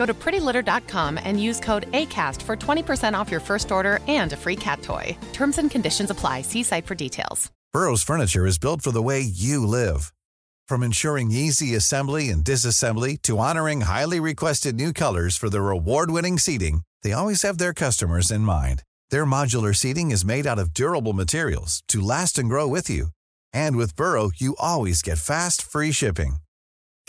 Go to prettylitter.com and use code ACAST for 20% off your first order and a free cat toy. Terms and conditions apply. See site for details. Burrow's furniture is built for the way you live. From ensuring easy assembly and disassembly to honoring highly requested new colors for their award-winning seating, they always have their customers in mind. Their modular seating is made out of durable materials to last and grow with you. And with Burrow, you always get fast, free shipping.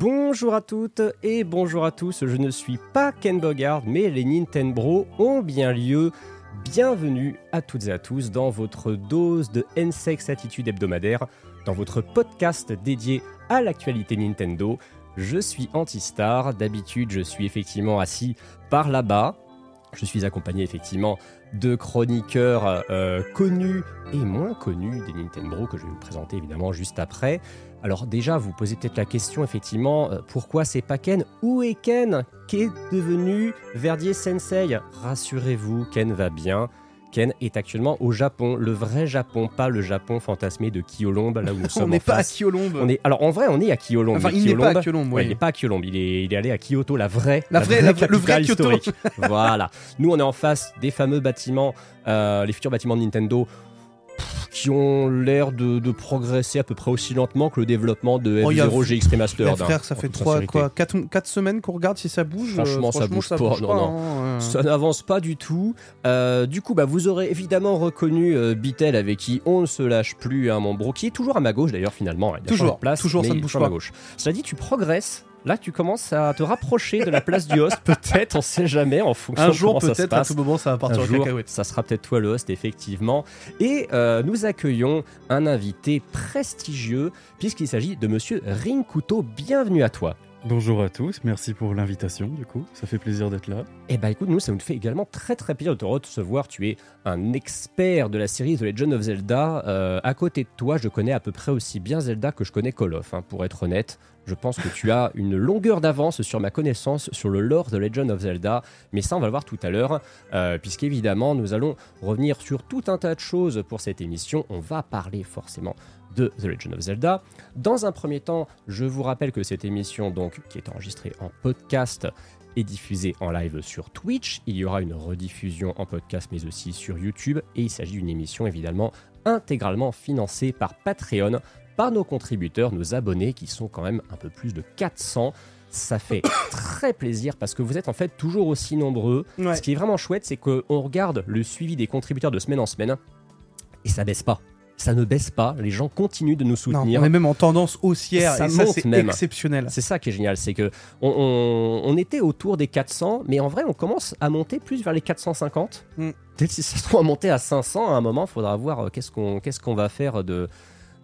Bonjour à toutes et bonjour à tous, je ne suis pas Ken Bogard, mais les Nintendo ont bien lieu. Bienvenue à toutes et à tous dans votre dose de N-Sex Attitude hebdomadaire, dans votre podcast dédié à l'actualité Nintendo. Je suis Antistar, d'habitude je suis effectivement assis par là-bas. Je suis accompagné effectivement de chroniqueurs euh, connus et moins connus des Nintendo que je vais vous présenter évidemment juste après. Alors déjà, vous posez peut-être la question effectivement, euh, pourquoi c'est pas Ken Où est Ken? Qu'est devenu Verdier Sensei? Rassurez-vous, Ken va bien. Ken est actuellement au Japon, le vrai Japon, pas le Japon fantasmé de Kyolombe, là où nous sommes on n'est pas à. Kyolombe. On est, alors en vrai, on est à Kyolombe. Enfin, il n'est pas à Kyolombe- Kyolombe, Ouais, oui. il n'est pas à Kyolombe, il est, il est allé à Kyoto, la vraie, La vraie- la le vrai capitale Kyoto. historique. voilà. Nous, on est en face des fameux bâtiments, euh, les futurs bâtiments de Nintendo, pff, qui ont l'air de, de progresser à peu près aussi lentement que le développement de Oh, il y a- F0 GX Eh, Remastered. hein, frère, ça fait toute 3, sincérité. quoi, 4, semaines qu'on regarde si ça bouge. euh, Franchement, ça bouge pas, non, non. hein. Ça n'avance pas du tout. Euh, du coup, bah, vous aurez évidemment reconnu euh, Bitel avec qui on ne se lâche plus, hein, mon bro, qui est toujours à ma gauche d'ailleurs finalement. Il a Toujours, de place, toujours, mais ça ne bouge à pas. ma gauche. Cela dit, tu progresses. Là, tu commences à te rapprocher de la place du host, peut-être, on sait jamais, en fonction Un de jour, comment ça se peut-être, à passe. tout moment, ça va partir Un en jour, cacahuète. ça sera peut-être toi le host, effectivement. Et euh, nous accueillons un invité prestigieux, puisqu'il s'agit de monsieur Rinkuto. Bienvenue à toi. Bonjour à tous, merci pour l'invitation du coup, ça fait plaisir d'être là. Eh bah écoute, nous, ça nous fait également très très plaisir de te recevoir. Tu es un expert de la série The Legend of Zelda. Euh, à côté de toi, je connais à peu près aussi bien Zelda que je connais Call of, hein, pour être honnête. Je pense que tu as une longueur d'avance sur ma connaissance sur le lore de Legend of Zelda, mais ça on va le voir tout à l'heure, euh, puisqu'évidemment nous allons revenir sur tout un tas de choses pour cette émission. On va parler forcément de The Legend of Zelda. Dans un premier temps, je vous rappelle que cette émission, donc, qui est enregistrée en podcast, est diffusée en live sur Twitch. Il y aura une rediffusion en podcast, mais aussi sur YouTube. Et il s'agit d'une émission évidemment intégralement financée par Patreon, par nos contributeurs, nos abonnés, qui sont quand même un peu plus de 400. Ça fait très plaisir parce que vous êtes en fait toujours aussi nombreux. Ouais. Ce qui est vraiment chouette, c'est qu'on regarde le suivi des contributeurs de semaine en semaine et ça baisse pas. Ça ne baisse pas. Les gens continuent de nous Non, soutenir. on est même en tendance haussière Ça et ça, monte c'est même. exceptionnel. C'est ça qui est génial, c'est que on, on- on était autour des 400, mais en vrai, on commence à monter plus vers les 450. Mm. Peut-être si ça se trouve à monter à 500 à un moment, il faudra voir euh, qu'est-ce qu'on qu'est-ce qu'on va faire de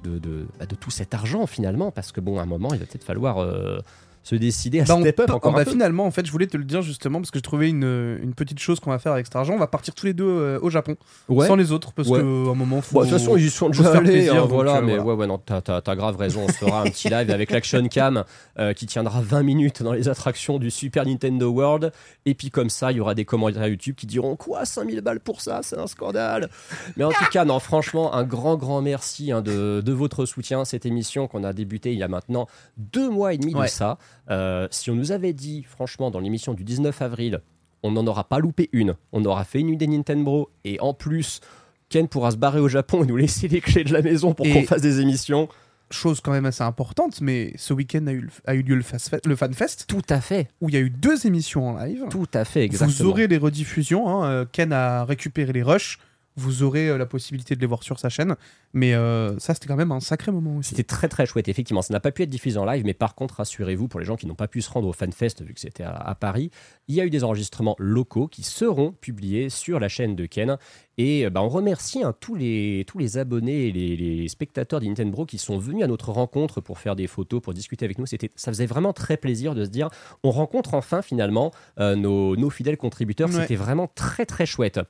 de, de, bah, de tout cet argent finalement, parce que bon, à un moment, il va peut-être falloir euh, se décider à Bah, on step up encore bah, un peu. finalement, en fait, je voulais te le dire justement parce que je trouvais une, une petite chose qu'on va faire avec cet argent. On va partir tous les deux euh, au Japon, Ouais. sans les autres, parce Ouais. qu'à un moment, faut. Bon, de toute façon, ils sont déjà allés, hein, voilà, euh, mais ouais, ouais, non, t'as, grave raison. On se fera un petit live avec l'Action Cam euh, qui tiendra 20 minutes dans les attractions du Super Nintendo World. Et puis, comme ça, il y aura des commentaires YouTube qui diront Quoi, 5000 balles pour ça C'est un scandale Mais en tout cas, non, franchement, un grand, grand merci hein, de, de votre soutien. Cette émission qu'on a débutée il y a maintenant deux mois et demi de ça. Euh, si on nous avait dit, franchement, dans l'émission du 19 avril, on n'en aura pas loupé une. On aura fait une nuit des Nintendo. Et en plus, Ken pourra se barrer au Japon et nous laisser les clés de la maison pour qu'on fasse des émissions. Chose quand même assez importante, mais ce week-end a eu, le- a eu lieu le, le FanFest, Tout à fait. où il y a eu deux émissions en live. Tout à fait, exactement. Vous aurez les rediffusions. hein, euh, Ken a récupéré les rushs. Vous aurez euh, la possibilité de les voir sur sa chaîne. Mais euh, ça, c'était quand même un sacré moment aussi. C'était très très chouette, effectivement. Ça n'a pas pu être diffusé en live, mais par contre, rassurez-vous, pour les gens qui n'ont pas pu se rendre au FanFest, vu que c'était à, à Paris, il y a eu des enregistrements locaux qui seront publiés sur la chaîne de Ken. Et euh, bah, on remercie hein, tous, les, tous les abonnés et les, les spectateurs de Nintendo qui sont venus à notre rencontre pour faire des photos, pour discuter avec nous. C'était, ça faisait vraiment très plaisir de se dire, on rencontre enfin finalement euh, nos, nos fidèles contributeurs. Ouais. C'était vraiment très très chouette.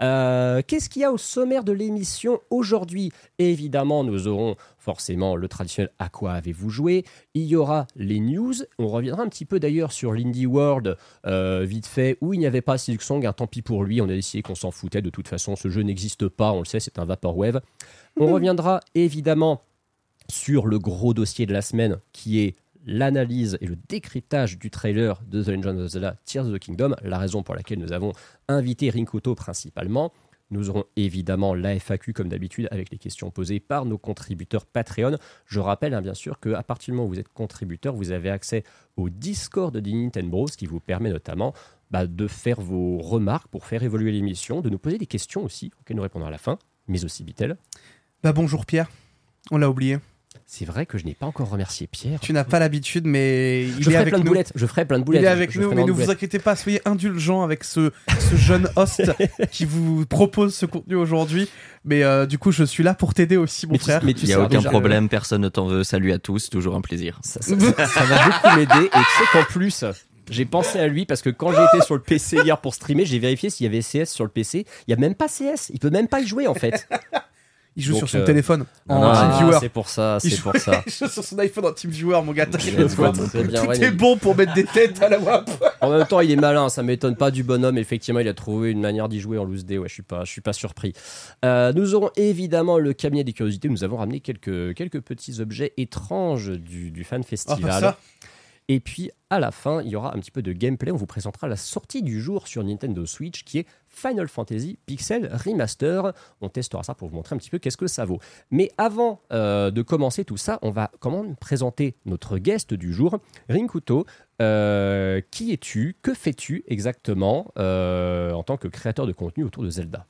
Euh, qu'est-ce qu'il y a au sommaire de l'émission aujourd'hui? Évidemment, nous aurons forcément le traditionnel À quoi avez-vous joué Il y aura les news. On reviendra un petit peu d'ailleurs sur l'Indie World, euh, vite fait, où il n'y avait pas Silksong. Un tant pis pour lui, on a décidé qu'on s'en foutait. De toute façon, ce jeu n'existe pas, on le sait, c'est un Vaporwave. On reviendra évidemment sur le gros dossier de la semaine qui est l'analyse et le décryptage du trailer de The Legend of Zelda Tears of the Kingdom, la raison pour laquelle nous avons invité Rinkoto principalement. Nous aurons évidemment la FAQ comme d'habitude avec les questions posées par nos contributeurs Patreon. Je rappelle hein, bien sûr qu'à partir du moment où vous êtes contributeur, vous avez accès au Discord de Nintendo, ce qui vous permet notamment bah, de faire vos remarques pour faire évoluer l'émission, de nous poser des questions aussi auxquelles nous répondrons à la fin, mais aussi Bitel. Bah bonjour Pierre. On l'a oublié. C'est vrai que je n'ai pas encore remercié Pierre. Tu n'as pas l'habitude, mais il je est ferai avec plein de nous. boulettes. Je ferai plein de boulettes. Il est avec je nous, mais ne vous inquiétez pas, soyez indulgents avec ce, ce jeune host qui vous propose ce contenu aujourd'hui. Mais euh, du coup, je suis là pour t'aider aussi, mon Mais tu- frère. mais tu Il n'y a sais, aucun déjà, problème, personne ne t'en veut. Salut à tous, toujours un plaisir. Ça, ça- ça- ça va beaucoup m'aider. Et tu sais qu'en plus, j'ai pensé à lui parce que quand j'ai été sur le PC hier pour streamer, j'ai vérifié s'il y avait CS sur le PC. Il n'y a même pas CS. Il peut même pas y jouer en fait. Il joue Donc, sur son euh, téléphone en Ah, TeamViewer. c'est pour ça, c'est pour ça. il joue sur son iPhone en TeamViewer, mon gars. t'inquiète pas. Tout est bon pour mettre des têtes à la WAP. En même temps, il est malin, ça m'étonne pas du bonhomme. Effectivement, il a trouvé une manière d'y jouer en loose day. Ouais, je suis pas, je suis pas surpris. Euh, nous aurons évidemment le cabinet des curiosités. Nous avons ramené quelques, quelques petits objets étranges du, du fan Ah, festival. ça. Et puis à la fin, il y aura un petit peu de gameplay. On vous présentera la sortie du jour sur Nintendo Switch qui est Final Fantasy Pixel Remaster. On testera ça pour vous montrer un petit peu qu'est-ce que ça vaut. Mais avant euh, de commencer tout ça, on va comment même présenter notre guest du jour, Rinkuto. Euh, qui es-tu? Que fais-tu exactement euh, en tant que créateur de contenu autour de Zelda?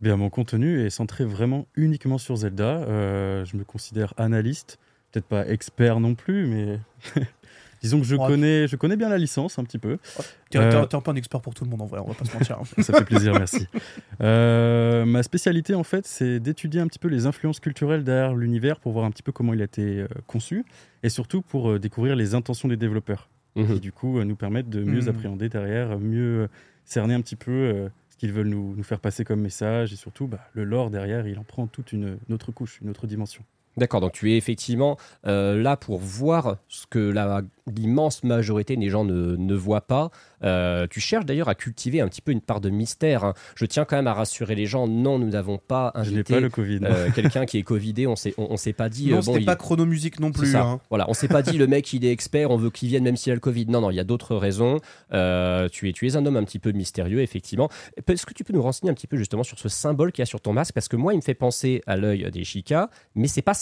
Eh Bien, mon contenu est centré vraiment uniquement sur Zelda. Euh, je me considère analyste, peut-être pas expert non plus, mais disons que je Ouais. connais, je connais bien la licence un petit peu. T'es Euh, un peu un expert pour tout le monde en vrai, on va pas se mentir. hein. Ça fait plaisir, merci. Euh, ma spécialité, en fait, c'est d'étudier un petit peu les influences culturelles derrière l'univers pour voir un petit peu comment il a été euh, conçu et surtout pour euh, découvrir les intentions des développeurs Mhm. qui, du coup, euh, nous permettent de mieux Mhm. appréhender derrière, mieux cerner un petit peu euh, ce qu'ils veulent nous, nous faire passer comme message et surtout, bah, le lore derrière, il en prend toute une, une autre couche, une autre dimension. D'accord, donc tu es effectivement euh, là pour voir ce que l'immense majorité des gens ne, ne voient pas. Euh, tu cherches d'ailleurs à cultiver un petit peu une part de mystère. hein. Je tiens quand même à rassurer les gens. Non, nous n'avons pas Je n'ai invité pas le Covid. euh, quelqu'un qui est covidé. On s'est, on, on s'est pas dit. non, euh, bon, c'était il- pas chronomusique non plus. hein. Voilà, on s'est pas dit le mec il est expert, on veut qu'il vienne même s'il a le Covid. Non, non, il y a d'autres raisons. Euh, tu, es, tu es un homme un petit peu mystérieux, effectivement. Est-ce que tu peux nous renseigner un petit peu justement sur ce symbole qu'il y a sur ton masque? Parce que moi, il me fait penser à l'œil des Chica, mais c'est pas ça.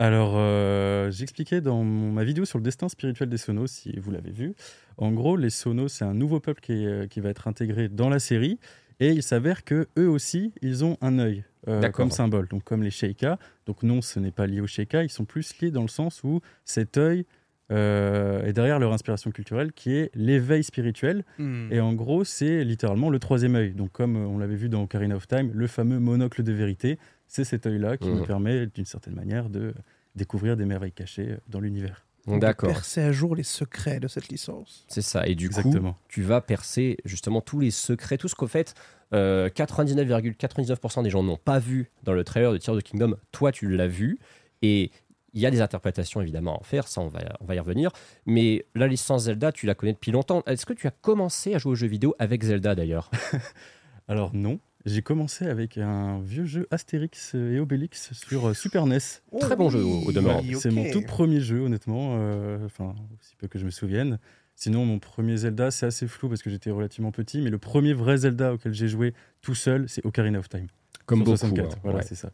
Alors, euh, j'expliquais dans mon- ma vidéo sur le destin spirituel des Sonos, si vous l'avez vu. En gros, les Sonos, c'est un nouveau peuple qui, est, euh, qui va être intégré dans la série. Et il s'avère que eux aussi, ils ont un œil euh, comme symbole, donc comme les Sheikah. Donc non, ce n'est pas lié aux Sheikah, ils sont plus liés dans le sens où cet œil euh, est derrière leur inspiration culturelle, qui est l'éveil spirituel. Hmm. Et en gros, c'est littéralement le troisième œil. Donc, comme on l'avait vu dans Ocarina of Time, le fameux monocle de vérité, c'est cet œil-là qui Mhm. nous permet, d'une certaine manière, de découvrir des merveilles cachées euh, dans l'univers. D'accord. percer à jour les secrets de cette licence. C'est ça. Et du coup, tu vas percer justement tous les secrets, tout ce qu'au fait, euh, 99,99% des gens n'ont pas vu dans le trailer de Tears of the Kingdom. Toi, tu l'as vu. Et il y a des interprétations évidemment à en faire, ça on va, on va y revenir. Mais la licence Zelda, tu la connais depuis longtemps. Est-ce que tu as commencé à jouer aux jeux vidéo avec Zelda d'ailleurs? Alors non, j'ai commencé avec un vieux jeu Astérix et Obélix sur euh, Super NES. Très bon jeu, au- au demeurant. Oui, C'est mon tout premier jeu, honnêtement, euh, enfin, aussi peu que je me souvienne. Sinon, mon premier Zelda, c'est assez flou parce que j'étais relativement petit, mais le premier vrai Zelda auquel j'ai joué tout seul, c'est Ocarina of Time. Comme Sur beaucoup. 64, hein, voilà, ouais. c'est ça.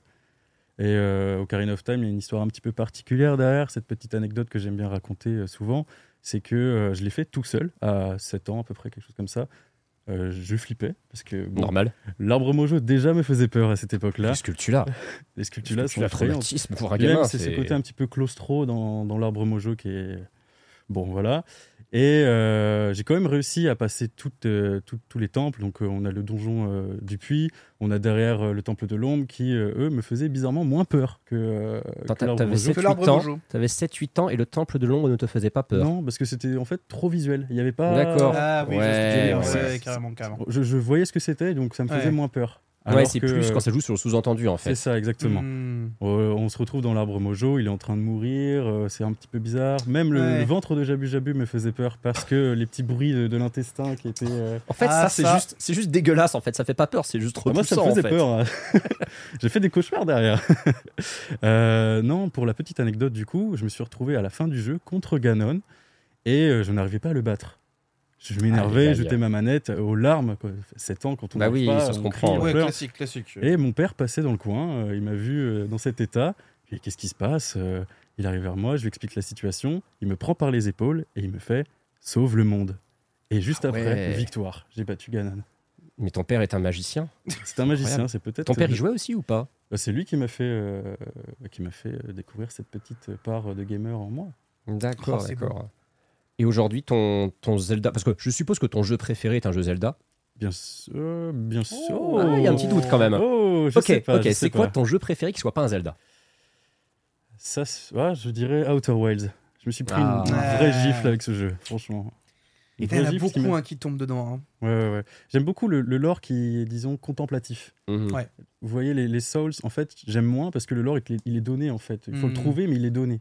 Et euh, Ocarina of Time, il y a une histoire un petit peu particulière derrière. Cette petite anecdote que j'aime bien raconter euh, souvent, c'est que euh, je l'ai fait tout seul, à 7 ans à peu près, quelque chose comme ça. Euh, je flippais parce que bon, Normal. l'arbre mojo déjà me faisait peur à cette époque-là. Les sculptures là. Les sculptures là sont traumatisme pour un gamin. c'est ce côté un petit peu claustro dans, dans l'arbre mojo qui est. Bon, voilà. Et euh, j'ai quand même réussi à passer toutes, euh, tous les temples. Donc, euh, on a le donjon euh, du puits, on a derrière euh, le temple de l'ombre qui, euh, eux, me faisaient bizarrement moins peur que, euh, que l'arbre t'avais mojo. 7 Que l'arbre 8 ans. 7-8 ans et le temple de l'ombre ne te faisait pas peur. Non, parce que c'était en fait trop visuel. Il n'y avait pas. D'accord. Ah oui, Ouais, ouais, ouais, carrément, carrément. Je, je voyais ce que c'était, donc ça me faisait Ouais. moins peur. Ouais, c'est plus euh, quand ça joue sur le sous-entendu en C'est fait. ça, exactement. Hmm. Euh, on se retrouve dans l'arbre mojo, il est en train de mourir, euh, c'est un petit peu bizarre. Même le, Ouais. le ventre de Jabu Jabu me faisait peur parce que les petits bruits de, de l'intestin qui étaient. euh, En fait, Ah, ça, c'est ça. juste, c'est juste dégueulasse. En fait, ça fait pas peur. C'est juste ah, moi, ça me repoussant, en faisait fait. peur. hein. J'ai fait des cauchemars derrière. Euh, non, pour la petite anecdote, du coup, je me suis retrouvé à la fin du jeu contre Ganon et euh, je n'arrivais pas à le battre. Je m'énervais, jetais ma manette aux larmes. Quoi. 7 ans, quand on Bah oui, pas, ça se comprend, crie, on Ouais, classique, classique. Et mon père passait dans le coin, euh, il m'a vu euh, dans cet état. Qu'est-ce qui se passe Euh, Il arrive vers moi, je lui explique la situation. Il me prend par les épaules et il me fait Sauve le monde. Et juste Ah après, ouais. victoire. J'ai battu Ganon. Mais ton père est un magicien. C'est un magicien, c'est peut-être. Ton père y jouait aussi ou pas? Bah, C'est lui qui m'a fait, euh, qui m'a fait découvrir cette petite part de gamer en moi. D'accord, Oh, d'accord. Et aujourd'hui, ton, ton Zelda, parce que je suppose que ton jeu préféré est un jeu Zelda. Bien sûr, bien sûr. Oh, ah, il y a un petit doute quand même. Oh, je ok, sais pas. ok. C'est quoi ton jeu préféré qui soit pas un Zelda Ça, ouais, je dirais Outer Wilds. Je me suis pris Ah. une vraie Ouais. gifle avec ce jeu, franchement. Il y en vraie a qui beaucoup m'a- hein, qui tombent dedans. hein. Ouais, ouais, ouais. J'aime beaucoup le, le lore qui est, disons, contemplatif. Mhm. Ouais. Vous voyez, les, les Souls, en fait, j'aime moins parce que le lore, il, est- il est donné, en fait. Il faut Mhm. le trouver, mais il est donné.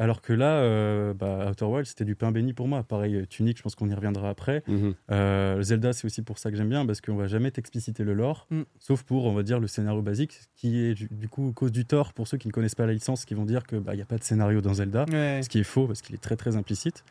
Alors que là, euh, bah, Outer Wilds, c'était du pain béni pour moi. Pareil, euh, Tunic, je pense qu'on y reviendra après. Mhm. Euh, Zelda, c'est aussi pour ça que j'aime bien, parce qu'on va jamais t'expliciter le lore, Mm. sauf pour, on va dire, le scénario basique, qui est du, coup cause du tort pour ceux qui ne connaissent pas la licence, qui vont dire qu'il n'y a pas de scénario dans Zelda, Ouais. ce qui est faux, parce qu'il est très très implicite.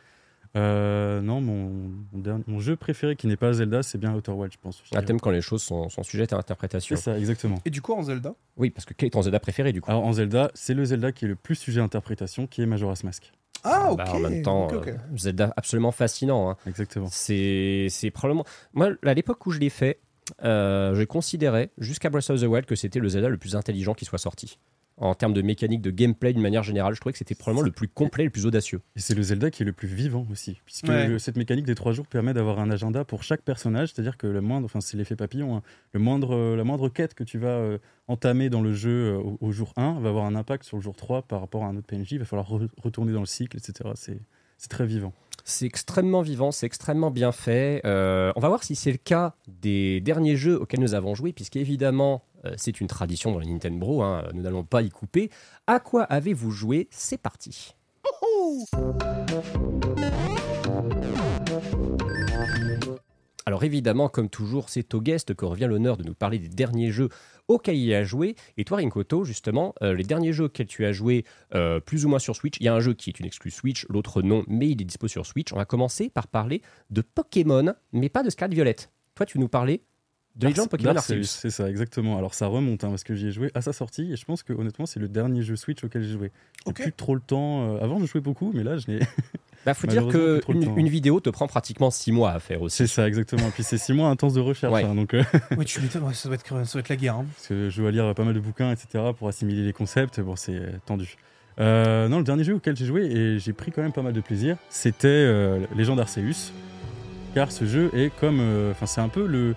Euh, non, mon, mon, dernier- mon jeu préféré qui n'est pas Zelda, c'est bien Outer Wilds, je pense. Un thème quand les choses sont, sont sujettes à interprétation. C'est ça, exactement. Et du coup, en Zelda? Oui, parce que quel est ton Zelda préféré du coup Alors en Zelda, c'est le Zelda qui est le plus sujet à interprétation, qui est Majora's Mask. Ah, ok. Bah, en même temps, euh, Zelda absolument fascinant. hein. Exactement. C'est c'est probablement. Moi, à l'époque où je l'ai fait, euh, je considérais, jusqu'à Breath of the Wild, que c'était le Zelda le plus intelligent qui soit sorti. En termes de mécanique, de gameplay, d'une manière générale, je trouvais que c'était probablement le plus complet, le plus audacieux. Et c'est le Zelda qui est le plus vivant aussi, puisque Ouais. le- cette mécanique des trois jours permet d'avoir un agenda pour chaque personnage, c'est-à-dire que le moindre, enfin c'est l'effet papillon, hein, le moindre, euh, la moindre quête que tu vas euh, entamer dans le jeu euh, au, au jour 1 va avoir un impact sur le jour 3 par rapport à un autre PNJ, il va falloir re- retourner dans le cycle, etc. C'est très vivant. C'est extrêmement vivant, c'est extrêmement bien fait. Euh, on va voir si c'est le cas des derniers jeux auxquels nous avons joué, puisqu'évidemment, c'est une tradition dans les Nintendo hein, nous n'allons pas y couper. À quoi avez-vous joué C'est parti. Alors évidemment, comme toujours, c'est au guest que revient l'honneur de nous parler des derniers jeux auxquels il a joué. Et toi, Rinkoto, justement, euh, les derniers jeux auxquels tu as joué, euh, plus ou moins sur Switch, il y a un jeu qui est une exclus Switch, l'autre non, mais il est dispo sur Switch. On va commencer par parler de Pokémon, mais pas de Scarlet Violet. Toi, tu nous parlais de Legend Pokémon d'Arceus, Arceus. C'est ça, exactement. Alors ça remonte, hein, parce que j'y ai joué à sa sortie, et je pense que honnêtement, c'est le dernier jeu Switch auquel j'ai joué. J'ai Ok. plus trop le temps. euh, avant, je jouais beaucoup, mais là, je n'ai. Bah, faut dire que une, vidéo te prend pratiquement 6 mois à faire aussi. c'est ça, exactement. Puis c'est six mois intenses de recherche, Ouais. hein, donc. euh, Ouais, tu m'étonnes, ça, doit être, ça doit être la guerre. hein. Parce que je dois lire pas mal de bouquins, etc. pour assimiler les concepts. Bon, c'est euh, tendu. Euh, non, le dernier jeu auquel j'ai joué et j'ai pris quand même pas mal de plaisir, c'était euh, Legend Arceus. Car ce jeu est comme. euh, Enfin, c'est un peu le,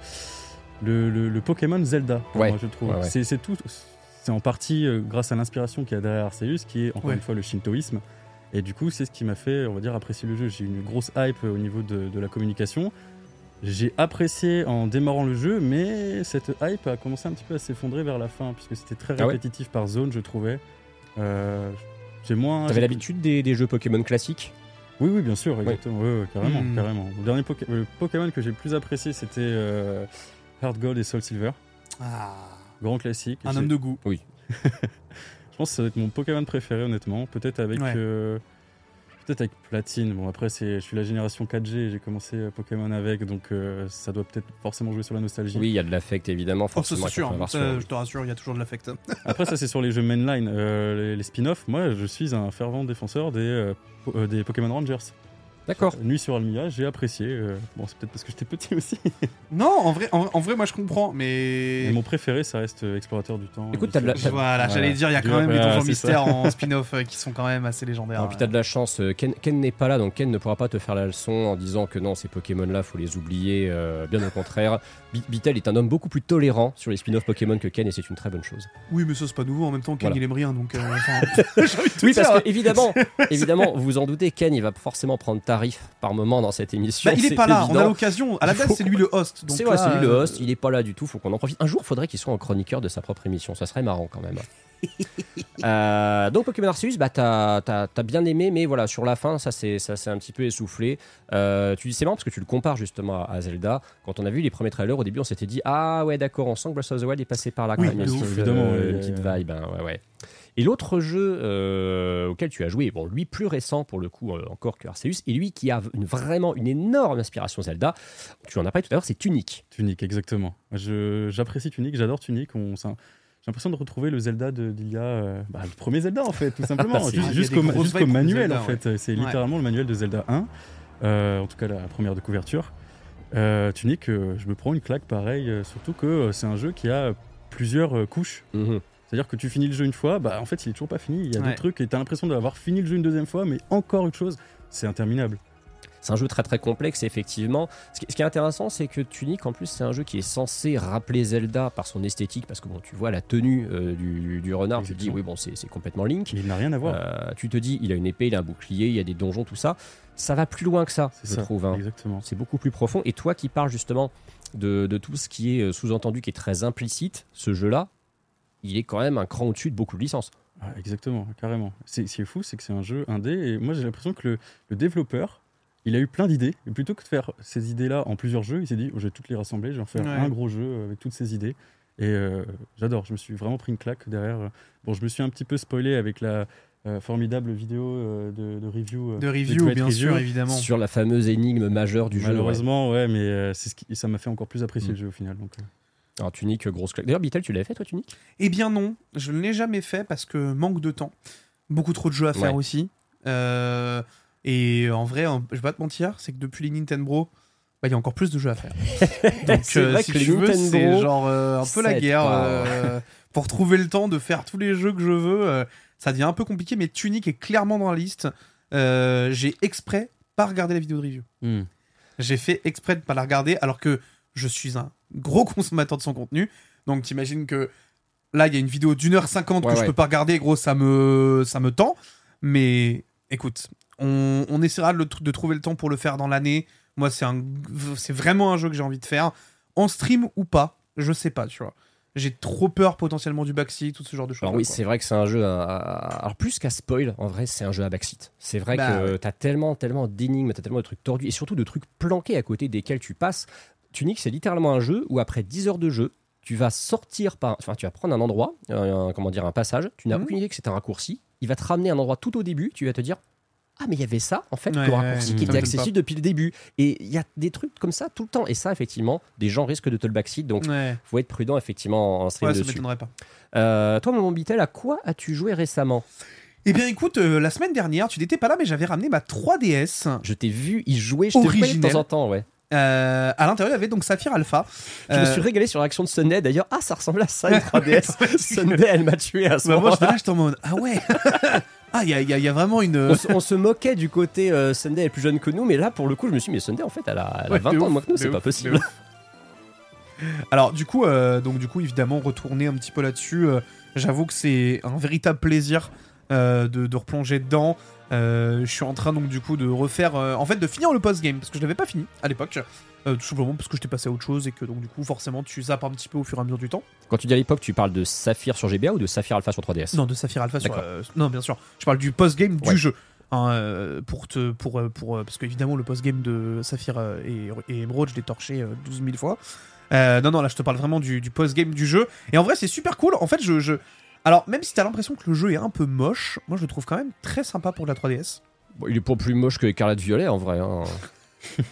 le, le- le Pokémon Zelda, pour Ouais, moi, je trouve. ouais, ouais. C'est tout. C'est en partie euh, grâce à l'inspiration qu'il y a derrière Arceus, qui est encore Ouais. une fois le shintoïsme. Et du coup, c'est ce qui m'a fait, on va dire, apprécier le jeu. J'ai eu une grosse hype au niveau de, de la communication. J'ai apprécié en démarrant le jeu, mais cette hype a commencé un petit peu à s'effondrer vers la fin, puisque c'était très Ah ouais répétitif par zone, je trouvais. Euh, j'ai moins. T'avais l'habitude des, des jeux Pokémon classiques? Oui, oui, bien sûr, exactement. Ouais, ouais, carrément, Hmm. carrément. Le dernier Poké- le Pokémon que j'ai le plus apprécié, c'était euh, Heart Gold et Soul Silver. Ah, Grand classique. un homme de goût. Je pense que ça va être mon Pokémon préféré, honnêtement. Peut-être avec. Ouais. euh, Peut-être avec Platine. Bon, après, c'est, je suis la génération 4G, j'ai commencé euh, Pokémon avec, donc euh, ça doit peut-être forcément jouer sur la nostalgie. Oui, il y a de l'affect évidemment, Oh, ça forcément. c'est sûr, hein. Ça, je te rassure, il y a toujours de l'affect. Après, ça, c'est sur les jeux mainline. Euh, les, les spin-offs, moi, je suis un fervent défenseur des, euh, po- euh, des Pokémon Rangers. D'accord. Nuit sur Almia, j'ai apprécié. euh, bon, c'est peut-être parce que j'étais petit aussi. Non, en vrai, en, en vrai, moi je comprends, mais. Mais mon préféré, ça reste euh, Explorateur du Temps. Écoute, et t'as de la-. Voilà, Voilà. j'allais dire, il y a quand Voilà, même des donjons c'est mystères en spin-off euh, qui sont quand même assez légendaires. Et puis t'as de la chance, euh, Ken, Ken n'est pas là, donc Ken ne pourra pas te faire la leçon en disant que non, ces Pokémon-là, faut les oublier. euh, bien au contraire, Bi- Bitel est un homme beaucoup plus tolérant sur les spin-off Pokémon que Ken, et c'est une très bonne chose. Oui, mais ça c'est pas nouveau. En même temps, Ken Voilà. il aime rien, donc. euh, enfin, j'ai envie de te Oui, dire. parce que évidemment, évidemment, vous vous en doutez, Ken, il va forcément prendre tarif par moment dans cette émission. Bah, il est c'est pas là, on a l'occasion. À la base, c'est lui le host. C'est c'est lui le host, il est pas là du tout, faut qu'on en profite. Un jour, faudrait qu'il soit en chroniqueur de sa propre émission, ça serait marrant quand même. Euh, donc Pokémon Arceus, bah t'as t'as- t'as bien aimé, mais voilà, sur la fin, ça s'est un petit peu essoufflé. Euh, tu dis c'est marrant parce que tu le compares justement à, à Zelda. Quand on a vu les premiers trailers, au début, on s'était dit ah ouais d'accord, on sent que Breath of the Wild est passé par là quand Oui, même. De une ouf, petite, évidemment, euh, ouais, une petite ouais. vibe, hein, ouais ouais. Et l'autre jeu euh, auquel tu as joué, bon, lui plus récent pour le coup euh, encore que Arceus, et lui qui a une, vraiment une énorme inspiration Zelda, tu en as parlé tout à l'heure, c'est Tunic. Tunic, exactement. Je- J'apprécie Tunic, j'adore Tunic. On, ça- j'ai l'impression de retrouver le Zelda de- d'il y a. euh, bah, le premier Zelda, en fait, tout simplement. Des Jusqu'au manuel, Zelda, en fait. C'est Ouais. littéralement le manuel de Zelda 1. Euh, en tout cas, la première de couverture. Euh, Tunic, euh, je me prends une claque pareil, euh, surtout que euh, c'est un jeu qui a plusieurs euh, couches. Mhm. C'est-à-dire que tu finis le jeu une fois, bah en fait il est toujours pas fini. Il y a Ouais. d'autres trucs et t'as l'impression d'avoir fini le jeu une deuxième fois, mais encore une chose, c'est interminable. C'est un jeu très très complexe, effectivement. Ce qui, ce qui est intéressant, c'est que Tunic, en plus, c'est un jeu qui est censé rappeler Zelda par son esthétique, parce que bon, tu vois la tenue euh, du, du renard, tu te dis, oui, bon, c'est c'est complètement Link. Mais il n'a rien à voir. Euh, tu te dis, il a une épée, il a un bouclier, il y a des donjons, tout ça. Ça va plus loin que ça, c'est je ça, trouve. hein. exactement. C'est beaucoup plus profond. Et toi qui parles justement de, de tout ce qui est euh, sous-entendu, qui est très implicite, ce jeu-là, il est quand même un cran au-dessus de beaucoup de licences. Ah, exactement, carrément. C'est, ce qui est fou, c'est que c'est un jeu indé, et moi j'ai l'impression que le, le développeur, il a eu plein d'idées, et plutôt que de faire ces idées-là en plusieurs jeux, il s'est dit, oh, je vais toutes les rassembler, je vais en faire Ouais. un gros jeu avec toutes ces idées. Et euh, j'adore, je me suis vraiment pris une claque derrière. Bon, je me suis un petit peu spoilé avec la euh, formidable vidéo euh, de, de review. euh, De review, bien Review. sûr, évidemment. Sur la fameuse énigme majeure du jeu. Malheureusement, ouais, mais euh, c'est ce qui, ça m'a fait encore plus apprécier Mm. le jeu au final. Donc, euh. Alors, Tunic, grosse claque. D'ailleurs, Bitel, tu l'avais fait, toi, Tunic Eh bien non, je ne l'ai jamais fait parce que manque de temps. Beaucoup trop de jeux à faire Ouais. aussi. Euh, et en vrai, en- je vais pas te mentir, c'est que depuis les Nintendo, bah, il y a encore plus de jeux à faire. Donc euh, vrai si que tu les veux, c'est genre euh, un peu la guerre. euh, pour trouver le temps de faire tous les jeux que je veux, ça devient un peu compliqué, mais Tunic est clairement dans la liste. J'ai exprès pas regardé la vidéo de review. Mm. J'ai fait exprès de pas la regarder alors que je suis un gros consommateur de son contenu. Donc t'imagines que là il y a une vidéo d'une heure cinquante que je peux pas regarder, gros ça me ça me tend. Mais écoute, on, on essaiera de, trouver le temps pour le faire dans l'année. Moi c'est un c'est vraiment un jeu que j'ai envie de faire en stream ou pas, je sais pas, tu vois. J'ai trop peur potentiellement du backseat, tout ce genre de choses. Alors oui, c'est vrai que c'est un jeu. à- à- Alors plus qu'à spoil, en vrai, c'est un jeu à backseat. C'est vrai Bah que ouais. t'as tellement, tellement d'énigmes, t'as tellement de trucs tordus et surtout de trucs planqués à côté desquels tu passes. Tunic, c'est littéralement un jeu où après 10 heures de jeu, tu vas sortir par, enfin, tu vas prendre un endroit, un, un- comment dire, un passage. Tu n'as Mhm. aucune idée que c'est un raccourci. Il va te ramener à un endroit tout au début. Tu vas te dire. Ah mais il y avait ça en fait Ouais, ouais, raccourci ça qui était accessible depuis le début et il y a des trucs comme ça tout le temps et ça effectivement des gens risquent de te le backseat donc Ouais, faut être prudent effectivement en stream ouais ça dessus. m'étonnerait pas. Euh, toi mon Bitel à quoi as-tu joué récemment? Eh bien écoute, euh, la semaine dernière, tu n'étais pas là, mais j'avais ramené ma 3DS. Je t'ai vu y jouer, je voyais de temps en temps, ouais. Euh, à l'intérieur, il y avait donc Saphir Alpha. Je me Euh, suis régalé sur l'action de Sunday d'ailleurs. Ah, ça ressemble à ça, une 3DS. Sunday, elle m'a tué à ce Bah, moi, moment j'étais là, en mode Ah ouais Ah, il y a, y y vraiment une. on, se- on se moquait du côté euh, Sunday elle est plus jeune que nous, mais là pour le coup, je me suis dit, mais Sunday en fait, elle a, elle a Ouais, 20 de ans de moins que nous, c'est pas possible. Alors, du coup, euh, donc, du coup, évidemment, retourner un petit peu là-dessus, j'avoue que c'est un véritable plaisir de, de replonger dedans. Euh, je suis en train donc du coup de refaire, euh, en fait, de finir le post-game parce que je l'avais pas fini à l'époque. Euh, tout simplement parce que j'étais passé à autre chose et que donc du coup forcément tu zappes un petit peu au fur et à mesure du temps. Quand tu dis à l'époque, tu parles de Saphir sur GBA ou de Saphir Alpha sur 3DS Non, de Saphir Alpha sur. Euh, non, bien sûr. Je parle du post-game du jeu. Hein, euh, pour te, pour, pour, parce qu'évidemment, le post-game de Saphir et, et Emerald, je l'ai torché euh, 12 000 fois. Non, non, là, je te parle vraiment du, du post-game du jeu. Et en vrai, c'est super cool. En fait, je. je... Alors, même si t'as l'impression que le jeu est un peu moche, moi, je le trouve quand même très sympa pour de la 3DS. Bon, Il est pas plus moche que Écarlate Violet en vrai. hein.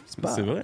C'est pas- vrai.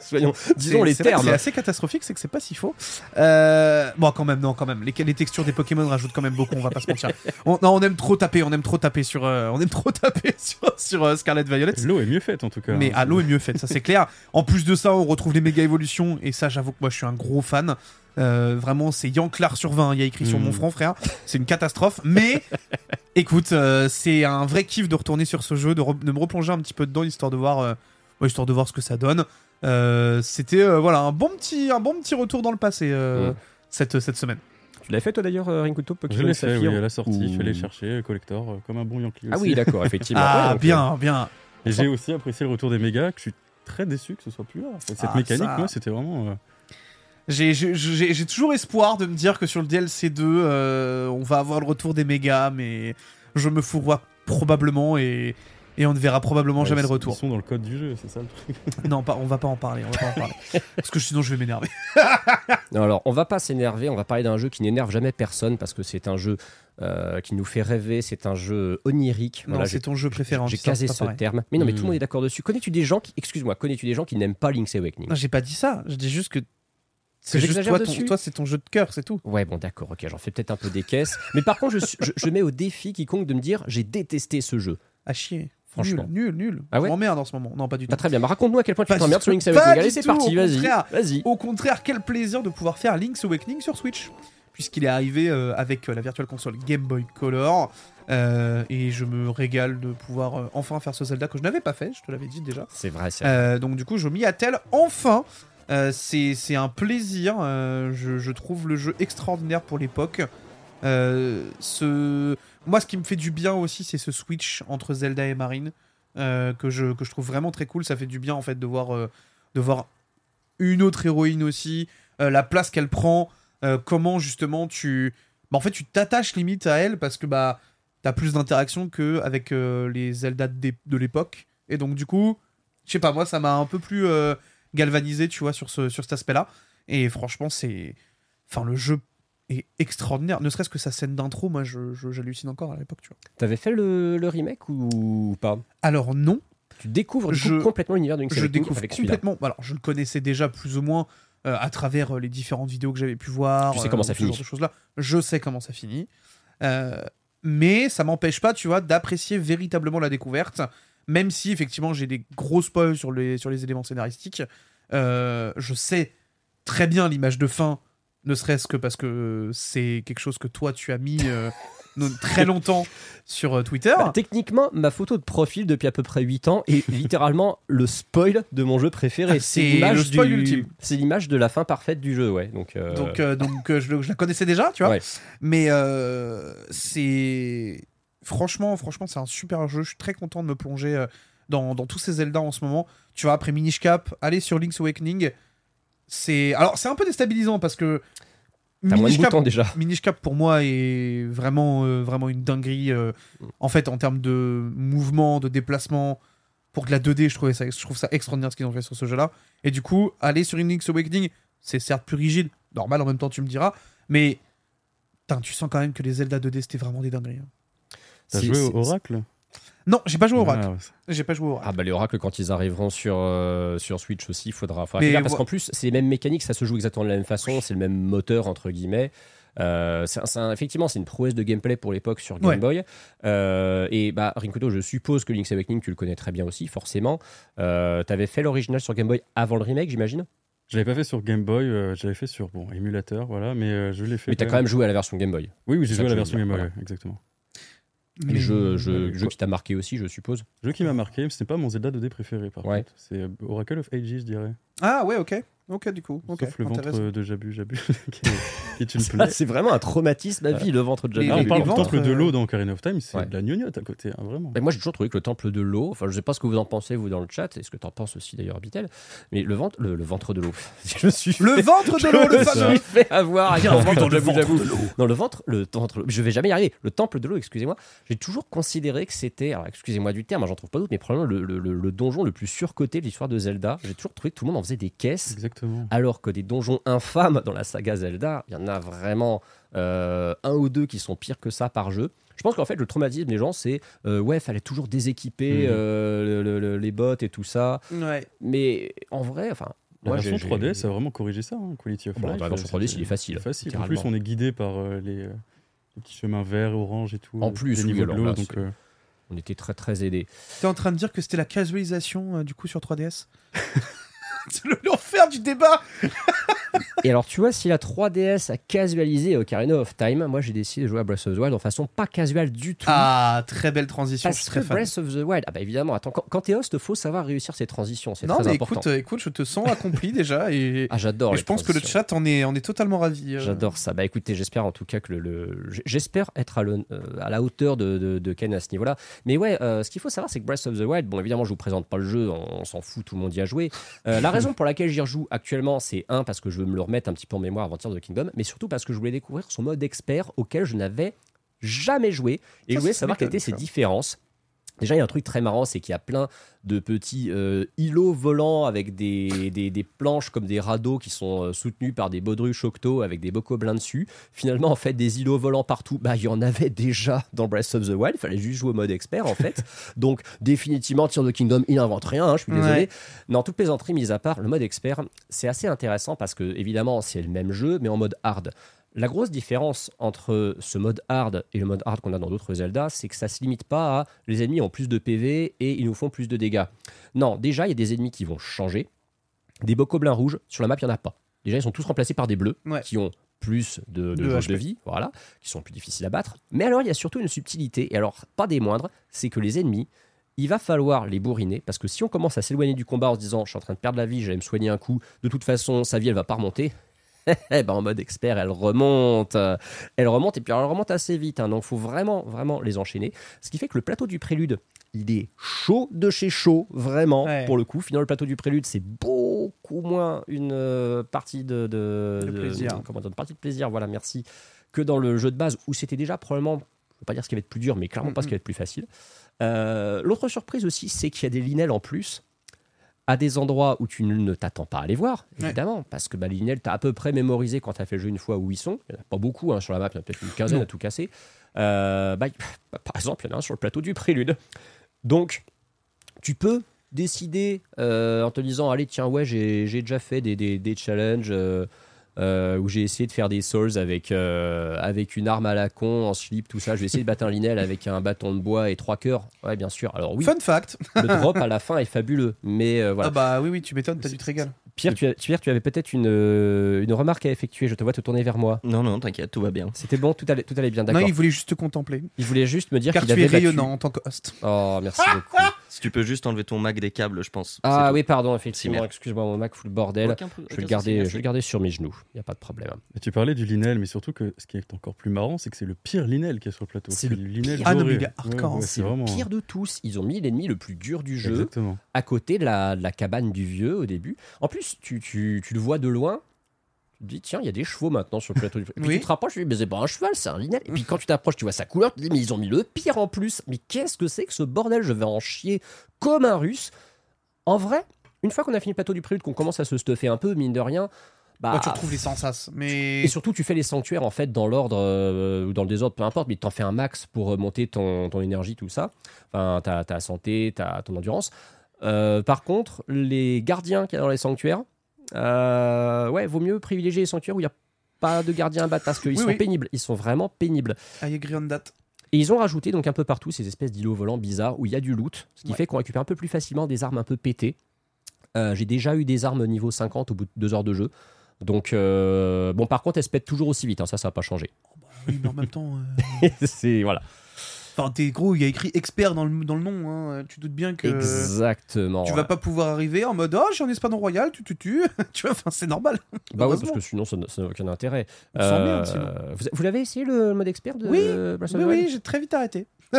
Soyons- disons les termes. C'est assez catastrophique, c'est que c'est pas si faux. Euh, Bon, quand même, non, quand même. Les, les textures des Pokémon rajoutent quand même beaucoup, on va pas se mentir. On, non, on aime trop taper, on aime trop taper sur, euh, on aime trop taper sur, sur euh, Scarlet Violet. L'eau est mieux faite en tout cas. Mais hein. ah, l'eau est mieux faite, ça c'est clair. En plus de ça, on retrouve les méga évolutions, et ça, j'avoue que moi je suis un gros fan. Euh, vraiment, c'est Yanklar sur 20, il y a écrit sur Mm. mon front, frère. C'est une catastrophe. Mais écoute, euh, c'est un vrai kiff de retourner sur ce jeu, de, re- de me replonger un petit peu dedans, histoire de voir, euh, ouais, histoire de voir ce que ça donne. Euh, C'était euh, voilà un bon petit, un bon petit retour dans le passé euh, Mm. cette, cette semaine. Tu l'avais fait toi d'ailleurs, Rinkuto Je l'ai fait, oui, à la sortie. Je suis allé chercher, collector, comme un bon Yankee. Ah aussi. oui, d'accord, effectivement. Ah, Ouais, bien, bien. Et j'ai aussi apprécié le retour des mégas, que je suis très déçu que ce soit plus là. Cette Ah, mécanique, ça. moi, c'était vraiment. J'ai- toujours espoir de me dire que sur le DLC 2, euh, on va avoir le retour des mégas, mais je me fourvoie probablement et, et on ne verra probablement ouais, jamais le retour. Ils sont dans le code du jeu, c'est ça le truc. Non, pas, on va pas en parler, on va pas en parler. Parce que sinon je vais m'énerver. Non, alors, on va pas s'énerver, on va parler d'un jeu qui n'énerve jamais personne parce que c'est un jeu euh, qui nous fait rêver, c'est un jeu onirique. Non, Voilà, c'est ton jeu préféré J'ai casé ce pareil. terme. Mais non, mais tout le Mm. monde est d'accord dessus. Connais-tu des gens qui, excuse-moi, connais-tu des gens qui n'aiment pas Link's Awakening? Non, j'ai pas dit ça, je dis juste que c'est juste toi, ton- toi c'est ton jeu de cœur, c'est tout. Ouais, bon, d'accord, ok, j'en fais peut-être un peu des caisses. Mais par contre, je, je- je mets au défi quiconque de me dire j'ai détesté ce jeu. À chier. Franchement. Nul, nul, nul. Ah ouais je m'emmerde en ce moment. Non, pas du tout. Pas très bien. Bah, raconte-nous à quel point tu t'emmerdes sur. Link's Awakening. Allez, c'est parti, vas-y. Vas-y. Au contraire, quel plaisir de pouvoir faire Link's Awakening sur Switch, puisqu'il est arrivé euh, avec euh, la Virtual Console Game Boy Color. euh, et je me régale de pouvoir euh, enfin faire ce Zelda que je n'avais pas fait, je te l'avais dit déjà. C'est vrai, c'est Euh, donc du coup, je m'y attelle enfin. Euh, c'est un plaisir. euh, je, trouve le jeu extraordinaire pour l'époque. Euh, ce... Moi, ce qui me fait du bien aussi, c'est ce switch entre Zelda et Marine que, je, que je trouve vraiment très cool. Ça fait du bien en fait de voir, de voir une autre héroïne aussi, la place qu'elle prend, comment justement tu. Bah, en fait, tu t'attaches limite à elle parce que bah t'as plus d'interaction que avec euh, les Zelda de, de l'époque. Et donc du coup, je sais pas, moi ça m'a un peu plus galvanisé, tu vois, sur, ce, sur cet aspect-là. Et franchement, c'est. Enfin, le jeu est extraordinaire. Ne serait-ce que sa scène d'intro, moi j'hallucine encore à l'époque, tu vois. T'avais fait le, le remake ou pas? Alors non, Tu découvres du coup, Je- complètement l'univers de je découvre avec complètement. Alors, je le connaissais déjà plus ou moins euh, à travers euh, les différentes vidéos que j'avais pu voir. Tu sais comment ça ce genre finit. choses-là. Je sais comment ça finit. Euh, mais ça m'empêche pas, tu vois, d'apprécier véritablement la découverte. Même si, effectivement, j'ai des gros spoils sur les, sur les éléments scénaristiques. Euh, je sais très bien l'image de fin, ne serait-ce que parce que c'est quelque chose que toi, tu as mis euh, très longtemps sur euh, Twitter. Bah, techniquement, ma photo de profil depuis à peu près 8 ans est littéralement le spoil de mon jeu préféré. Ah, c'est spoil du-. C'est l'image de la fin parfaite du jeu, ouais. Donc, euh, Donc, donc je, la connaissais déjà, tu vois. Ouais. Mais c'est. Franchement, franchement, c'est un super jeu. Je suis très content de me plonger euh, dans, dans tous ces Zelda en ce moment. Tu vois, après Minish Cap, aller sur Link's Awakening, c'est. Alors, c'est un peu déstabilisant parce que. T'as moins de Minish Cap, boutons déjà. Minish Cap pour moi est vraiment, euh, vraiment une dinguerie. euh, en fait, en termes de mouvement, de déplacement, pour de la 2D, je, trouvais ça, je trouve ça extraordinaire ce qu'ils ont fait sur ce jeu-là. Et du coup, aller sur Link's Awakening, c'est certes plus rigide, normal en même temps, tu me diras, mais putain, tu sens quand même que les Zelda 2D c'était vraiment des dingueries. hein. T'as joué au Oracle Non, j'ai pas joué au Oracle. Ah, ouais. J'ai pas joué au Oracle. Ah bah les oracles quand ils arriveront sur, euh, sur Switch aussi, il faudra, faudra Mais faire, parce qu'en plus c'est les mêmes mécaniques, ça se joue exactement de la même façon, c'est le même moteur entre guillemets. Euh, c'est un- effectivement c'est une prouesse de gameplay pour l'époque sur Game Ouais. Boy. Euh, et bah Rinkuto, je suppose que Link's Awakening tu le connais très bien aussi, forcément. Euh, T'avais fait l'original sur Game Boy avant le remake, j'imagine? Je l'avais pas fait sur Game Boy, euh, je l'avais fait sur bon émulateur, voilà, mais euh, je l'ai fait. Mais t'as quand même joué à la version Game Boy. Oui, oui, j'ai joué à la version dire, Game Boy, voilà. ouais, exactement. Et jeu, euh, jeu, quoi. jeu qui t'a marqué aussi, je suppose. Jeu qui m'a marqué, mais ce n'est pas mon Zelda 2D préféré par Ouais. contre. C'est euh, Oracle of Ages, je dirais. Ah ouais, ok. Ok, du coup. Sauf le ventre de Jabu Jabu, qui, est, qui est une plaie. C'est vraiment un traumatisme à vie, le ventre de Jabu. on parle du temple de euh, l'eau dans Ocarina of Time, c'est Ouais. de la gnognotte à côté, hein, vraiment. Mais moi, j'ai toujours trouvé que le temple de l'eau, enfin, je sais pas ce que vous en pensez, vous, dans le chat, et ce que t'en penses aussi d'ailleurs, Bitel, mais le ventre, le, le ventre de l'eau. je me suis Le ventre de l'eau, le je me fameux fait avoir avec le ventre dans le de ventre Jabu. Non, le ventre, le ventre, de l'eau. je vais jamais y arriver. Le temple de l'eau, excusez-moi. J'ai toujours considéré que c'était, alors excusez-moi du terme, hein, j'en trouve pas d'autre, mais probablement le, le- le- le donjon le plus surcoté de l'histoire de Zelda. J'ai toujours trouvé que tout le monde en faisait des caisses. Exactement. Alors que des donjons infâmes dans la saga Zelda, il y en a vraiment euh, un ou deux qui sont pires que ça par jeu. Je pense qu'en fait, le traumatisme des gens, c'est euh, ouais, fallait toujours déséquiper Mhm. euh, le- le- le- les bottes et tout ça. Ouais. Mais en vrai, enfin. La version j'ai- 3DS a vraiment corrigé ça, hein, Quality of Bon, Life. la version 3DS, c'était- il est facile, c'est facile. En plus, on est guidé par euh, les, les petits chemins verts, orange et tout. En plus, les oui, niveaux alors de l'eau. là, donc, c'est- euh, On était très très aidés. T'es en train de dire que c'était la casualisation euh, du coup sur 3DS C'est le- l'enfer du débat Et alors, tu vois, si la 3DS a casualisé Ocarina of Time, moi j'ai décidé de jouer à Breath of the Wild en façon pas casual du tout. Ah, très belle transition, je parce suis que très fan. Breath of the Wild, ah bah évidemment, attends, quand, quand t'es host, faut savoir réussir ses transitions, c'est Non, très mais important. écoute, euh, écoute, je te sens accompli déjà et, ah, j'adore. et les je pense que le transitions. chat en est, en est totalement ravi. euh. J'adore ça. Bah écoutez, j'espère en tout cas que le, le- j'espère être à, le- euh, à la hauteur de, de, de Ken à ce niveau-là. Mais ouais, euh, ce qu'il faut savoir, c'est que Breath of the Wild, bon évidemment, je vous présente pas le jeu, on, on s'en fout, tout le monde y a joué. Euh, la raison pour laquelle j'y rejoue actuellement, c'est un parce que je veux me le remettre un petit peu en mémoire avant Tears of the Kingdom, mais surtout parce que je voulais découvrir son mode expert auquel je n'avais jamais joué et je voulais savoir quelles étaient ses différences. Déjà, il y a un truc très marrant, c'est qu'il y a plein de petits euh, îlots volants avec des, des, des planches comme des radeaux qui sont euh, soutenus par des baudruches octo avec des bocoblins dessus. Finalement, en fait, des îlots volants partout, bah, il y en avait déjà dans Breath of the Wild. Il fallait juste jouer au mode expert, en fait. Donc, définitivement, Tears of the Kingdom, il n'invente rien, hein, je suis désolé. Ouais. Non, toute plaisanterie mise à part, le mode expert, c'est assez intéressant parce que, évidemment, c'est le même jeu, mais en mode hard. La grosse différence entre ce mode hard et le mode hard qu'on a dans d'autres Zelda, c'est que ça se limite pas à les ennemis ont plus de PV et ils nous font plus de dégâts. Non, déjà, il y a des ennemis qui vont changer. Des bocoblins rouges, sur la map, il n'y en a pas. Déjà, ils sont tous remplacés par des bleus Ouais. qui ont plus de, de, De jauge HP. de vie, voilà, qui sont plus difficiles à battre. Mais alors, il y a surtout une subtilité, et alors, pas des moindres, c'est que les ennemis, il va falloir les bourriner, parce que si on commence à s'éloigner du combat en se disant, je suis en train de perdre la vie, j'allais me soigner un coup, de toute façon, sa vie, elle va pas remonter, ben, en mode expert, elle remonte. Elle remonte et puis elle remonte assez vite. hein. donc, il faut vraiment, vraiment les enchaîner. Ce qui fait que le plateau du prélude, il est chaud de chez chaud, vraiment, Ouais. pour le coup. Finalement, le plateau du prélude, c'est beaucoup moins une euh, partie de, de, De plaisir. comment dire, une partie de plaisir, voilà, merci, que dans le jeu de base où c'était déjà probablement, je ne veux pas dire ce qui va être plus dur, mais clairement pas ce qui va être plus facile. Euh, L'autre surprise aussi, c'est qu'il y a des linelles en plus à des endroits où tu ne t'attends pas à les voir, Ouais. évidemment, parce que bah, linelles, tu as à peu près mémorisé quand tu as fait le jeu une fois où ils sont. Il n'y en a pas beaucoup hein, sur la map, il y en a peut-être une quinzaine à tout casser. Euh, bah, bah, par exemple, il y en a un sur le plateau du prélude. Donc, tu peux décider euh, en te disant allez tiens ouais j'ai j'ai déjà fait des, des, des challenges euh, euh, où j'ai essayé de faire des souls avec, euh, avec une arme à la con en slip tout ça. Je vais essayer de battre un linel avec un bâton de bois et trois cœurs. Ouais bien sûr. Alors oui. Fun fact. le drop à la fin est fabuleux mais euh, voilà. Ah bah oui, oui, tu m'étonnes, t'as du te régal. Pierre tu, as- Pierre, tu avais peut-être une, euh, une remarque à effectuer je te vois te tourner vers moi Non, non, t'inquiète, tout va bien. c'était bon tout allait, tout allait bien Non, d'accord il voulait juste te contempler. il voulait juste me dire Car qu'il tu avait es battu- rayonnant en tant que host. oh merci beaucoup Si tu peux juste enlever ton Mac des câbles, je pense. ah oui pardon effectivement merde. excuse-moi mon Mac fout le bordel Je vais, le garder, je vais le garder sur mes genoux, il n'y a pas de problème. Et tu parlais du Linel, mais surtout que ce qui est encore plus marrant, c'est que c'est le pire Linel qui est sur le plateau. C'est le Linel Ah non, mais il est hardcore, Ouais, hein. ouais, C'est le pire de tous. Ils ont mis l'ennemi le plus dur du jeu Exactement. à côté de la, de la cabane du vieux au début. En plus, tu, tu, tu le vois de loin. Tu te dis, tiens, il y a des chevaux maintenant sur le plateau du. Et puis Oui. tu te rapproches, tu dis, mais c'est pas un cheval, c'est un linel. Et puis quand tu t'approches, tu vois sa couleur, tu te dis, mais ils ont mis le pire en plus. Mais qu'est-ce que c'est que ce bordel? Je vais en chier comme un russe. En vrai, une fois qu'on a fini le plateau du prélude, qu'on commence à se stuffer un peu, mine de rien. Bah, tu retrouves les sensas. Mais. Et surtout, tu fais les sanctuaires en fait dans l'ordre euh, ou dans le désordre, peu importe, mais t'en fais un max pour monter ton, ton énergie, tout ça. Enfin, ta, ta santé, ta, ton endurance. Euh, par contre, les gardiens qu'il y a dans les sanctuaires, euh, ouais, vaut mieux privilégier les sanctuaires où il n'y a pas de gardiens à battre parce qu'ils Oui, sont oui. pénibles. Ils sont vraiment pénibles. I agree on that. Et ils ont rajouté donc un peu partout ces espèces d'îlots volants bizarres où il y a du loot, ce qui Ouais. fait qu'on récupère un peu plus facilement des armes un peu pétées. Euh, J'ai déjà eu des armes niveau 50 au bout de deux heures de jeu. Donc, euh, bon, par contre, elles se pètent toujours aussi vite, hein, ça, ça va pas changé. Oui, mais en même temps. c'est voilà. Enfin, t'es gros, il y a écrit expert dans le, dans le nom. hein. Tu doutes bien que. Exactement. Tu vas pas pouvoir arriver en mode oh j'ai un espadon royal tu tu tu tu vois enfin c'est normal Bah ouais, parce que sinon ça n'a aucun intérêt. Bien, sinon. vous vous l'avez essayé le mode expert de Oui, Breath of oui the oui j'ai très vite arrêté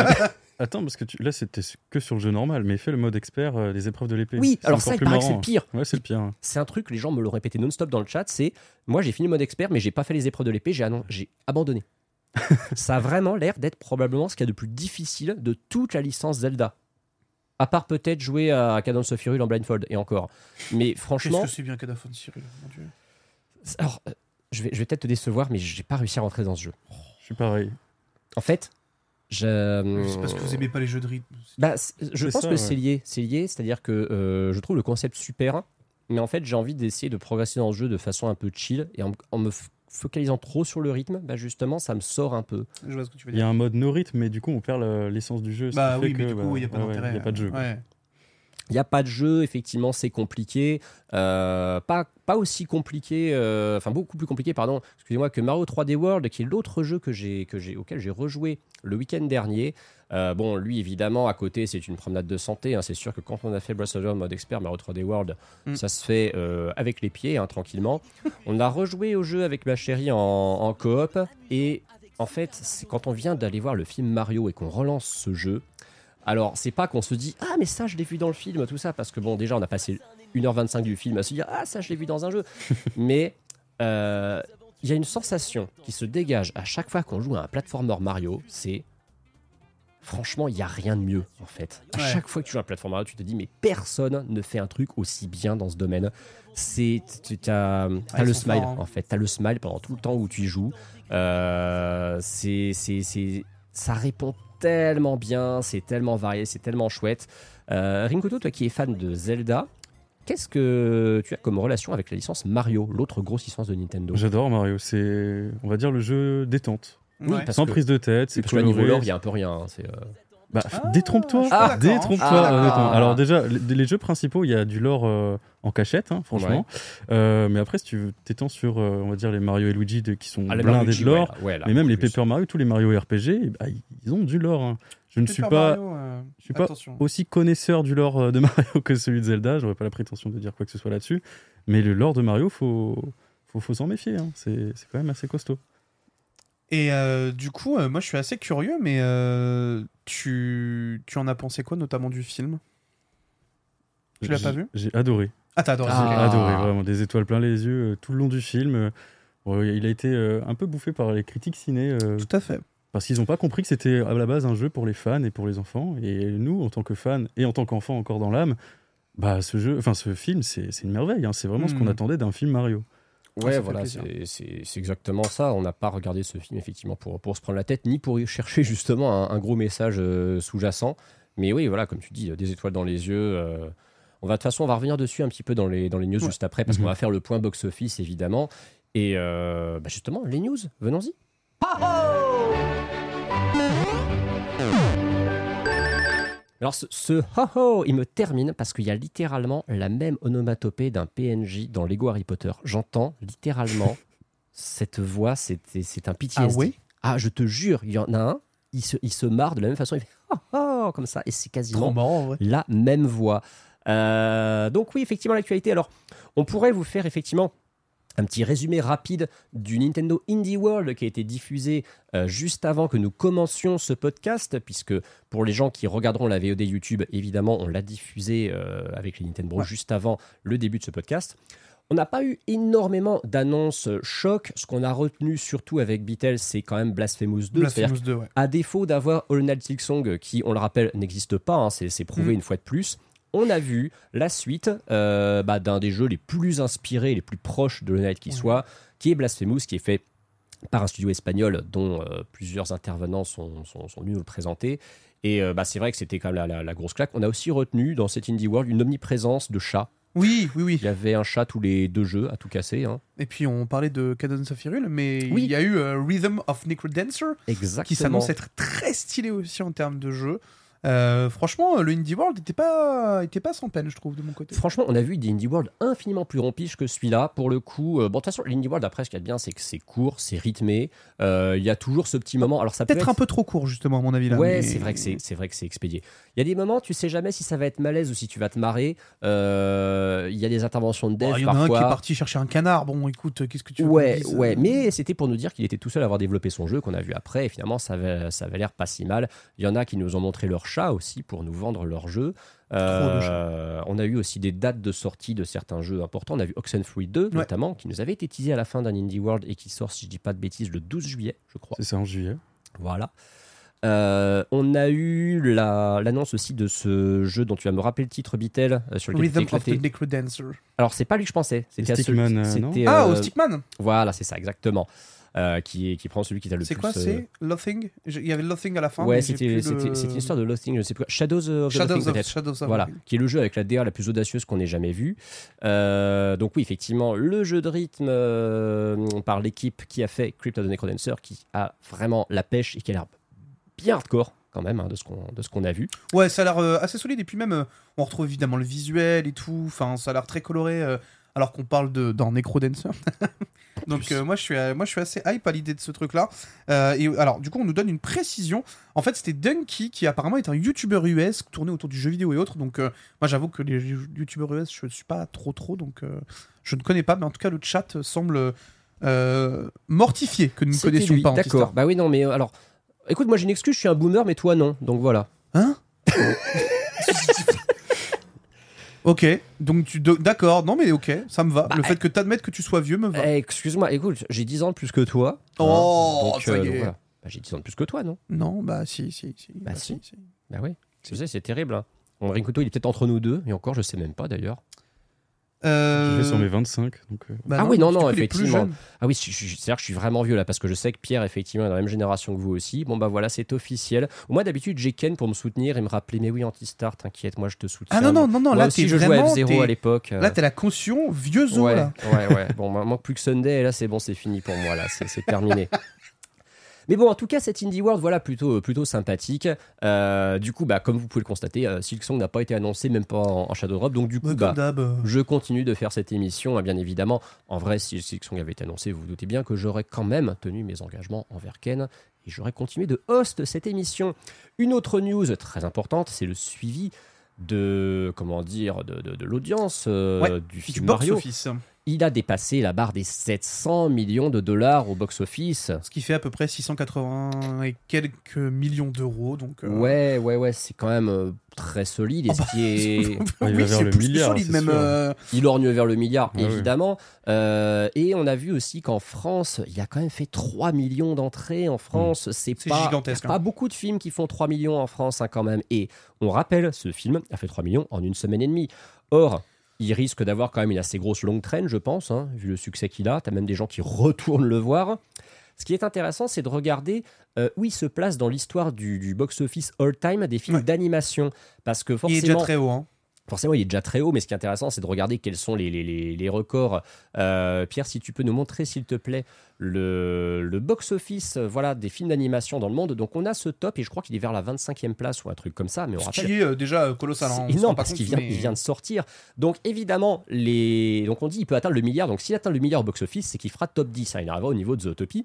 Attends, parce que tu... là, c'était que sur le jeu normal, mais fais le mode expert euh, des épreuves de l'épée. Oui, C'est alors ça, il paraît que c'est le pire. Ouais, c'est le pire. hein. C'est un truc, les gens me l'ont répété non-stop dans le chat, c'est moi j'ai fini le mode expert mais j'ai pas fait les épreuves de l'épée, j'ai annon- j'ai abandonné. ça a vraiment l'air d'être probablement ce qu'il y a de plus difficile de toute la licence Zelda. À part peut-être jouer à Cadence of Hyrule en blindfold, et encore. Mais qu'est-ce franchement, que c'est bien Kadafon Cyril mon dieu alors, euh, je vais, je vais peut-être te décevoir, mais j'ai pas réussi à rentrer dans ce jeu. Je suis pareil. En fait, je... c'est parce que vous aimez pas les jeux de rythme Bah, c'est- je pense ça, que ouais. c'est lié. C'est lié, c'est-à-dire que euh, je trouve le concept super, mais en fait, j'ai envie d'essayer de progresser dans le jeu de façon un peu chill et en, en me focalisant trop sur le rythme, bah justement, ça me sort un peu. je vois ce que tu veux Il y dire a un mode no rythme, mais du coup, on perd le- l'essence du jeu. bah oui mais que, du coup bah, il y a pas ouais, d'intérêt Il n'y a pas de jeu. ouais. Il n'y a pas de jeu, effectivement, c'est compliqué. Euh, pas, pas aussi compliqué, euh, enfin beaucoup plus compliqué, pardon, excusez-moi, que Mario 3D World, qui est l'autre jeu que j'ai, que j'ai, auquel j'ai rejoué le week-end dernier. Euh, bon, lui, évidemment, à côté, c'est une promenade de santé. hein. C'est sûr que quand on a fait Breath of the Wild en mode expert, Mario 3D World, Mm. ça se fait avec les pieds, hein, tranquillement. on a rejoué au jeu avec ma chérie en, en coop. Et en fait, c'est quand on vient d'aller voir le film Mario et qu'on relance ce jeu, alors, c'est pas qu'on se dit Ah, mais ça, je l'ai vu dans le film, tout ça, parce que bon, déjà, on a passé 1h25 du film à se dire Ah, ça, je l'ai vu dans un jeu. mais euh, il y a une sensation qui se dégage à chaque fois qu'on joue à un platformer Mario, c'est. Franchement, il n'y a rien de mieux, en fait. À Ouais. chaque fois que tu joues à un platformer Mario, tu te dis Mais personne ne fait un truc aussi bien dans ce domaine. C'est. Tu as, le smile, forts, hein. en fait. Tu as le smile pendant tout le temps où tu y joues. Euh, c'est, c'est, c'est, ça répond tellement bien, c'est tellement varié, c'est tellement chouette. Euh, Rinkoto, toi qui es fan de Zelda, qu'est-ce que tu as comme relation avec la licence Mario, l'autre grosse licence de Nintendo? J'adore Mario. C'est, on va dire, le jeu détente. Oui, Ouais. parce Sans que, prise de tête, c'est parce que là, niveau coloré. lore, il y a un peu rien. hein, c'est, euh, Bah, Ah, détrompe-toi, détrompe-toi. Ah. Alors déjà, les, les jeux principaux, il y a du lore euh, en cachette, hein, franchement. Euh, mais après, si tu t'étends sur, euh, on va dire, les Mario et Luigi de- qui sont ah, la blindés Luigi, de lore, ouais, là, ouais, là, mais même les plus. Paper Mario, tous les Mario RPG, bah, ils ont du lore. hein. Je ne suis pas Mario, euh, je suis pas attention. aussi connaisseur du lore de Mario que celui de Zelda. J'aurais pas la prétention de dire quoi que ce soit là-dessus. Mais le lore de Mario, faut faut, faut s'en méfier. hein. C'est c'est quand même assez costaud. Et euh, du coup, euh, moi je suis assez curieux, mais euh, tu, tu en as pensé quoi, notamment du film? Tu l'as pas J'ai- vu? J'ai adoré. Ah, t'as adoré J'ai Ah. adoré, vraiment. Des étoiles plein les yeux euh, tout le long du film. Euh, bon, il a été euh, un peu bouffé par les critiques ciné euh, Tout à fait. parce qu'ils n'ont pas compris que c'était à la base un jeu pour les fans et pour les enfants. Et nous, en tant que fans et en tant qu'enfants encore dans l'âme, bah ce jeu, enfin ce film, c'est une merveille. hein. C'est vraiment ce qu'on Mm. attendait d'un film Mario. Ouais, voilà, c'est, exactement ça. On n'a pas regardé ce film, effectivement, pour, pour se prendre la tête, ni pour y chercher justement un, un gros message euh, sous-jacent. Mais oui, voilà, comme tu dis, euh, des étoiles dans les yeux. euh, on va, de toute façon, on va revenir dessus un petit peu dans les, dans les news Ouais. juste après, parce Mhm. qu'on va faire le point box-office, évidemment. Et euh, bah, justement, les news, venons-y. Alors ce, ce ho-ho, il me termine parce qu'il y a littéralement la même onomatopée d'un PNJ dans Lego Harry Potter. J'entends littéralement cette voix, c'est un PTSD. Ah ouais Ah, je te jure, il y en a un, il se, il se marre de la même façon, il fait ho-ho comme ça, et c'est quasiment marrant, la même voix. Euh, donc oui, effectivement, l'actualité. Alors, on pourrait vous faire effectivement un petit résumé rapide du Nintendo Indie World qui a été diffusé euh, juste avant que nous commencions ce podcast, puisque pour les gens qui regarderont la VOD YouTube, évidemment, on l'a diffusé euh, avec les Nintendo Ouais. juste avant le début de ce podcast. On n'a pas eu énormément d'annonces choc. Ce qu'on a retenu surtout avec Beatles, c'est quand même Blasphemous 2. C'est-à-dire Blasphemous 2, ouais. à défaut d'avoir Hollow Knight Silksong, qui, on le rappelle, n'existe pas, hein, c'est c'est prouvé Mm. une fois de plus, on a vu la suite euh, bah, d'un des jeux les plus inspirés, les plus proches de Hollow Knight qui soit, qui est Blasphemous, qui est fait par un studio espagnol dont euh, plusieurs intervenants sont, sont, sont venus nous le présenter. Et euh, bah, c'est vrai que c'était quand même la, la- la grosse claque. On a aussi retenu dans cet Indie World une omniprésence de chats. Oui, oui, oui. Il y avait un chat tous les deux jeux à tout casser. hein. Et puis on parlait de Cadence of Hyrule, mais Oui. il y a eu euh, Rhythm of Necrodancer Exactement. qui s'annonce être très stylé aussi en termes de jeu. Euh, franchement, le Indie World était pas, était pas sans peine, je trouve, de mon côté. Franchement, on a vu des Indie World infiniment plus rompiches que celui-là. Pour le coup, euh, bon, de toute façon, l'Indie World, après, ce qu'il y a de bien, c'est que c'est court, c'est rythmé. Euh, Il y a toujours ce petit moment. Alors, ça peut Peut-être être un peu trop court, justement, à mon avis. Là, Ouais, mais- c'est vrai que c'est c'est vrai que c'est expédié. Il y a des moments, tu sais jamais si ça va être malaise ou si tu vas te marrer. Il y a des interventions de dev Oh, Il y en a un qui est parti chercher un canard. Bon, écoute, qu'est-ce que tu veux Ouais, ouais, mais c'était pour nous dire qu'il était tout seul à avoir développé son jeu qu'on a vu après. Et finalement, ça avait, ça avait l'air pas si mal. Il y en a qui nous ont montré leur aussi pour nous vendre leur jeu. Euh, on a eu aussi des dates de sortie de certains jeux importants. On a vu Oxenfree 2 notamment, qui nous avait été teasé à la fin d'un Indie World et qui sort, si je dis pas de bêtises, le 12 juillet, je crois. C'est ça en juillet. Voilà. Euh, on a eu la- l'annonce aussi de ce jeu dont tu vas me rappeler le titre, Bitel, euh, sur lequel Rhythm of the éclaté. Necrodancer. Alors, c'est pas lui que je pensais. C'était Stickman, euh, Ah, au Stickman Voilà, c'est ça, exactement. Euh, qui, prend celui qui t'a le plus. C'est quoi euh, C'est Lothing? Il y avait Lothing à la fin. Ouais, c'était une histoire de Lothing, je sais plus quoi. Shadows of the Shadows Lothing, of. Shadows of Voilà, qui est le jeu avec la DA la plus audacieuse qu'on ait jamais vue. Euh, donc oui, effectivement, le jeu de rythme par l'équipe qui a fait Crypt of the Necrodancer, qui a vraiment la pêche et qui a l'air bien hardcore quand même hein, de ce qu'on de ce qu'on a vu. Ouais, ça a l'air euh, assez solide. Et puis même, euh, on retrouve évidemment le visuel et tout. Enfin, ça a l'air très coloré. euh, alors qu'on parle de- d'un Necrodancer. Donc euh, moi, je suis, euh, moi je suis assez hype à l'idée de ce truc-là. Euh, et alors du coup, on nous donne une précision. En fait, c'était Dunky qui apparemment est un YouTuber US tourné autour du jeu vidéo et autres. Donc euh, moi, j'avoue que les YouTubers US, je ne suis pas trop trop. Donc euh, je ne connais pas. Mais en tout cas, le chat semble euh, mortifié que nous ne connaissions lui, pas. D'accord. Bah oui, non, mais alors, écoute, moi j'ai une excuse, je suis un boomer, mais toi non. Donc voilà. Hein Ok, donc tu d'accord, non mais ok, ça me va. Bah, le fait que t'admettes que tu sois vieux me va. Eh, Excuse-moi, écoute, j'ai 10 ans de plus que toi. Oh, Hein, donc, euh, est. donc voilà. Bah, j'ai 10 ans de plus que toi, non? Non, bah si, si, si. Bah, si. Bah oui. Tu sais, c'est terrible. Hein. Rinkuto, il est peut-être entre nous deux, et encore, je sais même pas d'ailleurs. Euh, Je vais sur mes 25. Donc, euh, bah ah oui, non, non, effectivement. Ah oui, c'est-à-dire que je suis vraiment vieux là, parce que je sais que Pierre, effectivement, est dans la même génération que vous aussi. Bon, bah voilà, c'est officiel. Moi, d'habitude, j'ai Ken pour me soutenir et me rappeler, mais oui, Antistar, t'inquiète, moi, je te soutiens. Ah non, non, non, non, Moi là aussi, t'es je jouais à vraiment. F0 t'es- à l'époque. euh, Là t'es la caution vieux zo ouais, là. ouais, ouais. Bon, moi, manque plus que Sunday, et là, c'est bon, c'est fini pour moi, là, c'est terminé. Mais bon, en tout cas, cette Indie World, voilà, plutôt, plutôt sympathique. Euh, du coup, bah, comme vous pouvez le constater, euh, Silksong n'a pas été annoncé, même pas en, en Shadow Drop. Donc, du coup, bah, euh. je continue de faire cette émission, hein, bien évidemment. En vrai, si Silksong avait été annoncé, vous vous doutez bien que j'aurais quand même tenu mes engagements envers Ken et j'aurais continué de host cette émission. Une autre news très importante, c'est le suivi de comment dire de, de- de l'audience euh, Ouais, du film Mario. office. Il a dépassé la barre des 700 millions de dollars au box-office. Ce qui fait à peu près 680 et quelques millions d'euros. Donc, euh, Ouais, ouais, ouais, c'est quand même euh, très solide. Et Oh ce bah, qui est... il vers c'est le plus que milliard, solide c'est même. sûr. euh, Il orgne vers le milliard, Ah ouais. évidemment. Euh, et on a vu aussi qu'en France, il a quand même fait 3 millions d'entrées en France. C'est C'est pas, gigantesque, a pas hein. beaucoup de films qui font 3 millions en France hein, quand même. Et on rappelle, ce film a fait 3 millions en une semaine et demie. Or, il risque d'avoir quand même une assez grosse longue traîne, je pense, hein, vu le succès qu'il a. Tu as même des gens qui retournent le voir. Ce qui est intéressant, c'est de regarder euh, où il se place dans l'histoire du, du box-office all-time des films Ouais. d'animation. Parce que Il est forcément, déjà très haut. Hein. Forcément, il est déjà très haut, mais ce qui est intéressant, c'est de regarder quels sont les, les- les- records. Euh, Pierre, si tu peux nous montrer, s'il te plaît, le, le box-office euh, voilà, des films d'animation dans le monde. Donc, on a ce top, et je crois qu'il est vers la 25e place ou un truc comme ça, mais on Ce rappelle. qui est euh, déjà colossal. hein, on C'est se rend énorme pas parce qu'il vient, mais- il vient de sortir. Donc évidemment, les... donc on dit il peut atteindre le milliard. Donc s'il atteint le milliard au box-office, c'est qu'il fera top 10. hein, il arrivera au niveau de The Utopia.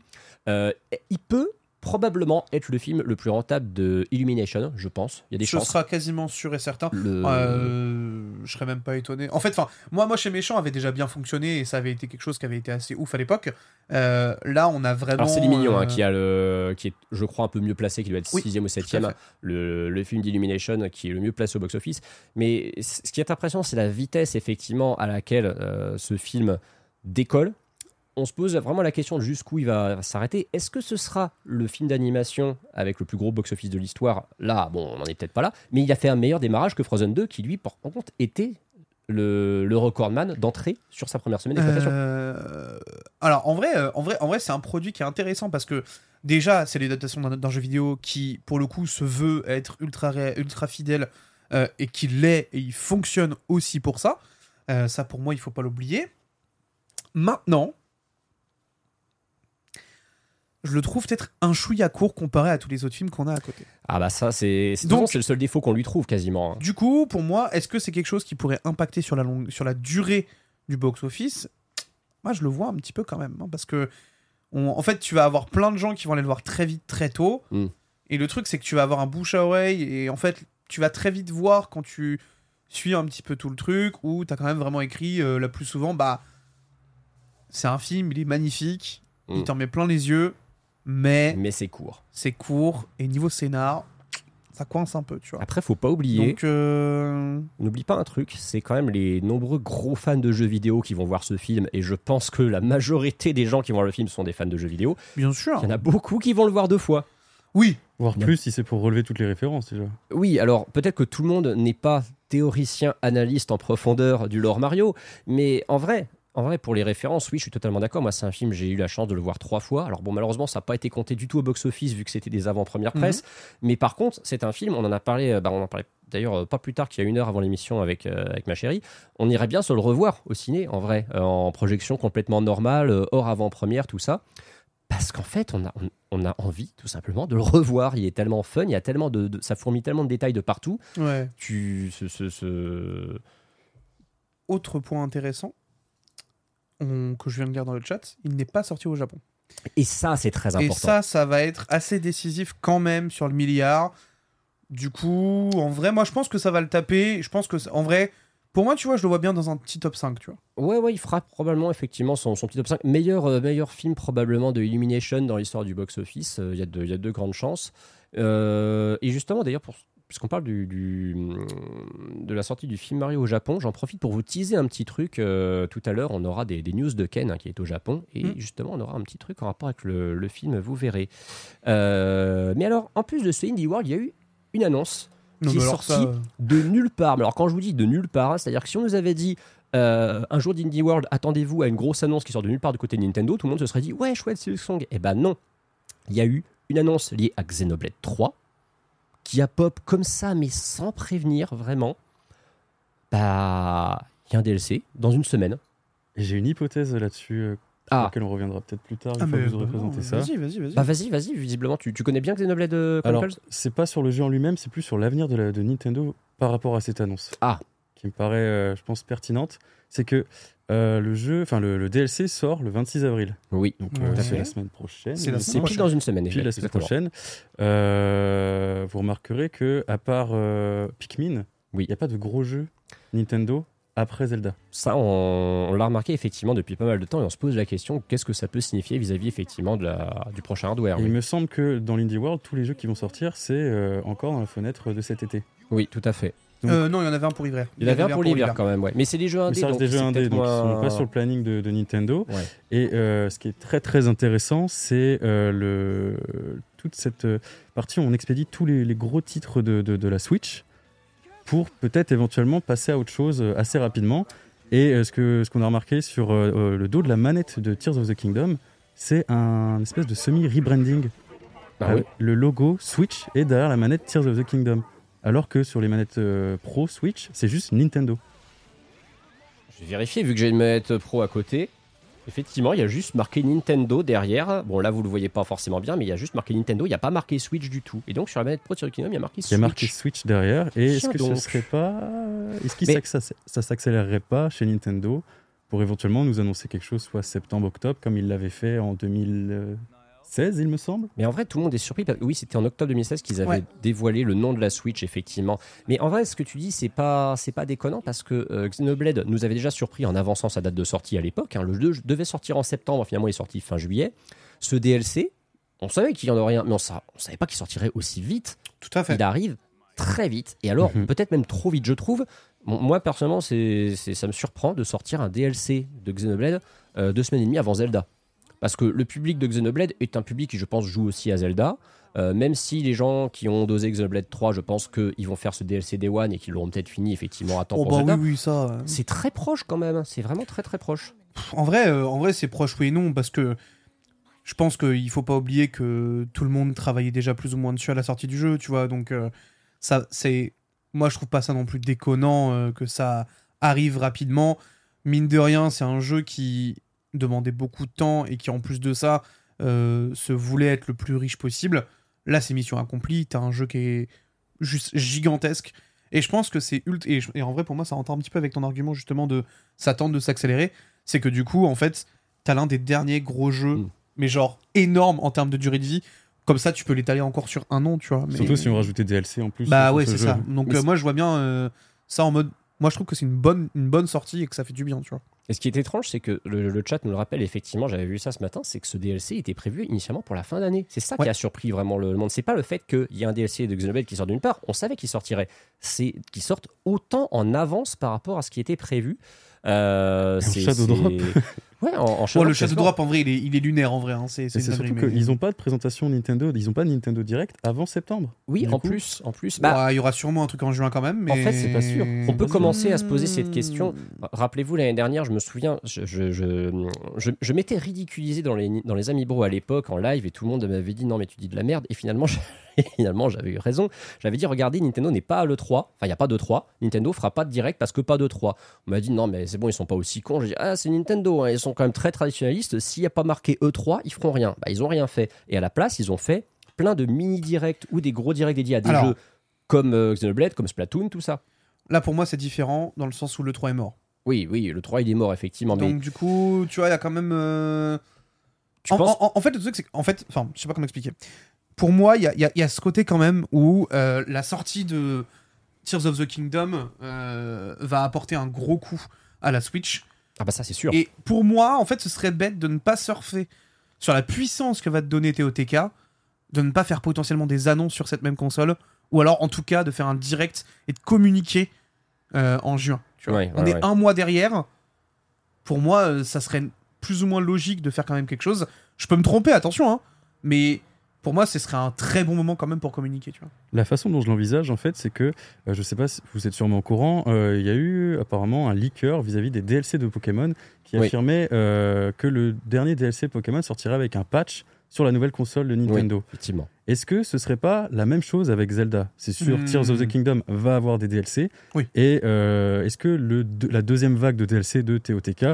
Euh, il peut probablement être le film le plus rentable de Illumination, je pense. Il y a des Ce chances. sera quasiment sûr et certain. Le- Euh, je serais même pas étonné. En fait, enfin, moi, moi chez Méchant avait déjà bien fonctionné et ça avait été quelque chose qui avait été assez ouf à l'époque. Euh, là, on a vraiment. Alors c'est Les Mignons hein, euh, qui a le qui est je crois un peu mieux placé qui doit être Oui, 6 ou 7 tout à fait. le, le film d'Illumination qui est le mieux placé au box office mais ce qui est impressionnant c'est la vitesse effectivement à laquelle euh, ce film décolle on se pose vraiment la question de jusqu'où il va, s'arrêter est-ce que ce sera le film d'animation avec le plus gros box office de l'histoire? Là bon on n'en est peut-être pas là mais il a fait un meilleur démarrage que Frozen 2 qui lui par contre était le, recordman d'entrée sur sa première semaine d'exploitation Euh, alors en vrai, euh, en vrai, en vrai, c'est un produit qui est intéressant parce que déjà, c'est l'adaptation d'un jeu vidéo qui, pour le coup, se veut être ultra ultra fidèle euh, et qui l'est et il fonctionne aussi pour ça. Ça, pour moi, il faut pas l'oublier. Maintenant, je le trouve peut-être un chouïa court comparé à tous les autres films qu'on a à côté. Ah bah ça, c'est Donc- c'est le seul défaut qu'on lui trouve quasiment. hein. Du coup, pour moi, est-ce que c'est quelque chose qui pourrait impacter sur la, longue, sur la durée du box-office? Moi, je le vois un petit peu quand même. hein, parce que, on- en fait, tu vas avoir plein de gens qui vont aller le voir très vite, très tôt. Mm. Et le truc, c'est que tu vas avoir un bouche à oreille. Et en fait, tu vas très vite voir quand tu suis un petit peu tout le truc, où tu as quand même vraiment écrit euh, la plus souvent, bah, c'est un film, il est magnifique, il Mm. t'en met plein les yeux, mais Mais c'est court. c'est court. Et niveau scénar, ça coince un peu, tu vois. Après, faut pas oublier, Donc, euh, n'oublie pas un truc, c'est quand même les nombreux gros fans de jeux vidéo qui vont voir ce film, et je pense que la majorité des gens qui vont voir le film sont des fans de jeux vidéo. bien sûr. Il y en a beaucoup qui vont le voir deux fois. Oui, Voire plus si c'est pour relever toutes les références déjà. Oui, alors peut-être que tout le monde n'est pas théoricien, analyste en profondeur du lore Mario, mais en vrai, en vrai, pour les références, oui, je suis totalement d'accord. Moi, c'est un film, j'ai eu la chance de le voir trois fois. Alors bon, malheureusement, ça n'a pas été compté du tout au box-office vu que c'était des avant-premières Mhm. presse. Mais par contre, c'est un film, on en a parlé, euh, bah, on en parlait d'ailleurs euh, pas plus tard qu'il y a une heure avant l'émission avec, euh, avec ma chérie. On irait bien se le revoir au ciné, en vrai, euh, en projection complètement normale, euh, hors avant-première, tout ça. Parce qu'en fait, on a, on, on a envie, tout simplement, de le revoir. Il est tellement fun, il y a tellement de, de- ça fourmille tellement de détails de partout. ouais. Tu, ce, ce- ce- Autre point intéressant on- que je viens de lire dans le chat, il n'est pas sorti au Japon. Et ça, c'est très Et important. ça, ça va être assez décisif quand même sur le milliard. Du coup, en vrai, moi, je pense que ça va le taper. Je pense que, en vrai, pour moi, tu vois, je le vois bien dans un petit top 5, tu vois. Ouais, ouais, il fera probablement effectivement son, son petit top 5. Meilleur, euh, meilleur film probablement de Illumination dans l'histoire du box-office. Euh, Il y, y a de grandes chances. Euh, et justement, d'ailleurs, pour- puisqu'on parle du, du- de la sortie du film Mario au Japon, j'en profite pour vous teaser un petit truc. Euh, tout à l'heure, on aura des, des news de Ken hein, qui est au Japon. Et Mm. justement, on aura un petit truc en rapport avec le, le film, vous verrez. Euh, mais alors, en plus de ce Indie World, il y a eu une annonce Non, qui est alors sorti ça, euh, de nulle part. Mais alors quand je vous dis de nulle part, hein, c'est-à-dire que si on nous avait dit euh, un jour d'Indie World, attendez-vous à une grosse annonce qui sort de nulle part du côté de Nintendo, tout le monde se serait dit ouais chouette c'est le song. Eh ben non, il y a eu une annonce liée à Xenoblade 3 qui a pop comme ça mais sans prévenir vraiment. Bah il y a un DLC dans une semaine. J'ai une hypothèse là-dessus, euh, sur Ah. laquelle on reviendra peut-être plus tard, une ah, fois mais, que vous aurez bah non, ça. Vas-y, vas-y, vas-y. Bah vas-y vas-y visiblement tu, tu connais bien Xenoblade euh, Alors, Chronicles c'est pas sur le jeu en lui-même, c'est plus sur l'avenir de, la- de Nintendo par rapport à cette annonce. Ah. Qui me paraît, euh, je pense, pertinente. C'est que euh, le jeu, enfin le, le DLC sort le 26 avril. Oui. Donc Ouais. euh, c'est la semaine prochaine. C'est pile dans une semaine. Puis la semaine exactement. prochaine. Euh, vous remarquerez que à part euh, Pikmin, Oui. il n'y a pas de gros jeux Nintendo après Zelda. Ça, on, on l'a remarqué effectivement depuis pas mal de temps et on se pose la question qu'est-ce que ça peut signifier vis-à-vis effectivement de la, du prochain hardware oui. il me semble que dans l'Indie World, tous les jeux qui vont sortir, c'est euh, encore dans la fenêtre de cet été. Oui, tout à fait. Euh, non, il y en avait un pour l'hiver. Il y en avait un pour l'hiver quand même, ouais. Mais c'est des jeux Mais indés. ça reste donc des jeux indés, donc ils sont pas sur le planning de, de Nintendo. Ouais. Et euh, ce qui est très très intéressant, c'est euh, le toute cette partie où on expédie tous les, les gros titres de, de- de la Switch pour peut-être éventuellement passer à autre chose assez rapidement. Et euh, ce que ce qu'on a remarqué sur le dos de la manette de Tears of the Kingdom, c'est un espèce de semi-rebranding. Ah Euh, oui. Le logo Switch est derrière la manette Tears of the Kingdom. Alors que sur les manettes euh, Pro Switch, c'est juste Nintendo. Je vais vérifier vu que j'ai une manette pro à côté. Effectivement, il y a juste marqué Nintendo derrière. Bon, là, vous le voyez pas forcément bien, mais il y a juste marqué Nintendo. Il n'y a pas marqué Switch du tout. Et donc, sur la manette Pro de Kingdom, il y a marqué Il y Switch. a marqué Switch derrière. Et est-ce que donc. ce serait pas. Est-ce Mais- s'acc- ça, ça s'accélérerait pas chez Nintendo pour éventuellement nous annoncer quelque chose, soit septembre-octobre, comme il l'avait fait en 2016, il me semble Mais en vrai, tout le monde est surpris. parce- Oui, c'était en octobre 2016 qu'ils avaient Ouais. dévoilé le nom de la Switch, effectivement. Mais en vrai, ce que tu dis, c'est pas, c'est pas déconnant parce que euh, Xenoblade nous avait déjà surpris en avançant sa date de sortie à l'époque. hein. Le jeu devait sortir en septembre, finalement, il est sorti fin juillet. Ce DLC, on savait qu'il y en aurait un, mais on, sa- on savait pas qu'il sortirait aussi vite. Tout à fait. Il arrive très vite. Et alors, Mhm. peut-être même trop vite, je trouve. Bon, moi, personnellement, c'est- ça me surprend de sortir un DLC de Xenoblade euh, deux semaines et demie avant Zelda. Parce que le public de Xenoblade est un public qui, je pense, joue aussi à Zelda. Euh, même si les gens qui ont dosé Xenoblade 3, je pense qu'ils vont faire ce DLC Day One et qu'ils l'auront peut-être fini effectivement à temps Oh pour bah Zelda. oui, oui, ça. euh. C'est très proche quand même. C'est vraiment très très proche. Pff, En vrai, euh, en vrai, c'est proche oui et non parce que je pense qu'il faut pas oublier que tout le monde travaillait déjà plus ou moins dessus à la sortie du jeu, tu vois. Donc euh, ça, c'est, moi, je trouve pas ça non plus déconnant que ça arrive rapidement. Mine de rien, c'est un jeu qui demandait beaucoup de temps et qui, en plus de ça, euh, se voulait être le plus riche possible. Là, c'est mission accomplie. T'as un jeu qui est juste gigantesque. Et je pense que c'est ultra. Et, je- et en vrai, pour moi, ça rentre un petit peu avec ton argument justement de ça tente de s'accélérer. C'est que du coup, en fait, t'as l'un des derniers gros jeux, Mm. mais genre énorme en termes de durée de vie. Comme ça, tu peux l'étaler encore sur un an, tu vois. Mais... Surtout si on rajoutait DLC en plus. Bah ouais, ce c'est ça. Donc euh, moi, je vois bien euh, ça en mode. Moi, je trouve que c'est une bonne, une bonne sortie et que ça fait du bien, tu vois. Et ce qui est étrange, c'est que le, le chat nous le rappelle, effectivement, j'avais vu ça ce matin, c'est que ce DLC était prévu initialement pour la fin d'année. C'est ça Ouais. qui a surpris vraiment le, le monde. C'est pas le fait qu'il y ait un DLC de Xenoblade qui sort d'une part, on savait qu'il sortirait. C'est qu'il sorte autant en avance par rapport à ce qui était prévu. Euh, c'est- Shadow Drop. Ouais, en, en Ouais, Shadow le Drop, Shadow. Drop, en vrai, il est, il est lunaire, en vrai. hein. C'est surtout mais- qu'ils n'ont pas de présentation Nintendo, ils n'ont pas de Nintendo Direct avant septembre. Oui, en coup- plus, en plus. Bah, Ouais, il y aura sûrement un truc en juin quand même. Mais... En fait, c'est pas sûr. On peut Vas-y. commencer à se poser cette question. Rappelez-vous, l'année dernière, je me souviens, je, je, je, je- je m'étais ridiculisé dans les, dans les Amiibo à l'époque, en live, et tout le monde m'avait dit non, mais tu dis de la merde. Et finalement, je- finalement j'avais eu raison. J'avais dit, regardez, Nintendo n'est pas à l'E3. Enfin, il n'y a pas d'E3. Nintendo fera pas de direct parce que pas d'E3. On m'a dit, non, mais c'est bon, ils sont pas aussi cons. J'ai dit, ah, c'est Nintendo, hein, ils sont quand même très traditionnalistes. S'il n'y a pas marqué E3, ils feront rien. Bah, ils ont rien fait. Et à la place, ils ont fait plein de mini-directs ou des gros directs dédiés à des Alors. jeux comme euh, Xenoblade, comme Splatoon, tout ça. Là, pour moi, c'est différent dans le sens où le 3 est mort. Oui, oui, le 3 il est mort effectivement, mais Donc, du coup, tu vois, il y a quand même. euh, tu en, penses en- en fait, le truc, c'est qu'en fait, enfin, je sais pas comment expliquer. Pour moi, il y a, il y a- il y a ce côté quand même où euh, la sortie de Tears of the Kingdom va apporter un gros coup à la Switch. Ah bah ça c'est sûr. Et pour moi, en fait, ce serait bête de ne pas surfer sur la puissance que va te donner TOTK, de ne pas faire potentiellement des annonces sur cette même console, ou alors en tout cas de faire un direct et de communiquer euh, en juin. tu vois. Ouais, On ouais, est ouais. un mois derrière. Pour moi, euh, ça serait plus ou moins logique de faire quand même quelque chose. Je peux me tromper, attention, hein, mais pour moi, ce serait un très bon moment quand même pour communiquer. Tu vois. La façon dont je l'envisage, en fait, c'est que, euh, je sais pas si vous êtes sûrement au courant, euh, il y a eu apparemment un leaker vis-à-vis des DLC de Pokémon qui Oui. affirmait euh, que le dernier DLC Pokémon sortirait avec un patch sur la nouvelle console de Nintendo. Effectivement. Est-ce que ce serait pas la même chose avec Zelda? C'est sûr, Hmm. Tears of the Kingdom va avoir des DLC. Oui. Et euh, est-ce que le, la deuxième vague de DLC de TOTK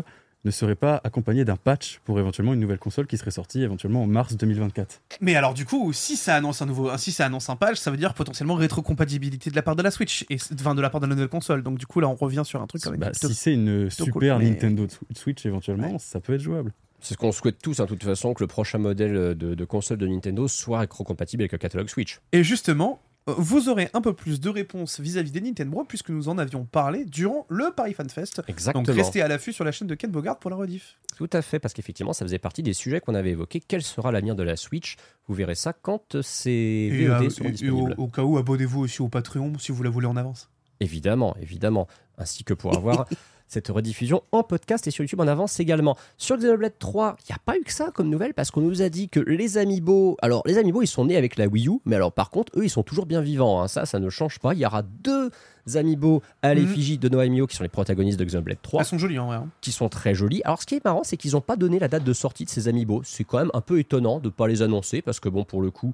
ne serait pas accompagnée d'un patch pour éventuellement une nouvelle console qui serait sortie éventuellement en mars 2024 Mais alors du coup, si ça annonce un nouveau, si ça annonce un patch, ça veut dire potentiellement rétrocompatibilité de la part de la Switch et enfin de la part de la nouvelle console. Donc du coup là, on revient sur un truc quand même. Bah, plutôt- Si c'est une super cool, mais- Nintendo Switch éventuellement, Ouais. ça peut être jouable. C'est ce qu'on souhaite tous, hein, de toute façon, que le prochain modèle de, de console de Nintendo soit rétro-compatible avec le catalogue Switch. Et justement, euh, vous aurez un peu plus de réponses vis-à-vis des Nintendo puisque nous en avions parlé durant le Paris Fan Fest. Exactement. Donc restez à l'affût sur la chaîne de Ken Bogard pour la rediff. Tout à fait, parce qu'effectivement, ça faisait partie des sujets qu'on avait évoqués. Quel sera l'avenir de la Switch? Vous verrez ça quand ces VOD euh, seront et- et au, au cas où, abonnez-vous aussi au Patreon si vous la voulez en avance. Évidemment, évidemment. Ainsi que pour avoir cette rediffusion en podcast et sur YouTube en avance également. Sur Xenoblade 3, il n'y a pas eu que ça comme nouvelle parce qu'on nous a dit que les Amiibo. Alors, les Amiibo, ils sont nés avec la Wii U, mais alors par contre, eux, ils sont toujours bien vivants. hein. Ça, ça ne change pas. Il y aura deux Amiibo à l'effigie de Noah et Mio qui sont les protagonistes de Xenoblade 3 Elles sont jolies en vrai. hein. qui sont très jolis. Alors, ce qui est marrant, c'est qu'ils n'ont pas donné la date de sortie de ces Amiibo. C'est quand même un peu étonnant de ne pas les annoncer parce que, bon, pour le coup,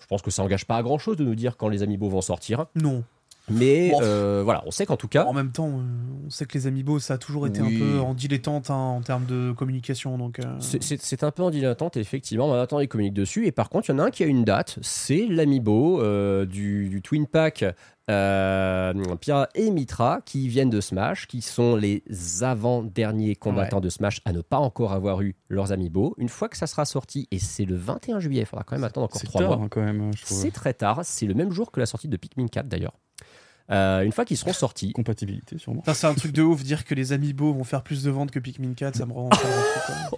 je pense que ça engage pas à grand chose de nous dire quand les Amiibo vont sortir. Non. Mais Bon. euh, voilà, on sait qu'en tout cas. En même temps, euh, on sait que les Amiibo, ça a toujours été Oui. un peu en dilettante hein, en termes de communication. Donc, euh, C'est- un peu en dilettante, effectivement. On attend, ils communiquent dessus. Et par contre, il y en a un qui a une date. C'est l'Amiibo euh, du, du Twin Pack Pyra et Mitra qui viennent de Smash, qui sont les avant-derniers combattants de Smash à ne pas encore avoir eu leurs Amiibo. Une fois que ça sera sorti, et c'est le 21 juillet, il faudra quand même attendre encore C'est 3 tard mois. hein. C'est très tard. C'est le même jour que la sortie de Pikmin 4 d'ailleurs. Euh, une fois qu'ils seront sortis, Compatibilité sûrement. C'est un truc de ouf dire que les Amiibo vont faire plus de ventes que Pikmin 4, ça me rend. quand.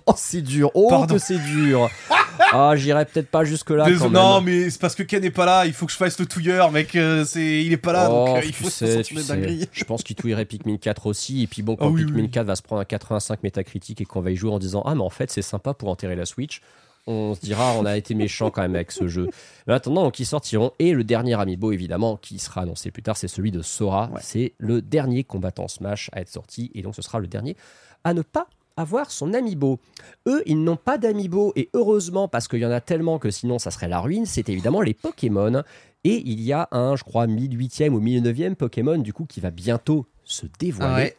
Oh, c'est dur. Oh, Pardon. que c'est dur. ah, j'irai peut-être pas jusque-là. Quand non, mais c'est parce que Ken n'est pas là, il faut que je fasse le touilleur, mec. euh, c'est... Il est pas là, Oh, donc euh, il tu faut se sais, sais. dinguerie. Je pense qu'il touillerait Pikmin 4 aussi. Et puis bon, quand Ah oui, Pikmin oui. 4 va se prendre un 85 métacritique et qu'on va y jouer en disant Ah, mais en fait, c'est sympa pour enterrer la Switch, on se dira On a été méchant quand même avec ce jeu. Mais en attendant, donc, ils sortiront. Et le dernier Amiibo, évidemment, qui sera annoncé plus tard, c'est celui de Sora. Ouais. C'est le dernier combattant Smash à être sorti. Et donc, ce sera le dernier à ne pas avoir son Amiibo. Eux, ils n'ont pas d'Amiibo. Et heureusement, parce qu'il y en a tellement que sinon, ça serait la ruine. C'est évidemment les Pokémon. Et il y a un, je crois, 1008e ou 1009e Pokémon, du coup, qui va bientôt se dévoiler. Ah ouais.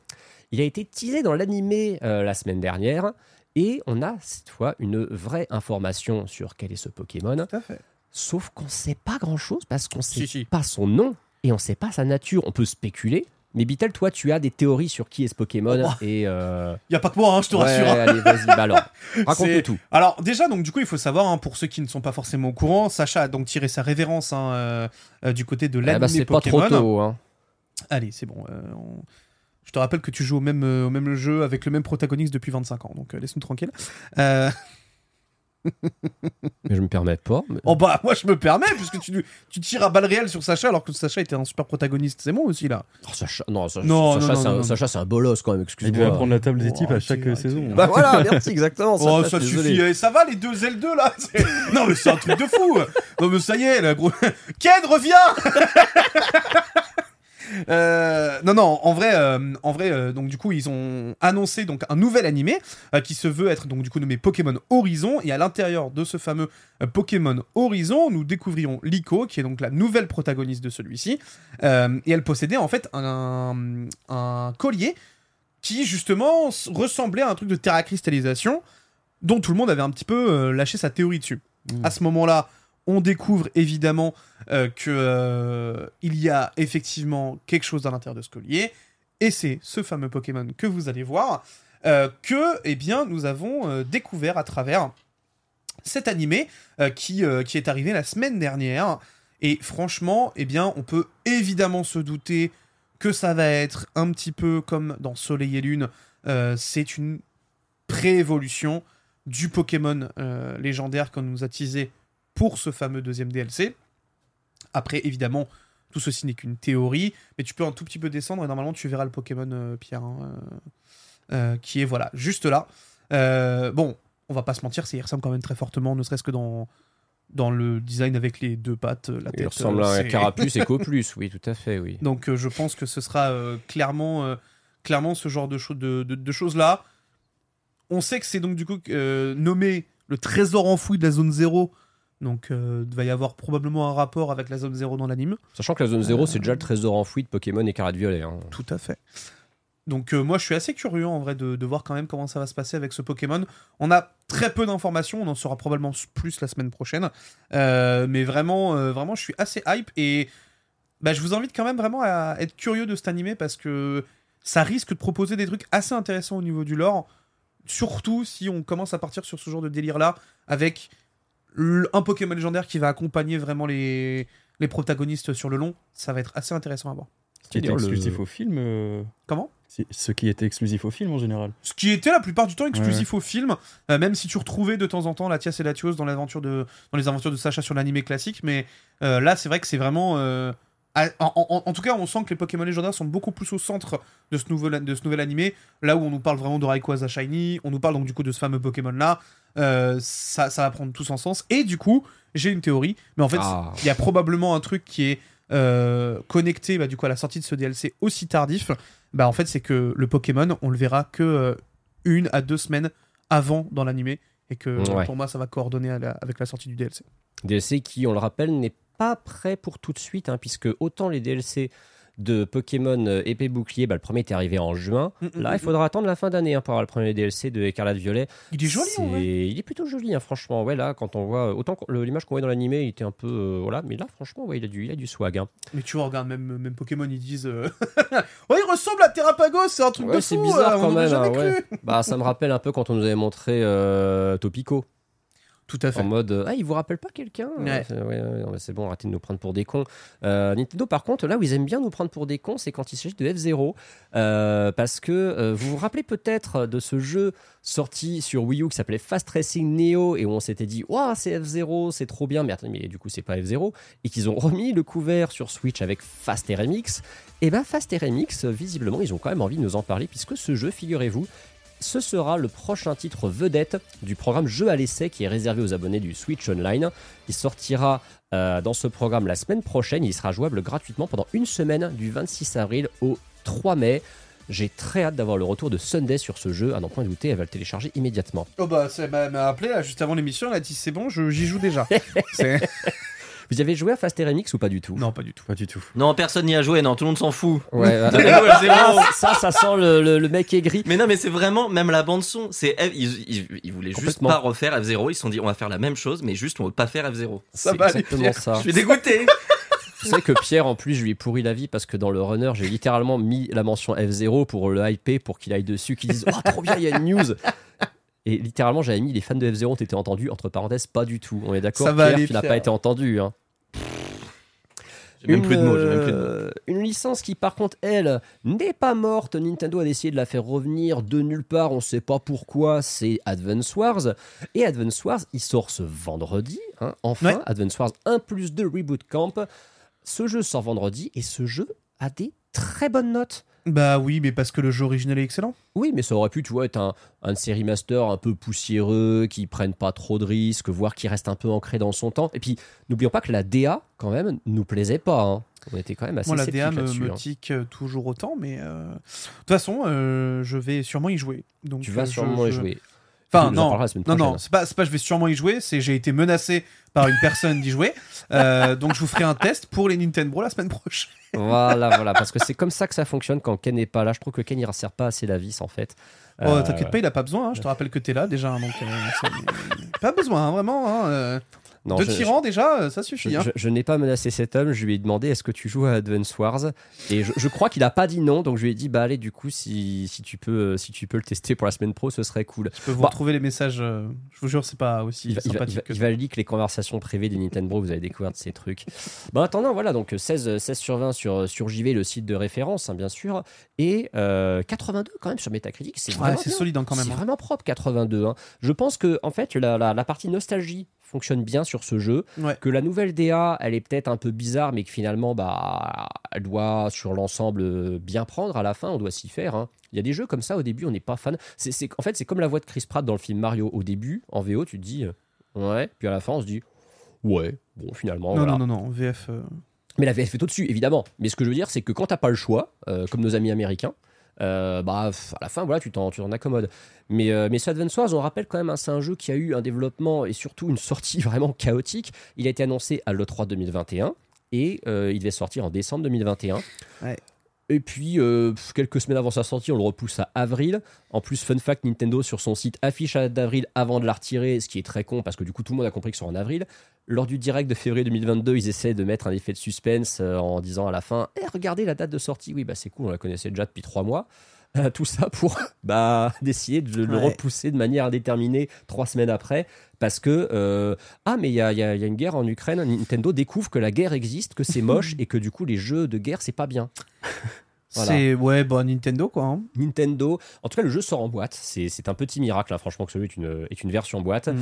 Il a été teasé dans l'animé euh, la semaine dernière. Et on a cette fois une vraie information sur quel est ce Pokémon. Tout à fait. Sauf qu'on ne sait pas grand-chose parce qu'on ne sait Si, si. pas son nom et on ne sait pas sa nature. On peut spéculer. Mais Bitel, toi, tu as des théories sur qui est ce Pokémon Oh. et euh, Il y a pas que moi, hein, je te ouais, rassure. allez, vas-y, bah alors, raconte-nous C'est- tout. Alors déjà, donc du coup, il faut savoir, hein, pour ceux qui ne sont pas forcément au courant, Sacha a donc tiré sa révérence hein, euh, euh, du côté de Ah l'anime bah, c'est pas Pokémon. trop tôt. Hein. Allez, c'est bon. euh, on- Je te rappelle que tu joues au même, euh, au même jeu avec le même protagoniste depuis 25 ans, donc euh, laisse-nous tranquille. Euh, Mais je me permets pas. mais- Oh bah moi je me permets puisque tu, tu tires à balles réelles sur Sacha alors que Sacha était un super protagoniste. C'est moi aussi là. Oh, Sacha, non, Sacha, Non, Sacha, non, c'est non, un- c'est un bolos quand même, Il excuse-moi. devait apprendre la table des Oh, types à chaque euh, saison. Bah voilà, merci, exactement. Oh Sacha, ça suffit. Eh, ça va les deux L2 là Non mais c'est un truc de fou. Non mais ça y est la gros. Ken reviens. Euh, non non en vrai euh, en vrai euh, donc du coup ils ont annoncé donc un nouvel animé qui se veut être donc du coup nommé Pokémon Horizon et à l'intérieur de ce fameux Pokémon Horizon nous découvrirons Liko qui est donc la nouvelle protagoniste de celui-ci et elle possédait en fait un, un collier qui justement ressemblait à un truc de terracristallisation dont tout le monde avait un petit peu lâché sa théorie dessus. Mm. À ce moment-là, on découvre évidemment euh, euh, y a effectivement quelque chose à l'intérieur de ce collier, et c'est ce fameux Pokémon que vous allez voir euh, que eh bien nous avons euh, découvert à travers cet animé qui, qui est arrivé la semaine dernière. Et franchement, eh bien, on peut évidemment se douter que ça va être un petit peu comme dans Soleil et Lune. C'est une pré-évolution du Pokémon légendaire qu'on nous a teasé pour ce fameux deuxième DLC. Après, évidemment, tout ceci n'est qu'une théorie, mais tu peux un tout petit peu descendre et normalement tu verras le Pokémon euh, Pierre, hein, euh, euh, qui est voilà, juste là. Bon, on va pas se mentir, c'est il ressemble quand même très fortement, ne serait-ce que dans dans le design avec les deux pattes, la tête. Il ressemble à un carapuce et plus, oui, tout à fait, oui. donc euh, je pense que ce sera euh, clairement, euh, clairement ce genre de, cho- de, de- de choses-là. On sait que c'est donc du coup nommé le trésor enfoui de la zone 0. Donc euh, il va y avoir probablement un rapport avec la zone 0 dans l'anime. Sachant que la zone 0, c'est déjà le trésor enfoui de Pokémon Écarlate Violet. Hein. Tout à fait. Donc euh, moi je suis assez curieux en vrai de, de voir quand même comment ça va se passer avec ce Pokémon. On a très peu d'informations, on en saura probablement plus la semaine prochaine. Euh, mais vraiment, euh, vraiment je suis assez hype et bah, je vous invite quand même vraiment à être curieux de cet animé parce que ça risque de proposer des trucs assez intéressants au niveau du lore. Surtout si on commence à partir sur ce genre de délire là avec un Pokémon légendaire qui va accompagner vraiment les, les protagonistes sur le long. Ça va être assez intéressant à voir. Ce qui était le- exclusif au film. euh, Comment? Ce qui était exclusif au film en général. Ce qui était la plupart du temps exclusif au film, euh, même si tu retrouvais de temps en temps Latias et Latios dans, l'aventure de, dans les aventures de Sacha sur l'animé classique, mais euh, là c'est vrai que c'est vraiment... euh, en, en- en tout cas, on sent que les Pokémon légendaires sont beaucoup plus au centre de ce nouvel, de ce nouvel animé, là où on nous parle vraiment de Rayquaza Shiny, on nous parle donc du coup de ce fameux Pokémon-là, euh, ça, ça va prendre tout son sens, et du coup, j'ai une théorie, mais en fait, Ah. il y a probablement un truc qui est euh, connecté bah, du coup à la sortie de ce DLC aussi tardif. Bah en fait c'est que le Pokémon on le verra que euh, une à deux semaines avant dans l'animé et que Ouais. pour moi ça va coordonner la- avec la sortie du DLC. DLC qui, on le rappelle, n'est pas prêt pour tout de suite, hein, puisque autant les DLC de Pokémon euh, épée bouclier, bah, le premier est arrivé en juin. Mm, mm, Là, mm, il faudra attendre la fin d'année hein, pour avoir le premier DLC de Écarlate Violet. Il est joli en C'est- vrai. Il est plutôt joli, hein, franchement. Ouais, là, quand on voit. Autant l'image qu'on voit dans l'animé, il était un peu. euh, voilà, mais là, franchement, ouais, il, a du, il a du swag. hein. Mais tu vois regarde même même Pokémon ils disent euh, ouais il ressemble à Terrapagos c'est un truc Ouais, de c'est fou, bizarre euh, quand même. Bah, ça me rappelle un peu quand on nous avait montré Topico. Tout à fait. En mode, euh, ah, il vous rappelle pas quelqu'un Ouais. C'est- ouais, c'est bon, arrêtez de nous prendre pour des cons. Euh, Nintendo, par contre, là où ils aiment bien nous prendre pour des cons, c'est quand il s'agit de F0. Euh, parce que euh, vous vous rappelez peut-être de ce jeu sorti sur Wii U qui s'appelait Fast Racing Neo et où on s'était dit, waouh, c'est F0, c'est trop bien, mais, mais du coup, c'est pas F0. Et qu'ils ont remis le couvert sur Switch avec Fast RMX. Et ben, Fast RMX, euh, visiblement, ils ont quand même envie de nous en parler, puisque ce jeu, figurez-vous, ce sera le prochain titre vedette du programme Jeu à l'essai qui est réservé aux abonnés du Switch Online. Il sortira euh, dans ce programme la semaine prochaine. Il sera jouable gratuitement pendant une semaine du 26 avril au 3 mai. J'ai très hâte d'avoir le retour de Sunday sur ce jeu. À n'en point douter, elle va le télécharger immédiatement. Oh bah ça m'a appelé là juste avant l'émission elle a dit c'est bon j'y joue déjà. Vous y avez joué à Fast Remix ou pas du tout? Non, pas du tout. Pas du tout. Non, personne n'y a joué, non, tout le monde s'en fout. Ouais, bah, Donnez-nous F0. ça, ça sent le, le- le mec aigri. Mais non, mais c'est vraiment, même la bande-son, c'est F- ils, ils, ils voulaient juste pas refaire F0, ils se sont dit on va faire la même chose, mais juste on veut pas faire F0. Ça va aller, exactement ça. Je suis dégoûté. Tu sais que Pierre, en plus, je lui ai pourri la vie parce que dans le runner, j'ai littéralement mis la mention F0 pour le hyper, pour qu'il aille dessus, qu'il dise Oh, trop bien, il y a une news Et littéralement, j'avais mis les fans de F0 ont été entendus, entre parenthèses, pas du tout. On est d'accord, Ça va Pierre, aller, tu n'as pas été entendu. Hein. J'ai même plus de mots, j'ai même plus de mots. euh, une licence qui, par contre, elle, n'est pas morte. Nintendo a décidé de la faire revenir de nulle part. On sait pas pourquoi. C'est Advance Wars. Et Advance Wars, il sort ce vendredi. hein, enfin, Ouais. Advance Wars 1 plus 2 Reboot Camp. Ce jeu sort vendredi et ce jeu a des très bonnes notes. Bah oui, mais parce que le jeu original est excellent. Oui, mais ça aurait pu, tu vois, être un, un de ces remasters un peu poussiéreux, qui prennent pas trop de risques, voire qui reste un peu ancré dans son temps. Et puis, n'oublions pas que la DA, quand même, nous plaisait pas. hein. On était quand même assez Moi, la DA me, là-dessus, me hein. tique euh, toujours autant, mais euh, de toute façon, euh, je vais sûrement y jouer. Donc, Tu vas je- sûrement y jouer. Enfin, Tu nous en non, non, non, c'est pas, pas je vais sûrement y jouer, c'est j'ai été menacé par une personne d'y jouer. Euh, donc, je vous ferai un test pour les Nintendo la semaine prochaine. Voilà, voilà, parce que c'est comme ça que ça fonctionne quand Ken n'est pas là. Je trouve que Ken il resserre pas assez la vis en fait. Oh, Euh, t'inquiète pas, il a pas besoin. hein, Je te rappelle que t'es là déjà. hein, Donc, euh, pas besoin, hein, vraiment. hein, euh, non, Deux je- tyrans déjà, euh, ça Je, suffit. hein. je- je n'ai pas menacé cet homme, je lui ai demandé est-ce que tu joues à Advance Wars? Et je, je crois qu'il a pas dit non donc je lui ai dit bah allez du coup si, si tu peux euh, si tu peux le tester pour la semaine pro ce serait cool. Je peux vous Bah. retrouver les messages. euh, je vous jure, c'est pas aussi Il va, il va- sympathique il va- que il va les conversations privées des Nintendo, vous allez découvrir de ces trucs. Bon, en attendant, voilà, donc 16, 16 sur 20 sur, sur JV, le site de référence, hein, bien sûr, et euh, 82 quand même sur Metacritic, c'est Ouais, solide hein, quand même. C'est vraiment propre 82. hein. Je pense que en fait la, la- la partie nostalgie fonctionne bien sur ce jeu, Ouais. que la nouvelle DA elle est peut-être un peu bizarre, mais que finalement bah elle doit sur l'ensemble euh, bien prendre à la fin, on doit s'y faire. hein. Il y a des jeux comme ça au début on n'est pas fan. C'est- en fait c'est comme la voix de Chris Pratt dans le film Mario au début en VO tu te dis euh, ouais, puis à la fin on se dit ouais bon finalement Non, voilà. non, non, non, VF. euh, Mais la VF est au-dessus, évidemment. Mais ce que je veux dire, c'est que quand t'as pas le choix, euh, comme nos amis américains, euh, bah, à la fin, voilà, tu t'en, tu t'en accommodes. Mais, euh, mais ce Advance Wars, on rappelle quand même, hein, c'est un jeu qui a eu un développement et surtout une sortie vraiment chaotique. Il a été annoncé à l'E3 2021 et euh, il devait sortir en décembre 2021. Ouais. Et puis, euh, quelques semaines avant sa sortie, on le repousse à avril. En plus, fun fact, Nintendo sur son site affiche la date d'avril avant de la retirer, ce qui est très con parce que du coup, tout le monde a compris que c'est en avril. Lors du direct de février 2022, ils essaient de mettre un effet de suspense euh, en disant à la fin Eh, regardez la date de sortie. Oui, bah c'est cool, on la connaissait déjà depuis trois mois. Euh, tout ça pour bah, décider de le Ouais. repousser de manière indéterminée trois semaines après. Parce que, euh, ah, mais il y a, y a- y a une guerre en Ukraine. Nintendo découvre que la guerre existe, que c'est moche et que du coup, les jeux de guerre, c'est pas bien. Voilà. C'est ouais, bah Nintendo quoi. hein. Nintendo. En tout cas, le jeu sort en boîte. C'est un petit miracle, hein, franchement, que celui est une, est une version boîte. Mm.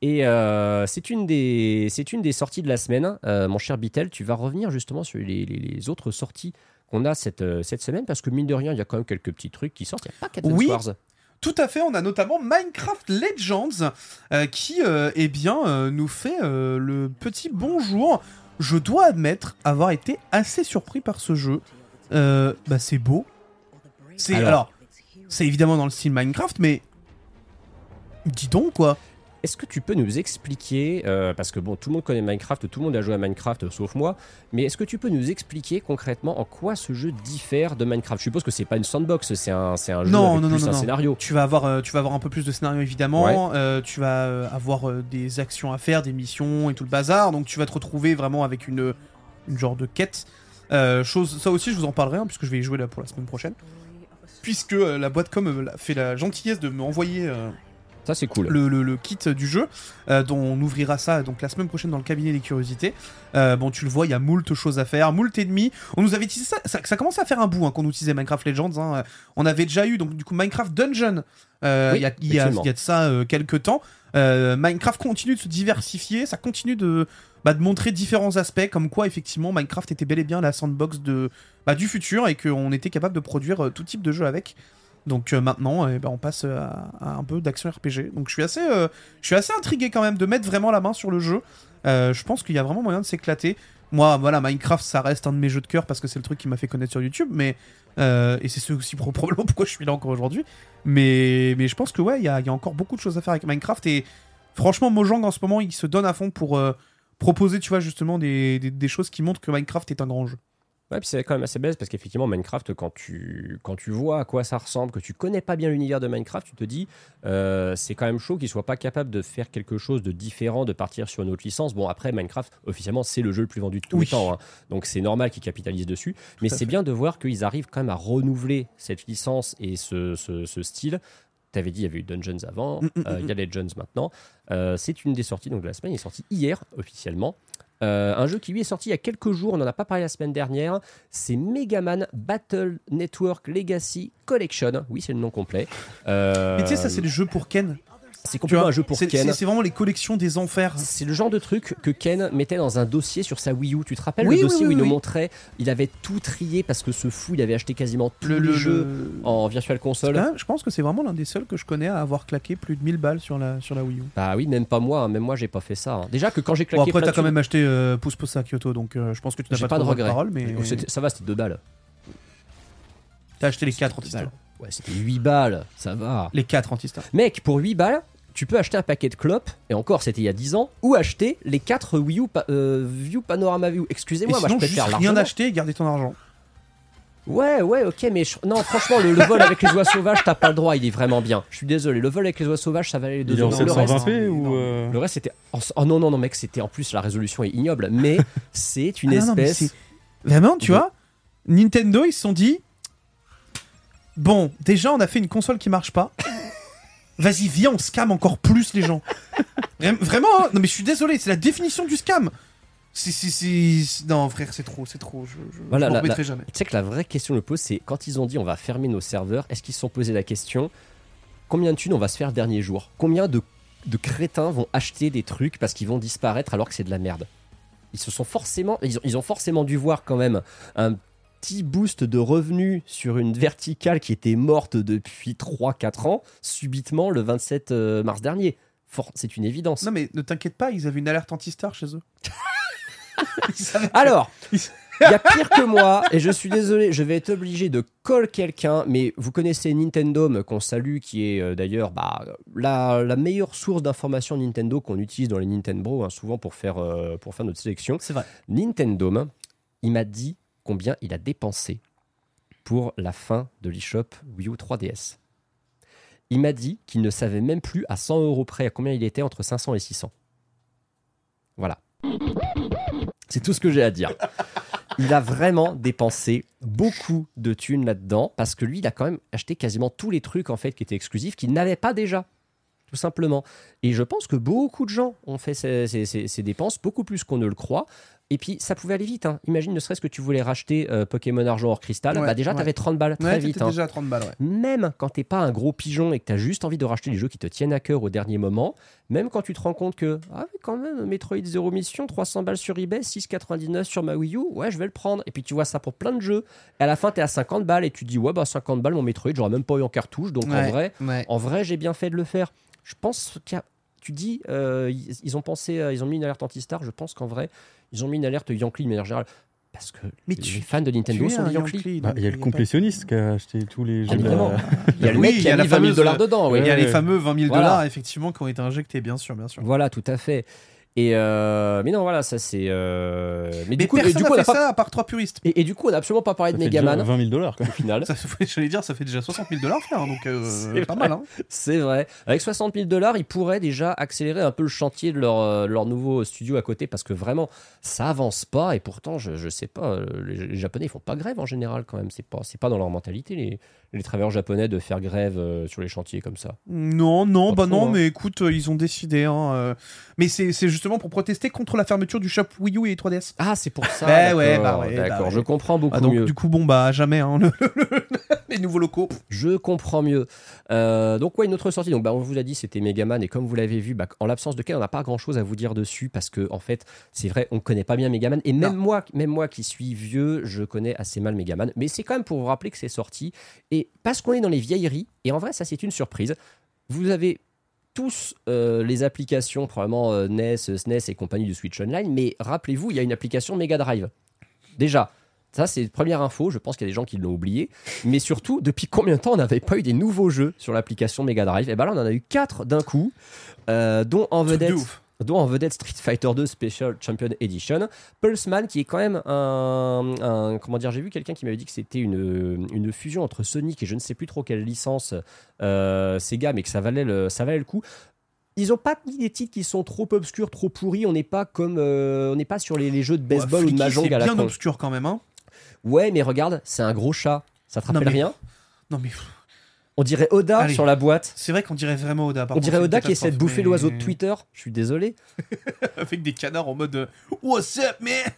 Et euh, c'est une, des- c'est une des sorties de la semaine. Euh, mon cher Bitel, tu vas revenir justement sur les, les- les autres sorties qu'on a cette, euh, cette semaine, parce que mine de rien, il y a quand même quelques petits trucs qui sortent. Il n'y a pas qu'Advance Oui. Wars. Tout à fait, on a notamment Minecraft Legends euh, qui, euh, eh bien, euh, nous fait le petit bonjour. Je dois admettre avoir été assez surpris par ce jeu. Bah, c'est beau. C'est Alors. alors, c'est évidemment dans le style Minecraft, mais dis donc quoi. Est-ce que tu peux nous expliquer, euh, parce que bon, tout le monde connaît Minecraft, tout le monde a joué à Minecraft euh, sauf moi, mais est-ce que tu peux nous expliquer concrètement en quoi ce jeu diffère de Minecraft? Je suppose que c'est pas une sandbox, c'est un, c'est un jeu Non, avec non, non, plus non, un non. scénario. Tu vas avoir, euh, tu vas avoir un peu plus de scénario évidemment. Euh, tu vas avoir des actions à faire, des missions et tout le bazar. Donc tu vas te retrouver vraiment avec une, une genre de quête. Chose, ça aussi, je vous en parlerai hein, puisque je vais y jouer là pour la semaine prochaine. Puisque la boîte com fait la gentillesse de m'envoyer euh, Ça, c'est cool. le, le- le kit du jeu, euh, dont on ouvrira ça donc la semaine prochaine dans le cabinet des curiosités. Euh, bon, tu le vois, il y a moult choses à faire, moult ennemis. On nous avait teasé ça, ça, ça commence à faire un bout hein, qu'on nous teasait Minecraft Legends. hein. On avait déjà eu donc du coup Minecraft Dungeon. euh, Oui, Il y, a, y y de ça euh, quelques temps. Euh, Minecraft continue de se diversifier, ça continue de, bah, de montrer différents aspects, comme quoi effectivement Minecraft était bel et bien la sandbox de, bah, du futur et qu'on était capable de produire euh, tout type de jeu avec. Donc euh, maintenant, eh ben, on passe à, à un peu d'action RPG. Donc je suis assez, euh, je suis assez intrigué quand même de mettre vraiment la main sur le jeu. Euh, je pense qu'il y a vraiment moyen de s'éclater. Moi, voilà, Minecraft, ça reste un de mes jeux de cœur parce que c'est le truc qui m'a fait connaître sur YouTube, mais euh, et c'est ce aussi pro- probablement pourquoi je suis là encore aujourd'hui. Mais, je pense que ouais, il y a, encore beaucoup de choses à faire avec Minecraft et franchement, Mojang en ce moment, il se donne à fond pour euh, proposer, tu vois, justement des choses qui montrent que Minecraft est un grand jeu. Ouais, puis c'est quand même assez bête parce qu'effectivement, Minecraft, quand tu, quand tu vois à quoi ça ressemble, que tu connais pas bien l'univers de Minecraft, tu te dis, euh, c'est quand même chaud qu'ils soient pas capables de faire quelque chose de différent, de partir sur une autre licence. Bon, après, Minecraft, officiellement, c'est le jeu le plus vendu de tous Oui. les temps. hein. Donc c'est normal qu'ils capitalisent dessus. Mais c'est bien de voir qu'ils arrivent quand même à renouveler cette licence et ce, ce, ce style. Tu avais dit, il y avait eu Dungeons avant, Mm, mm, euh, il y a Legends maintenant. Euh, c'est une des sorties donc, de la semaine. Il est sorti hier, officiellement. Euh, un jeu qui lui est sorti il y a quelques jours, on n'en a pas parlé la semaine dernière, c'est Mega Man Battle Network Legacy Collection. Oui, c'est le nom complet. Euh, Mais tu sais, ça, c'est le jeu pour Ken. C'est complètement un jeu pour Ken. C'est vraiment les collections des enfers. C'est le genre de truc que Ken mettait dans un dossier sur sa Wii U. Tu te rappelles Oui, le dossier oui, où il nous montrait Il avait tout trié parce que ce fou, il avait acheté quasiment tous Le, les le- jeux en Virtual Console. Hein, je pense que c'est vraiment l'un des seuls que je connais à avoir claqué plus de 1000 balles sur la, sur la Wii U. Bah oui, même pas moi. hein. Même moi, j'ai pas fait ça. hein. Déjà que quand j'ai Bon, claqué après, t'as quand même acheté euh, Pouce Pouce à Kyoto, donc euh, je pense que tu n'as pas, pas de regret. parole, mais Oh, Ça va, c'était deux balles. t'as acheté les 4 C'était anti-stars. balles. Ouais, c'était 8 balles. Ça va. Les 4 anti-stars. Mec, pour 8 balles, tu peux acheter un paquet de clopes, et encore c'était il y a 10 ans, ou acheter les 4 Wii U pa- euh, View Panorama View. Excusez-moi, moi, je juste préfère rien largement. acheter et garder ton argent. Ouais, ouais, ok, mais je- non, franchement, le, le vol avec les oies sauvages, t'as pas le droit, il est vraiment bien. Je suis désolé, le vol avec les oies sauvages, ça valait les 2 Il est en euros. Le reste, 720p non, ou. non. euh, le reste, c'était. Oh non, non, non, mec, c'était en plus, la résolution est ignoble, mais c'est une Ah non, non, espèce. c'est- Vraiment, tu de- vois, Nintendo, ils se sont dit Bon, déjà, on a fait une console qui marche pas. Vas-y, viens, on scam encore plus les gens. Vra- Vraiment, hein. non, mais je suis désolé, c'est la définition du scam. C'est, c'est, c'est- Non, frère, c'est trop, c'est trop. Je, je, Voilà, je m'en remettrai jamais. Tu sais que la vraie question le pose, c'est quand ils ont dit on va fermer nos serveurs, est-ce qu'ils se sont posé la question combien de thunes on va se faire le dernier jour? Combien de, de crétins vont acheter des trucs parce qu'ils vont disparaître alors que c'est de la merde? Ils se sont forcément, ils ont, ils ont forcément dû voir quand même un petit boost de revenus sur une verticale qui était morte depuis 3-4 ans, subitement le 27 euh, mars dernier. C'est une évidence. Non, mais ne t'inquiète pas, ils avaient une alerte anti-star chez eux. Alors, il y a pire que moi, et je suis désolé, je vais être obligé de call quelqu'un, mais vous connaissez Nintendo, qu'on salue, qui est euh, d'ailleurs bah, la, la meilleure source d'information Nintendo qu'on utilise dans les Nintendo, hein, souvent pour faire, euh, pour faire notre sélection. C'est vrai. Nintendo, il m'a dit combien il a dépensé pour la fin de l'eShop Wii U 3DS. Il m'a dit qu'il ne savait même plus à 100 euros près à combien il était entre 500 et 600. Voilà. C'est tout ce que j'ai à dire. Il a vraiment dépensé beaucoup de thunes là-dedans parce que lui, il a quand même acheté quasiment tous les trucs en fait qui étaient exclusifs qu'il n'avait pas déjà. Tout simplement. Et je pense que beaucoup de gens ont fait ces, dépenses, beaucoup plus qu'on ne le croit. Et puis, ça pouvait aller vite. hein. Imagine, ne serait-ce que tu voulais racheter euh, Pokémon Argent hors cristal. Ouais, bah déjà, ouais. tu avais 30 balles très Ouais, vite. hein. déjà à 30 balles, ouais. Même quand t'es pas un gros pigeon et que tu as juste envie de racheter les jeux qui te tiennent à cœur au dernier moment, même quand tu te rends compte que, ah oui, quand même, Metroid Zero Mission, 300 balles sur eBay, 6,99 sur ma Wii U, ouais, je vais le prendre. Et puis tu vois ça pour plein de jeux. Et à la fin, tu es à 50 balles et tu te dis, ouais, bah 50 balles, mon Metroid, j'aurais même pas eu en cartouche. Donc en vrai, en vrai, j'ai bien fait de le faire. Je pense qu'il y a. Tu dis, euh, ils, ils ont pensé, euh, ils ont mis une alerte anti-star. Je pense qu'en vrai, ils ont mis une alerte Yankee de manière générale. Parce que Mais les tu- fans de Nintendo sont des Yankees. Bah, Il y a le complétionniste qui a acheté tous les jeux. Évidemment. de- Il y a le mec il qui y a mis 20 000 fameuse- dollars dedans. Il y a les fameux 20 000 Voilà. dollars, effectivement, qui ont été injectés, bien sûr, bien sûr. Voilà, tout à fait. Et euh, mais non, voilà, ça c'est. euh, Mais, Mais du coup, et personne du n'a coup, on fait a pas- ça à part trois puristes. et, et du coup, on n'a absolument pas parlé Ça de Megaman 20 000 dollars. au final. Ça, j'allais dire, ça fait déjà 60 000 dollars faire, donc euh, C'est pas vrai. mal. Hein. C'est vrai. Avec 60 000 dollars, ils pourraient déjà accélérer un peu le chantier de leur, euh, leur nouveau studio à côté parce que vraiment, ça avance pas. Et pourtant, je, je sais pas, les, les Japonais ils font pas grève en général quand même. C'est pas, c'est pas dans leur mentalité les, les travailleurs japonais de faire grève euh, sur les chantiers comme ça. Non, non, Pas bah trop, non, hein. mais écoute, euh, ils ont décidé. Hein, euh, Mais c'est c'est justement pour protester contre la fermeture du shop Wii U et 3DS. Ah, c'est pour ça. Bah d'accord, ouais, bah ouais, bah d'accord. ouais. Je comprends beaucoup Ah, donc mieux. du coup, bon, bah jamais, hein, le- le- les nouveaux locaux. Je comprends mieux. Euh, donc ouais, une autre sortie. Donc bah, on vous a dit c'était Megaman et comme vous l'avez vu, bah, en l'absence de quel on n'a pas grand chose à vous dire dessus parce que en fait c'est vrai on connaît pas bien Megaman et même Non. moi, même moi qui suis vieux, je connais assez mal Megaman. Mais c'est quand même pour vous rappeler que c'est sorti et parce qu'on est dans les vieilleries et en vrai ça c'est une surprise. Vous avez tous euh, les applications probablement euh, NES, SNES et compagnie du Switch Online, mais rappelez-vous il y a une application Mega Drive. Déjà. Ça, c'est première info. Je pense qu'il y a des gens qui l'ont oublié. Mais surtout, depuis combien de temps on n'avait pas eu des nouveaux jeux sur l'application Mega Drive? Et ben là, on en a eu quatre d'un coup, euh, dont en vedette ouf. Dont en vedette Street Fighter 2 Special Champion Edition. Pulseman, qui est quand même un. un- comment dire J'ai vu quelqu'un qui m'avait dit que c'était une, une fusion entre Sonic et je ne sais plus trop quelle licence euh, Sega, mais que ça valait le, ça valait le coup. Ils ont pas mis des titres qui sont trop obscurs, trop pourris. On n'est pas comme, euh, on n'est pas sur les, les jeux de baseball ou de mahjong c'est à la bien con. obscur quand même, hein. Ouais, mais regarde, c'est un gros chat. Ça te Non, rappelle mais- rien? Non, mais On dirait Oda Allez. sur la boîte. c'est vrai qu'on dirait vraiment Oda. par On contre, dirait Oda qui essaie de bouffer mais- l'oiseau de Twitter. Je suis désolé. Avec des canards en mode euh, What's up, man?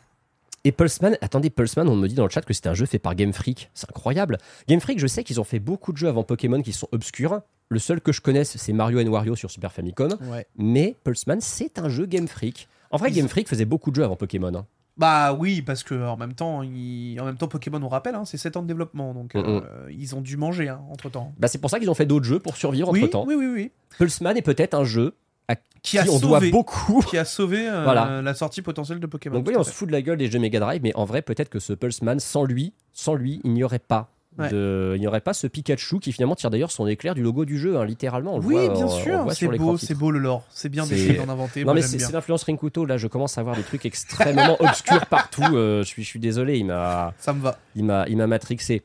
Et Pulseman, attendez, Pulseman, on me dit dans le chat que c'était un jeu fait par Game Freak. C'est incroyable. Game Freak, je sais qu'ils ont fait beaucoup de jeux avant Pokémon qui sont obscurs. Le seul que je connaisse, c'est Mario Wario sur Super Famicom. Ouais. Mais Pulseman, c'est un jeu Game Freak. En vrai, Game Freak faisait beaucoup de jeux avant Pokémon. hein. Bah oui, parce que en même temps, en même temps Pokémon, on rappelle, hein, c'est 7 ans de développement, donc Mm, euh, ils ont dû manger entre temps. Bah, c'est pour ça qu'ils ont fait d'autres jeux pour survivre Oui, entre temps. oui, oui, oui. Pulseman est peut-être un jeu à qui, Qui a on sauvé, doit beaucoup. qui a sauvé euh, Voilà. la sortie potentielle de Pokémon. Donc oui, on se fout de la gueule des jeux Mega Drive, mais en vrai, peut-être que ce Pulseman, sans lui, sans lui, il n'y aurait pas. Ouais. De, il n'y aurait pas ce Pikachu qui finalement tire d'ailleurs son éclair du logo du jeu, hein, littéralement. On le Oui, voit, bien on- sûr, c'est beau, c'est beau le lore, c'est bien d'essayer d'en inventer. Non moi, mais c'est l'influence Rinkuto, là je commence à voir des trucs extrêmement obscurs partout, euh, je, suis, je suis désolé, il m'a Ça me va. il m'a matrixé.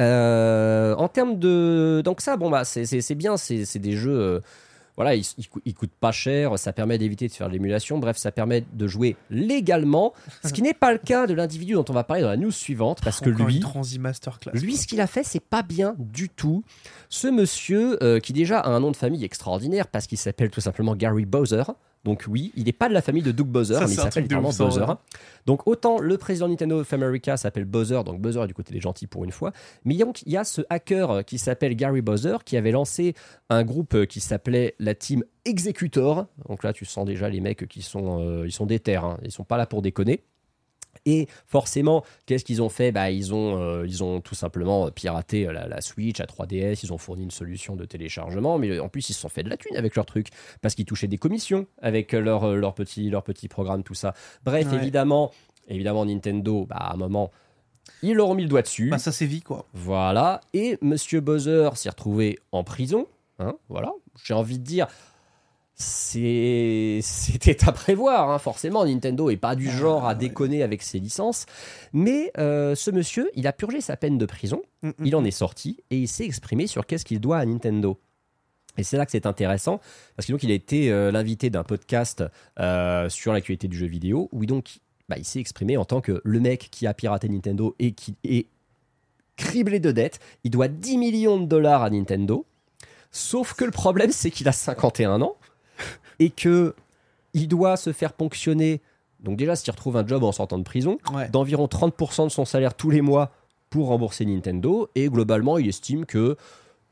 Euh, en termes de donc ça bon bah c'est- bien c'est c'est des jeux euh, voilà ils coûtent pas cher ça permet d'éviter de faire de l'émulation bref ça permet de jouer légalement ce qui n'est pas le cas de l'individu dont on va parler dans la news suivante parce que lui lui, ce qu'il a fait, c'est pas bien du tout. Ce monsieur, euh, qui déjà a un nom de famille extraordinaire parce qu'il s'appelle tout simplement Gary Bowser. Donc oui, il n'est pas de la famille de Doug Bowser, Ça, mais il s'appelle ouf, Bowser. ouais. Donc autant le président Nintendo of America s'appelle Bowser, donc Bowser est du côté des gentils pour une fois. Mais donc il y a ce hacker qui s'appelle Gary Bowser qui avait lancé un groupe qui s'appelait la Team Executor. Donc là, tu sens déjà les mecs qui sont, euh, ils sont déter, hein. ils sont pas là pour déconner. Et forcément, qu'est-ce qu'ils ont fait? Bah, ils, ont, euh, ils ont tout simplement piraté la, la Switch, la 3DS, ils ont fourni une solution de téléchargement, mais en plus ils se sont fait de la thune avec leur truc, parce qu'ils touchaient des commissions avec leur, euh, leur, petit, leur petit programme, tout ça. Bref, Ouais. évidemment, évidemment, Nintendo, bah, à un moment, ils leur ont mis le doigt dessus. Bah ça sévit quoi. Voilà. Et Monsieur Bowser s'est retrouvé en prison. Hein, voilà. J'ai envie de dire, c'était à prévoir. hein. Forcément, Nintendo est pas du Ah, genre à déconner avec ses licences. Mais euh, ce monsieur, il a purgé sa peine de prison. Mm, mm. Il en est sorti et il s'est exprimé sur qu'est-ce qu'il doit à Nintendo. Et c'est là que c'est intéressant, parce que donc il a été euh, l'invité d'un podcast euh, sur l'actualité du jeu vidéo, où donc bah, il s'est exprimé en tant que le mec qui a piraté Nintendo et qui est criblé de dettes. Il doit 10 millions de dollars à Nintendo. Sauf que le problème, c'est qu'il a 51 ans et que il doit se faire ponctionner. Donc déjà, s'il retrouve un job en sortant de prison, Ouais. d'environ 30% de son salaire tous les mois pour rembourser Nintendo. Et globalement, il estime que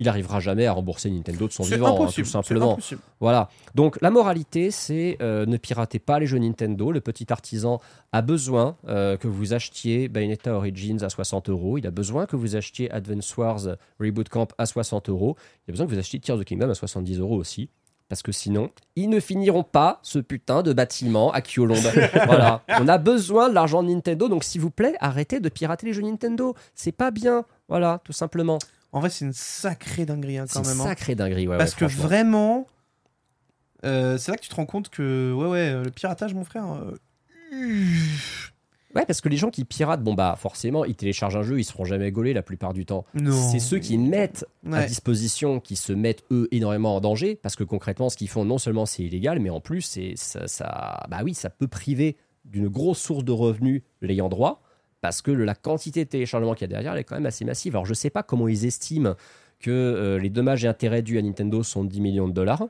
il arrivera jamais à rembourser Nintendo de son vivant, hein, tout simplement. Voilà. Donc la moralité, c'est euh, ne piratez pas les jeux Nintendo. Le petit artisan a besoin euh, que vous achetiez Bayonetta Origins à 60 euros. Il a besoin que vous achetiez Advance Wars Reboot Camp à 60 euros. Il a besoin que vous achetiez Tears of the Kingdom à 70 euros aussi. Parce que sinon, ils ne finiront pas ce putain de bâtiment à Kyolombe. voilà. On a besoin de l'argent de Nintendo. Donc s'il vous plaît, arrêtez de pirater les jeux Nintendo. C'est pas bien. Voilà, tout simplement. En vrai, c'est une sacrée dinguerie hein, C'est quand une même. hein. sacrée dinguerie. ouais, Parce ouais, que vraiment, euh, c'est là que tu te rends compte que ouais ouais, euh, le piratage, mon frère. euh, Ouais, parce que les gens qui piratent, bon bah forcément, ils téléchargent un jeu, ils se feront jamais gauler la plupart du temps. C'est ceux qui mettent à disposition, qui se mettent eux énormément en danger, parce que concrètement, ce qu'ils font, non seulement c'est illégal, mais en plus, c'est ça, ça- bah oui, ça peut priver d'une grosse source de revenus l'ayant droit, parce que la quantité de téléchargement qu'il y a derrière, elle est quand même assez massive. Alors je sais pas comment ils estiment que euh, les dommages et intérêts dus à Nintendo sont de 10 millions de dollars,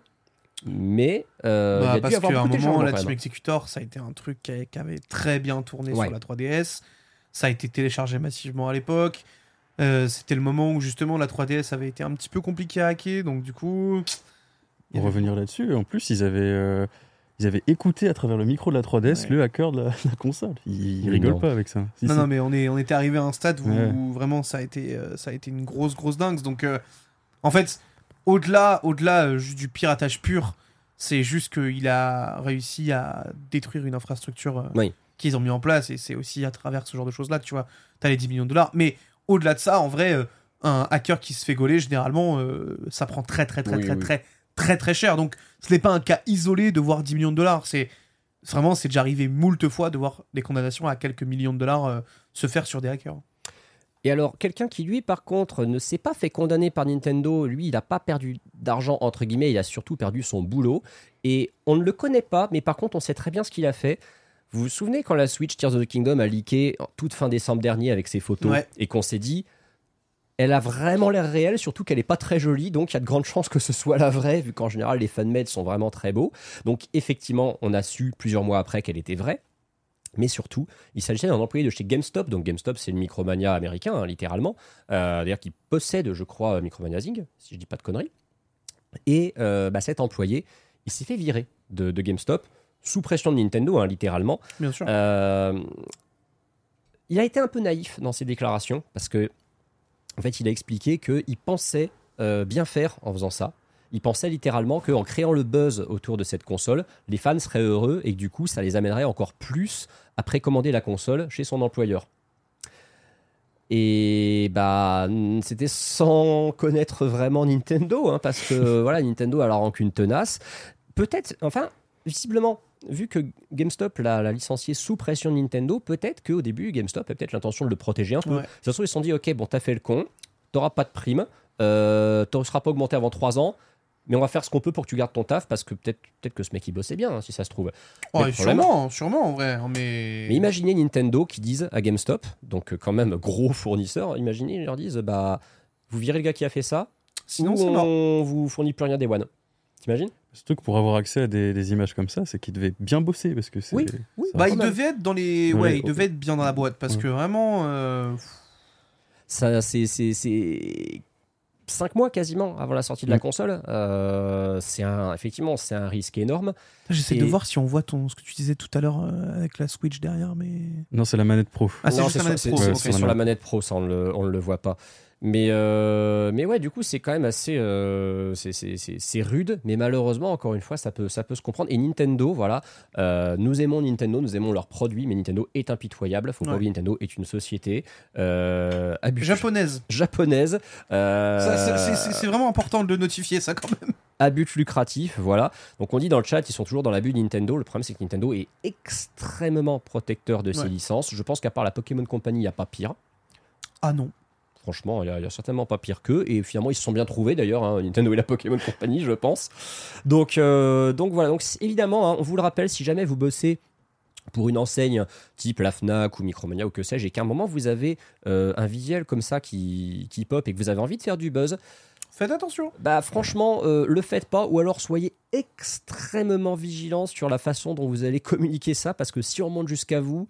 mais euh, Bah, y a parce dû avoir qu'à un moment, la quand Team. Executor, ça a été un truc qui, a- qui avait très bien tourné Ouais. sur la 3DS. Ça a été téléchargé massivement à l'époque. Euh, C'était le moment où justement la 3DS avait été un petit peu compliqué à hacker, donc du coup. Pour avait- revenir là-dessus, en plus, ils avaient, euh, ils avaient écouté à travers le micro de la 3DS Ouais. le hacker de la, de la console. Ils, rigolent non. pas avec ça. Si, non, si. non, mais on, est, on était arrivé à un stade où, Ouais. où vraiment ça a, été, euh, ça a été une grosse, grosse dingue. Donc, euh, en fait, au-delà au-delà euh, juste du piratage pur, c'est juste qu'il a réussi à détruire une infrastructure euh, Oui. qu'ils ont mis en place. Et c'est aussi à travers ce genre de choses-là que tu vois, tu as les 10 millions de dollars. Mais au-delà de ça, en vrai, euh, un hacker qui se fait gauler, généralement, euh, ça prend très, très, très, Oui, très, oui. très, très très cher. Donc ce n'est pas un cas isolé de voir 10 millions de dollars. C'est vraiment, c'est déjà arrivé moult fois de voir des condamnations à quelques millions de dollars euh, se faire sur des hackers. Et alors, quelqu'un qui, lui, par contre, ne s'est pas fait condamner par Nintendo, lui, il n'a pas perdu d'argent, entre guillemets, il a surtout perdu son boulot. Et on ne le connaît pas, mais par contre, on sait très bien ce qu'il a fait. Vous vous souvenez quand la Switch Tears of the Kingdom a leaké toute fin décembre dernier avec ses photos Ouais. et qu'on s'est dit, elle a vraiment l'air réelle, surtout qu'elle n'est pas très jolie, donc il y a de grandes chances que ce soit la vraie, vu qu'en général les fanmades sont vraiment très beaux. Donc effectivement, on a su plusieurs mois après qu'elle était vraie. Mais surtout, il s'agissait d'un employé de chez GameStop. Donc GameStop, c'est le Micromania américain, hein, littéralement. Euh, D'ailleurs, qui possède, je crois, Micromania Zing, si je dis pas de conneries. Et euh, bah, cet employé, il s'est fait virer de, de GameStop sous pression de Nintendo, hein, littéralement. Bien sûr. Euh, il a été un peu naïf dans ses déclarations parce que, en fait, il a expliqué qu'il pensait euh, bien faire en faisant ça. Il pensait littéralement qu'en créant le buzz autour de cette console, les fans seraient heureux et que du coup, ça les amènerait encore plus à précommander la console chez son employeur. Et bah, c'était sans connaître vraiment Nintendo, hein, parce que voilà, Nintendo a la rancune tenace. Peut-être, enfin, visiblement, vu que GameStop l'a licencié sous pression de Nintendo, peut-être qu'au début, GameStop a peut-être l'intention de le protéger un peu. Ouais. Ça se trouve, ils se sont dit, ok, bon, t'as fait le con, t'auras pas de prime, euh, tu seras pas augmenté avant 3 ans, mais on va faire ce qu'on peut pour que tu gardes ton taf, parce que peut-être peut que ce mec, il bossait bien, hein, si ça se trouve. Oh, et sûrement, sûrement en vrai. hein, Mais, Mais imaginez Nintendo qui disent à GameStop, donc euh, quand même gros fournisseur, imaginez, ils leur disent, bah, vous virez le gars qui a fait ça, sinon ou c'est mort. on vous fournit plus rien des One. T'imagines? Surtout que pour avoir accès à des, des images comme ça, c'est qu'il devait bien bosser parce que c'est. Oui, oui, Bah, il devait être dans les. Ouais, Ouais, il devait être bien dans la boîte parce Ouais. que vraiment. euh, Ça, c'est 5 mois quasiment avant la sortie de la Mm. console. Euh, c'est un, effectivement, c'est un risque énorme. J'essaie Et- de voir si on voit ton, ce que tu disais tout à l'heure euh, avec la Switch derrière, mais. Non, c'est la manette pro. Ah, c'est Non, juste la sur- manette c'est- pro. c'est- Ouais, ok. c'est sur sur la la manette pro, ça on le, on le voit pas. Mais, euh, mais ouais, du coup, c'est quand même assez. euh, c'est- rude, mais malheureusement, encore une fois, ça peut, ça peut se comprendre. Et Nintendo, voilà, euh, nous aimons Nintendo, nous aimons leurs produits, mais Nintendo est impitoyable. Faut pas Ouais. oublier, Nintendo est une société euh, Japonaise. japonaise. c'est- vraiment important de le notifier, ça quand même. à but lucratif, voilà. Donc on dit dans le chat, ils sont toujours dans l'abus de Nintendo. Le problème, c'est que Nintendo est extrêmement protecteur de ses Ouais. licences. Je pense qu'à part la Pokémon Company, il n'y a pas pire. Ah non. Franchement, il n'y a, a certainement pas pire qu'eux. Et finalement, ils se sont bien trouvés d'ailleurs, hein, Nintendo et la Pokémon Company, je pense. Donc, euh, donc voilà. Donc, évidemment, hein, on vous le rappelle, si jamais vous bossez pour une enseigne type la Fnac ou Micromania ou que sais-je, et qu'à un moment vous avez euh, un visuel comme ça qui, qui pop et que vous avez envie de faire du buzz, Faites attention. bah franchement, euh, le faites pas, ou alors soyez extrêmement vigilants sur la façon dont vous allez communiquer ça, parce que si on monte jusqu'à vous,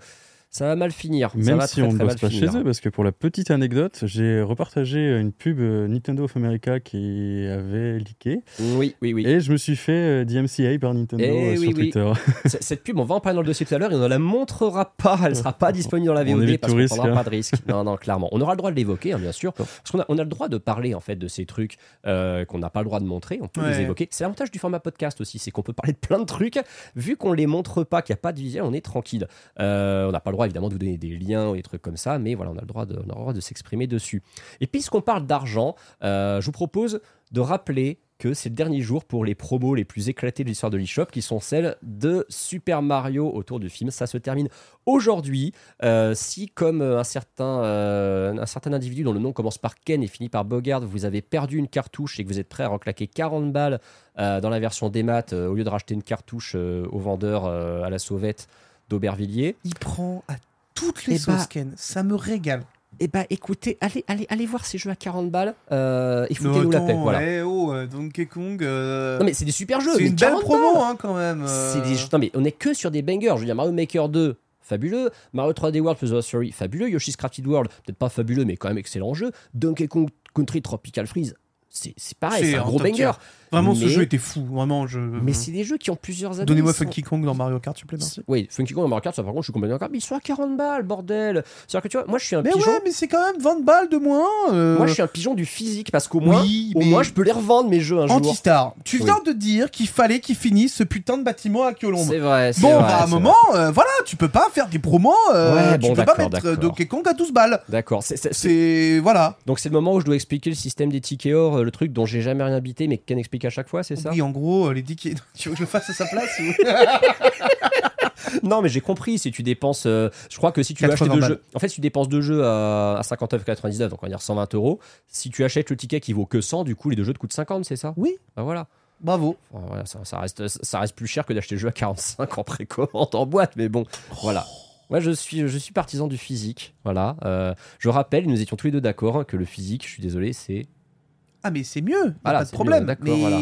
ça va mal finir. ça Même va si très, on ne bosse pas finir. chez eux, parce que pour la petite anecdote, j'ai repartagé une pub euh, Nintendo of America qui avait leaké. Oui, oui, oui. Et je me suis fait euh, DMCA par Nintendo Eh euh, oui, sur oui. Twitter. C- Cette pub, on va en parler dans le dossier tout à l'heure et on ne la montrera pas. Elle sera pas disponible dans la VOD parce qu'on risque, prendra hein. pas de risque. Non, non, clairement. On aura le droit de l'évoquer, hein, bien sûr. Parce qu'on a, on a le droit de parler en fait de ces trucs euh, qu'on n'a pas le droit de montrer. On peut les évoquer. C'est l'avantage du format podcast aussi, c'est qu'on peut parler de plein de trucs. Vu qu'on les montre pas, qu'il n'y a pas de visuel, on est tranquille. Euh, on n'a pas le droit évidemment de vous donner des liens ou des trucs comme ça, mais voilà, on a le droit de, s'exprimer dessus. Et puisqu'on parle d'argent, euh, je vous propose de rappeler que c'est le dernier jour pour les promos les plus éclatées de l'histoire de l'eShop, qui sont celles de Super Mario autour du film. Ça se termine aujourd'hui. Euh, si, comme euh, un certain, un certain individu dont le nom commence par Ken et finit par Bogard, vous avez perdu une cartouche et que vous êtes prêt à reclaquer 40 balles dans la version des maths, au lieu de racheter une cartouche au vendeur à la sauvette d'Aubervilliers, Il prend à toutes les Eh bah, sauces, Ken. Ça me régale. eh ben écoutez, allez, allez, allez voir ces jeux à 40 balles euh, et foutez-nous la paix. Voilà. eh oh, euh, Donkey Kong. euh, Non mais c'est des super jeux. c'est une belle 40 promo, hein, quand même. euh. C'est des Non mais on est que sur des bangers. Je veux dire Mario Maker 2, fabuleux. Mario 3D World plus The Story, fabuleux. Yoshi's Crafted World, peut-être pas fabuleux, mais quand même excellent jeu. Donkey Kong Country Tropical Freeze, c'est c'est pareil, C'est c'est un un gros banger. tier. Vraiment, ce jeu était fou. Vraiment, je. Mais c'est des jeux qui ont plusieurs années. Donnez-moi sont- Funky Kong dans Mario Kart, s'il vous plaît, merci. Oui, Funky Kong et Mario Kart, ça par contre, je suis complètement d'accord. Mais ils sont à 40 balles, bordel. C'est-à-dire que tu vois, moi je suis un Mais pigeon. ouais, mais c'est quand même 20 balles de moins. euh, Moi je suis un pigeon du physique parce qu'au moins, Oui, au moins je peux les revendre mes jeux un jour. Antistar, tu Oui. viens de dire qu'il fallait qu'il finisse ce putain de bâtiment à Colombe. C'est vrai, c'est Bon, vrai, bah, à un moment, euh, voilà, tu peux pas faire des promos, euh, Ouais, tu bon, peux pas mettre euh. Donkey Kong à 12 balles. D'accord, c'est-. Voilà. Donc c'est le moment où je dois expliquer le système des tickets or, le truc dont j'ai jamais rien habité, mais Ken explique à chaque fois, c'est ça Oui, en gros, euh, les 10 qui... Tu veux que je le fasse à sa place ou... Non, mais j'ai compris. Si tu dépenses, euh, je crois que si tu veux acheter 80 deux balles. jeux, en fait, si tu dépenses deux jeux à, à 59,99, donc on va dire 120 euros. Si tu achètes le ticket qui vaut que 100, du coup, les deux jeux te coûtent 50, c'est ça? Oui. Bah voilà. Bravo. Enfin, voilà, ça, ça reste, ça reste plus cher que d'acheter le jeu à 45 en précommande en boîte, mais bon, voilà. Moi, je suis, je suis partisan du physique. Voilà. Euh, je rappelle, nous étions tous les deux d'accord hein, que le physique, je suis désolé, c'est. Ah, mais c'est mieux, y a Voilà, pas de problème. mieux, mais voilà.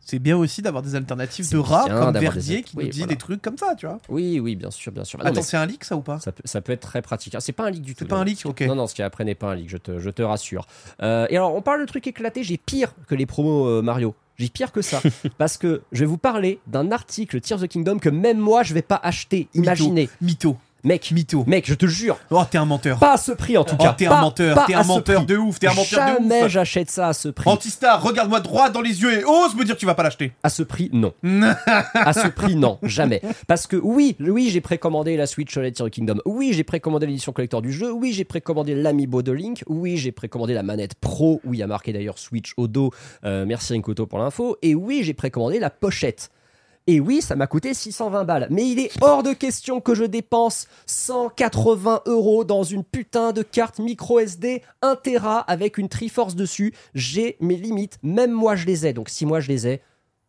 c'est bien aussi d'avoir des alternatives de rap bien comme des Verdier qui oui, nous dit voilà. des trucs comme ça, tu vois. Oui, oui, bien sûr, bien sûr. Ah Attends, c'est un leak ça ou pas? ça, peut, ça peut être très pratique. C'est pas un leak du tout. C'est pas un leak, ok. Non, non, ce qui est après n'est pas un leak, je te, je te rassure. Euh, et alors, on parle de trucs éclatés, j'ai pire que les promos euh, Mario. J'ai pire que ça. parce que je vais vous parler d'un article Tears of the Kingdom que même moi, je vais pas acheter. Imaginez. Mytho. Mec, Mytho. mec, je te jure, Oh, t'es un menteur. pas à ce prix en tout Oh, cas. t'es un Pas- menteur, t'es un menteur de ouf, t'es un menteur de Jamais ouf. j'achète ça à ce prix. Antistar, regarde-moi droit dans les yeux et ose me dire que tu vas pas l'acheter. À ce prix, non. à ce prix, non, jamais. Parce que oui, oui, j'ai précommandé la Switch OLED the Kingdom. Oui, j'ai précommandé l'édition collector du jeu. Oui, j'ai précommandé l'Amiibo de Link. Oui, j'ai précommandé la manette Pro, où il y a marqué d'ailleurs Switch au dos. Euh, merci Rinkoto pour l'info. Et oui, j'ai précommandé la pochette. Et oui, ça m'a coûté 620 balles. Mais il est hors de question que je dépense 180 euros dans une putain de carte micro SD 1 Tera avec une Triforce dessus. J'ai mes limites. Même moi, je les ai. Donc si moi, je les ai,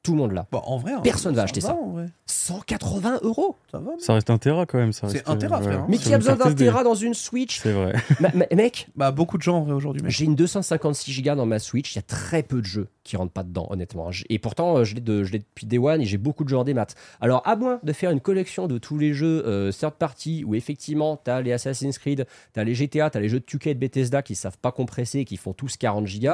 tout le monde l'a. Bon, en vrai, hein, Personne va acheter ça. en vrai. 180 euros Ça va. Ça reste un Tera quand même. ça C'est reste, un Tera, euh, frère, hein. Mais sur qui a une besoin carte d'un SD. Tera dans une Switch C'est vrai. Ma- ma- Mec, Bah, beaucoup de gens en vrai aujourd'hui, mec. j'ai une 256 Go dans ma Switch. Il y a très peu de jeux qui rentrent pas dedans, honnêtement. Et pourtant, euh, je l'ai de- je l'ai depuis Day One et j'ai beaucoup de jeux en démat. Alors, à moins de faire une collection de tous les jeux euh, third party où effectivement, t'as les Assassin's Creed, t'as les GTA, t'as les jeux de 2K et de Bethesda qui savent pas compresser et qui font tous 40 Go.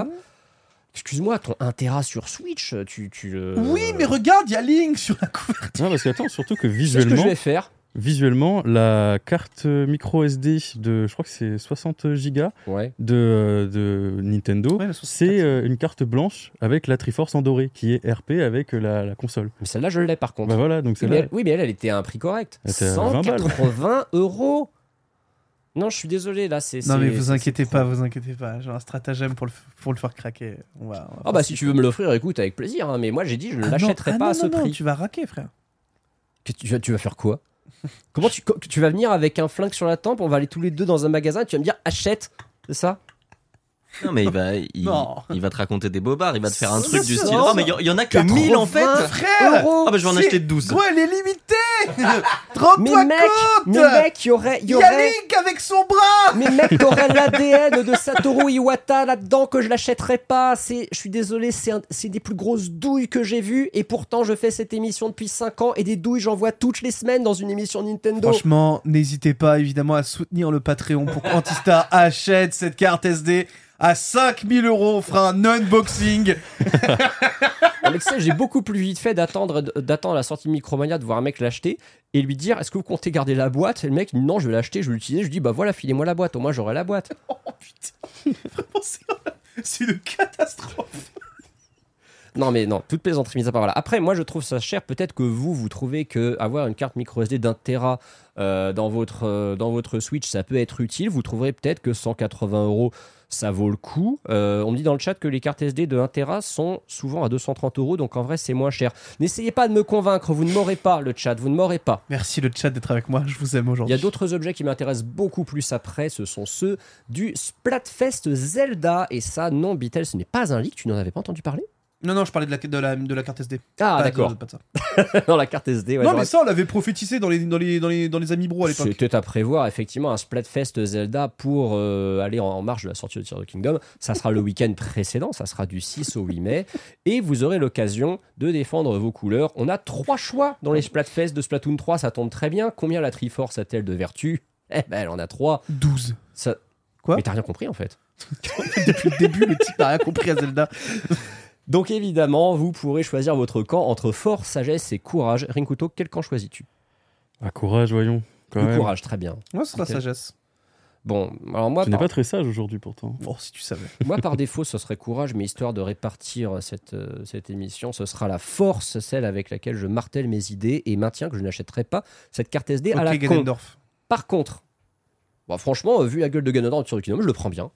Excuse-moi, ton 1 Tera sur Switch, tu. tu euh, Oui, mais regarde, il y a Link sur la couverture. Non, parce que attends, surtout que C'est ce que je visuellement, vais faire. visuellement, la carte micro SD de, je crois que c'est 60 Go Ouais. de, de Nintendo, Ouais, la 64. c'est euh, une carte blanche avec la Triforce en doré qui est RP avec euh, la, la console. Mais celle-là, je l'ai par contre. Bah voilà, donc Oui c'est mais, elle, oui, mais elle, elle était à un prix correct. Elle était à 20 balles. 180 euros. Non, je suis désolé, là, c'est. Non, mais vous inquiétez pas, vous inquiétez pas. J'ai un stratagème pour le, pour le faire craquer. On va, on va Ah bah si tu veux me l'offrir, écoute, avec plaisir. hein, mais moi, j'ai dit, je ne Ah l'achèterai ah pas non, à ce non, non, prix. Tu vas raquer, frère. Que tu, vas- tu vas faire quoi? Comment tu, tu vas venir avec un flingue sur la tempe On va aller tous les deux dans un magasin. et Tu vas me dire achète, c'est ça? Non, mais il va, il, Non. il va te raconter des bobards, il va te faire un truc du style. Oh, mais il y en- il y, en a que 1000 en fait 80 Frère euros. Ah, bah je vais en acheter 12. Gros, elle est limitée Mais Rends-toi mec, compte mais mec, il y aurait, y aurait, Link avec son bras mais mec, t'aurais l'ADN de Satoru Iwata là-dedans que je l'achèterais pas. C'est, je suis désolé, c'est, un- des plus grosses douilles que j'ai vues et pourtant je fais cette émission depuis 5 ans et des douilles j'en vois toutes les semaines dans une émission Nintendo. Franchement, n'hésitez pas évidemment à soutenir le Patreon pour qu'Antistar achète cette carte SD à 5000 euros. On fera un unboxing. Alexia, j'ai beaucoup plus vite fait d'attendre, d'attendre la sortie de Micromania, de voir un mec l'acheter et lui dire est-ce que vous comptez garder la boîte? Et le mec, non, je vais l'acheter, je vais l'utiliser. Je lui dis bah voilà, filez-moi la boîte, au moins j'aurai la boîte. Oh putain, vraiment, c'est- c'est une catastrophe. Non mais non, toute plaisanterie mise à part. Voilà. Après, moi je trouve ça cher. Peut-être que vous, vous trouvez que avoir une carte micro SD d'un Tera euh, dans votre euh, dans votre Switch, ça peut être utile. Vous trouverez peut-être que 180 euros, ça vaut le coup. Euh, on me dit dans le chat que les cartes SD de 1 Tera sont souvent à 230 euros, donc en vrai c'est moins cher. N'essayez pas de me convaincre, vous ne m'aurez pas le chat, vous ne m'aurez pas. Merci le chat d'être avec moi, je vous aime Il aujourd'hui. y a d'autres objets qui m'intéressent beaucoup plus après, ce sont ceux du Splatfest Zelda. Et ça, non, Beatles, ce n'est pas un leak, tu n'en avais pas entendu parler? Non, non, je parlais de la, de la, de la carte SD. Ah, Pas de- d'accord. pas de ça. Dans la carte SD, ouais, non, j'aurais- mais ça, on l'avait prophétisé dans les, dans les, dans les, dans les à l'époque. C'était à prévoir, effectivement, un Splatfest Zelda pour euh, aller en, en marche de la sortie de Tears of the Kingdom. Ça sera le week-end précédent, ça sera du 6 au 8 mai. Et vous aurez l'occasion de défendre vos couleurs. On a trois choix dans les Splatfest de Splatoon 3, ça tombe très bien. Combien la Triforce a-t-elle de vertu Eh ben, elle en a trois. 12. Ça... Quoi? Mais t'as rien compris en fait. Depuis le début, le type n'a rien compris à Zelda. Donc évidemment, vous pourrez choisir votre camp entre force, sagesse et courage. Rinkuto, quel camp choisis-tu? Ah, courage, voyons. Quand Le même. courage, très bien. Moi, ce sera sagesse. Bon, alors moi, Tu n'es par- pas très sage aujourd'hui pourtant. Bon, si tu savais. Moi, par défaut, ce serait courage, mais histoire de répartir cette, euh, cette émission, ce sera la force, celle avec laquelle je martèle mes idées et maintiens que je n'achèterai pas cette carte SD à la Ok, con. Ganondorf. Par contre, bon, franchement, euh, vu la gueule de Ganondorf sur Kingdom, je le prends bien.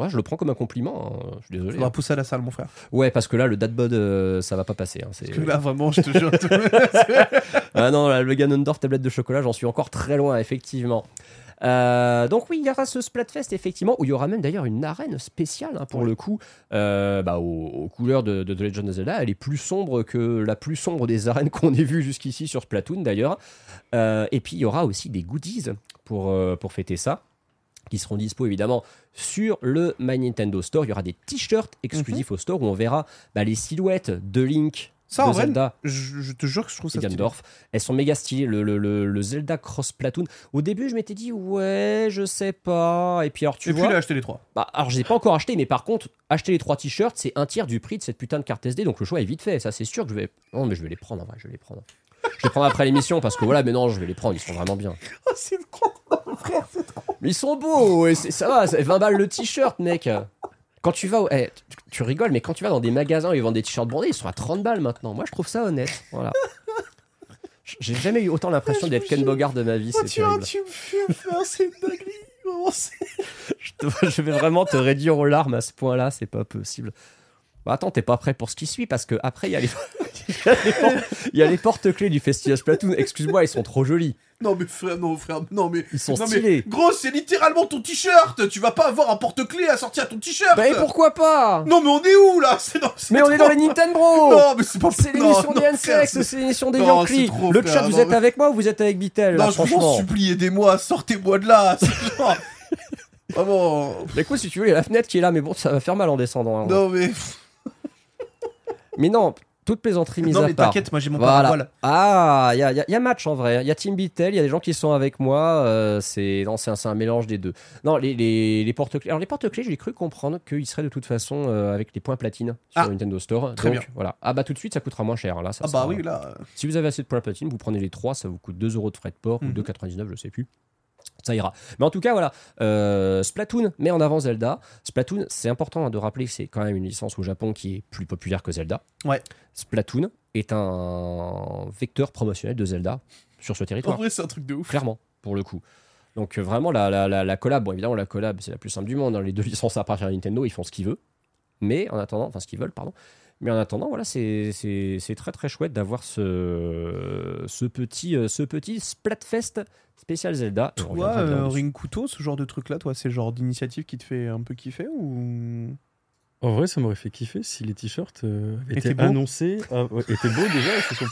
Ouais, je le prends comme un compliment. hein, Je suis désolé. Faudra pousser à la salle, mon frère. Ouais, parce que là, le Dadbod, euh, ça va pas passer. hein, c'est- Parce que là, vraiment, je te jure. ah non, là, le Ganondorf tablette de chocolat, j'en suis encore très loin, effectivement. Euh, donc oui, il y aura ce Splatfest, effectivement, où il y aura même d'ailleurs une arène spéciale, hein, pour le coup, euh, bah, aux, aux couleurs de, de The Legend of Zelda. Elle est plus sombre que la plus sombre des arènes qu'on ait vues jusqu'ici sur Splatoon, d'ailleurs. Euh, et puis, il y aura aussi des goodies pour, euh, pour fêter ça qui seront dispo évidemment sur le My Nintendo Store. Il y aura des t-shirts exclusifs au store où on verra bah, les silhouettes de Link, Ça, de en vrai, Zelda je, je te jure que je trouve ça stylé. Elles sont méga stylées. Le, le- le- le Zelda Cross Platoon. Au début, je m'étais dit, ouais, je sais pas. Et puis, alors, tu Et puis, vois. il a acheté les trois. bah, alors, je les ai pas encore acheté, mais par contre, acheter les trois t-shirts, c'est un tiers du prix de cette putain de carte SD. Donc, le choix est vite fait. Ça, c'est sûr que je vais. Non, mais je vais les prendre, en vrai, je vais les prendre. Je les prends après l'émission parce que voilà, mais non, je vais les prendre, ils sont vraiment bien. Oh, c'est trop, frère, c'est trop. Mais ils sont beaux, et c'est- ça va, c'est 20 balles le t-shirt, mec. Quand tu vas, au- eh, tu, tu rigoles, mais quand tu vas dans des magasins où ils vendent des t-shirts bondés, ils sont à 30 balles maintenant. Moi, je trouve ça honnête. Voilà. J'ai jamais eu autant l'impression d'être Ken Bogard de ma vie, Oh, c'est tu, terrible. tu me fumes, c'est une dinguerie. C'est- Je, te- je vais vraiment te réduire aux larmes à ce point-là, c'est pas possible. Bah attends, t'es pas prêt pour ce qui suit parce que après il y a les, il y a les porte-clés du festival Splatoon. Excuse-moi, ils sont trop jolis. Non, mais frère, non, frère, non, mais. Ils sont non, stylés. mais gros, c'est littéralement ton t-shirt. Tu vas pas avoir un porte-clés assorti à ton t-shirt. Bah et pourquoi pas? Non, mais on est où là? Non, Mais on est dans les Nintendo Non, mais c'est pas C'est l'émission des N-Sex, c'est- l'émission des Yankees. Le chat, vous êtes mais- avec moi ou vous êtes avec Bitel là, Non, je vous supplie, aidez-moi, sortez-moi de là. Vraiment. Mais écoute, si tu veux, il y a la fenêtre qui est là, mais bon, ça va faire mal en descendant. hein. Non, mais. Mais non, toute plaisanterie mise Non, à mais part. t'inquiète, moi j'ai mon Voilà. paravoile. Ah, il y a, y a- y a match en vrai. Il y a Team Bitel, il y a des gens qui sont avec moi. euh, c'est non, c'est un, mélange des deux. Non, les, les, les porte-clés. Alors les porte-clés, j'ai cru comprendre qu'ils seraient de toute façon euh, avec les points platine sur Ah, Nintendo Store. très Donc bien. voilà. Ah bah tout de suite, ça coûtera moins cher. hein, Là, ça Ah bah sera- oui, là. Si vous avez assez de points platine, vous prenez les trois, ça vous coûte 2 euros de frais de port Mhm. ou 2,99, je sais plus. Ça ira. Mais en tout cas, voilà. Euh, Splatoon met en avant Zelda. Splatoon, c'est important hein, de rappeler que c'est quand même une licence au Japon qui est plus populaire que Zelda. Ouais. Splatoon est un vecteur promotionnel de Zelda sur ce En territoire. vrai, c'est un truc de ouf. Clairement, pour le coup. Donc euh, vraiment, la, la, la, la collab, bon évidemment, la collab, c'est la plus simple du monde. hein. Les deux licences appartiennent à Nintendo, ils font ce qu'ils veulent. Mais en attendant, enfin ce qu'ils veulent, pardon. Mais en attendant, voilà, c'est très très chouette d'avoir ce, ce, petit, euh, ce petit Splatfest spécial Zelda. Toi, euh. Ring Couteau, ce genre de truc-là, toi, c'est le genre d'initiative qui te fait un peu kiffer ou? En vrai, ça m'aurait fait kiffer si les t-shirts euh, avaient Étaient annoncés. Ah, ouais, étaient beaux déjà, et sont-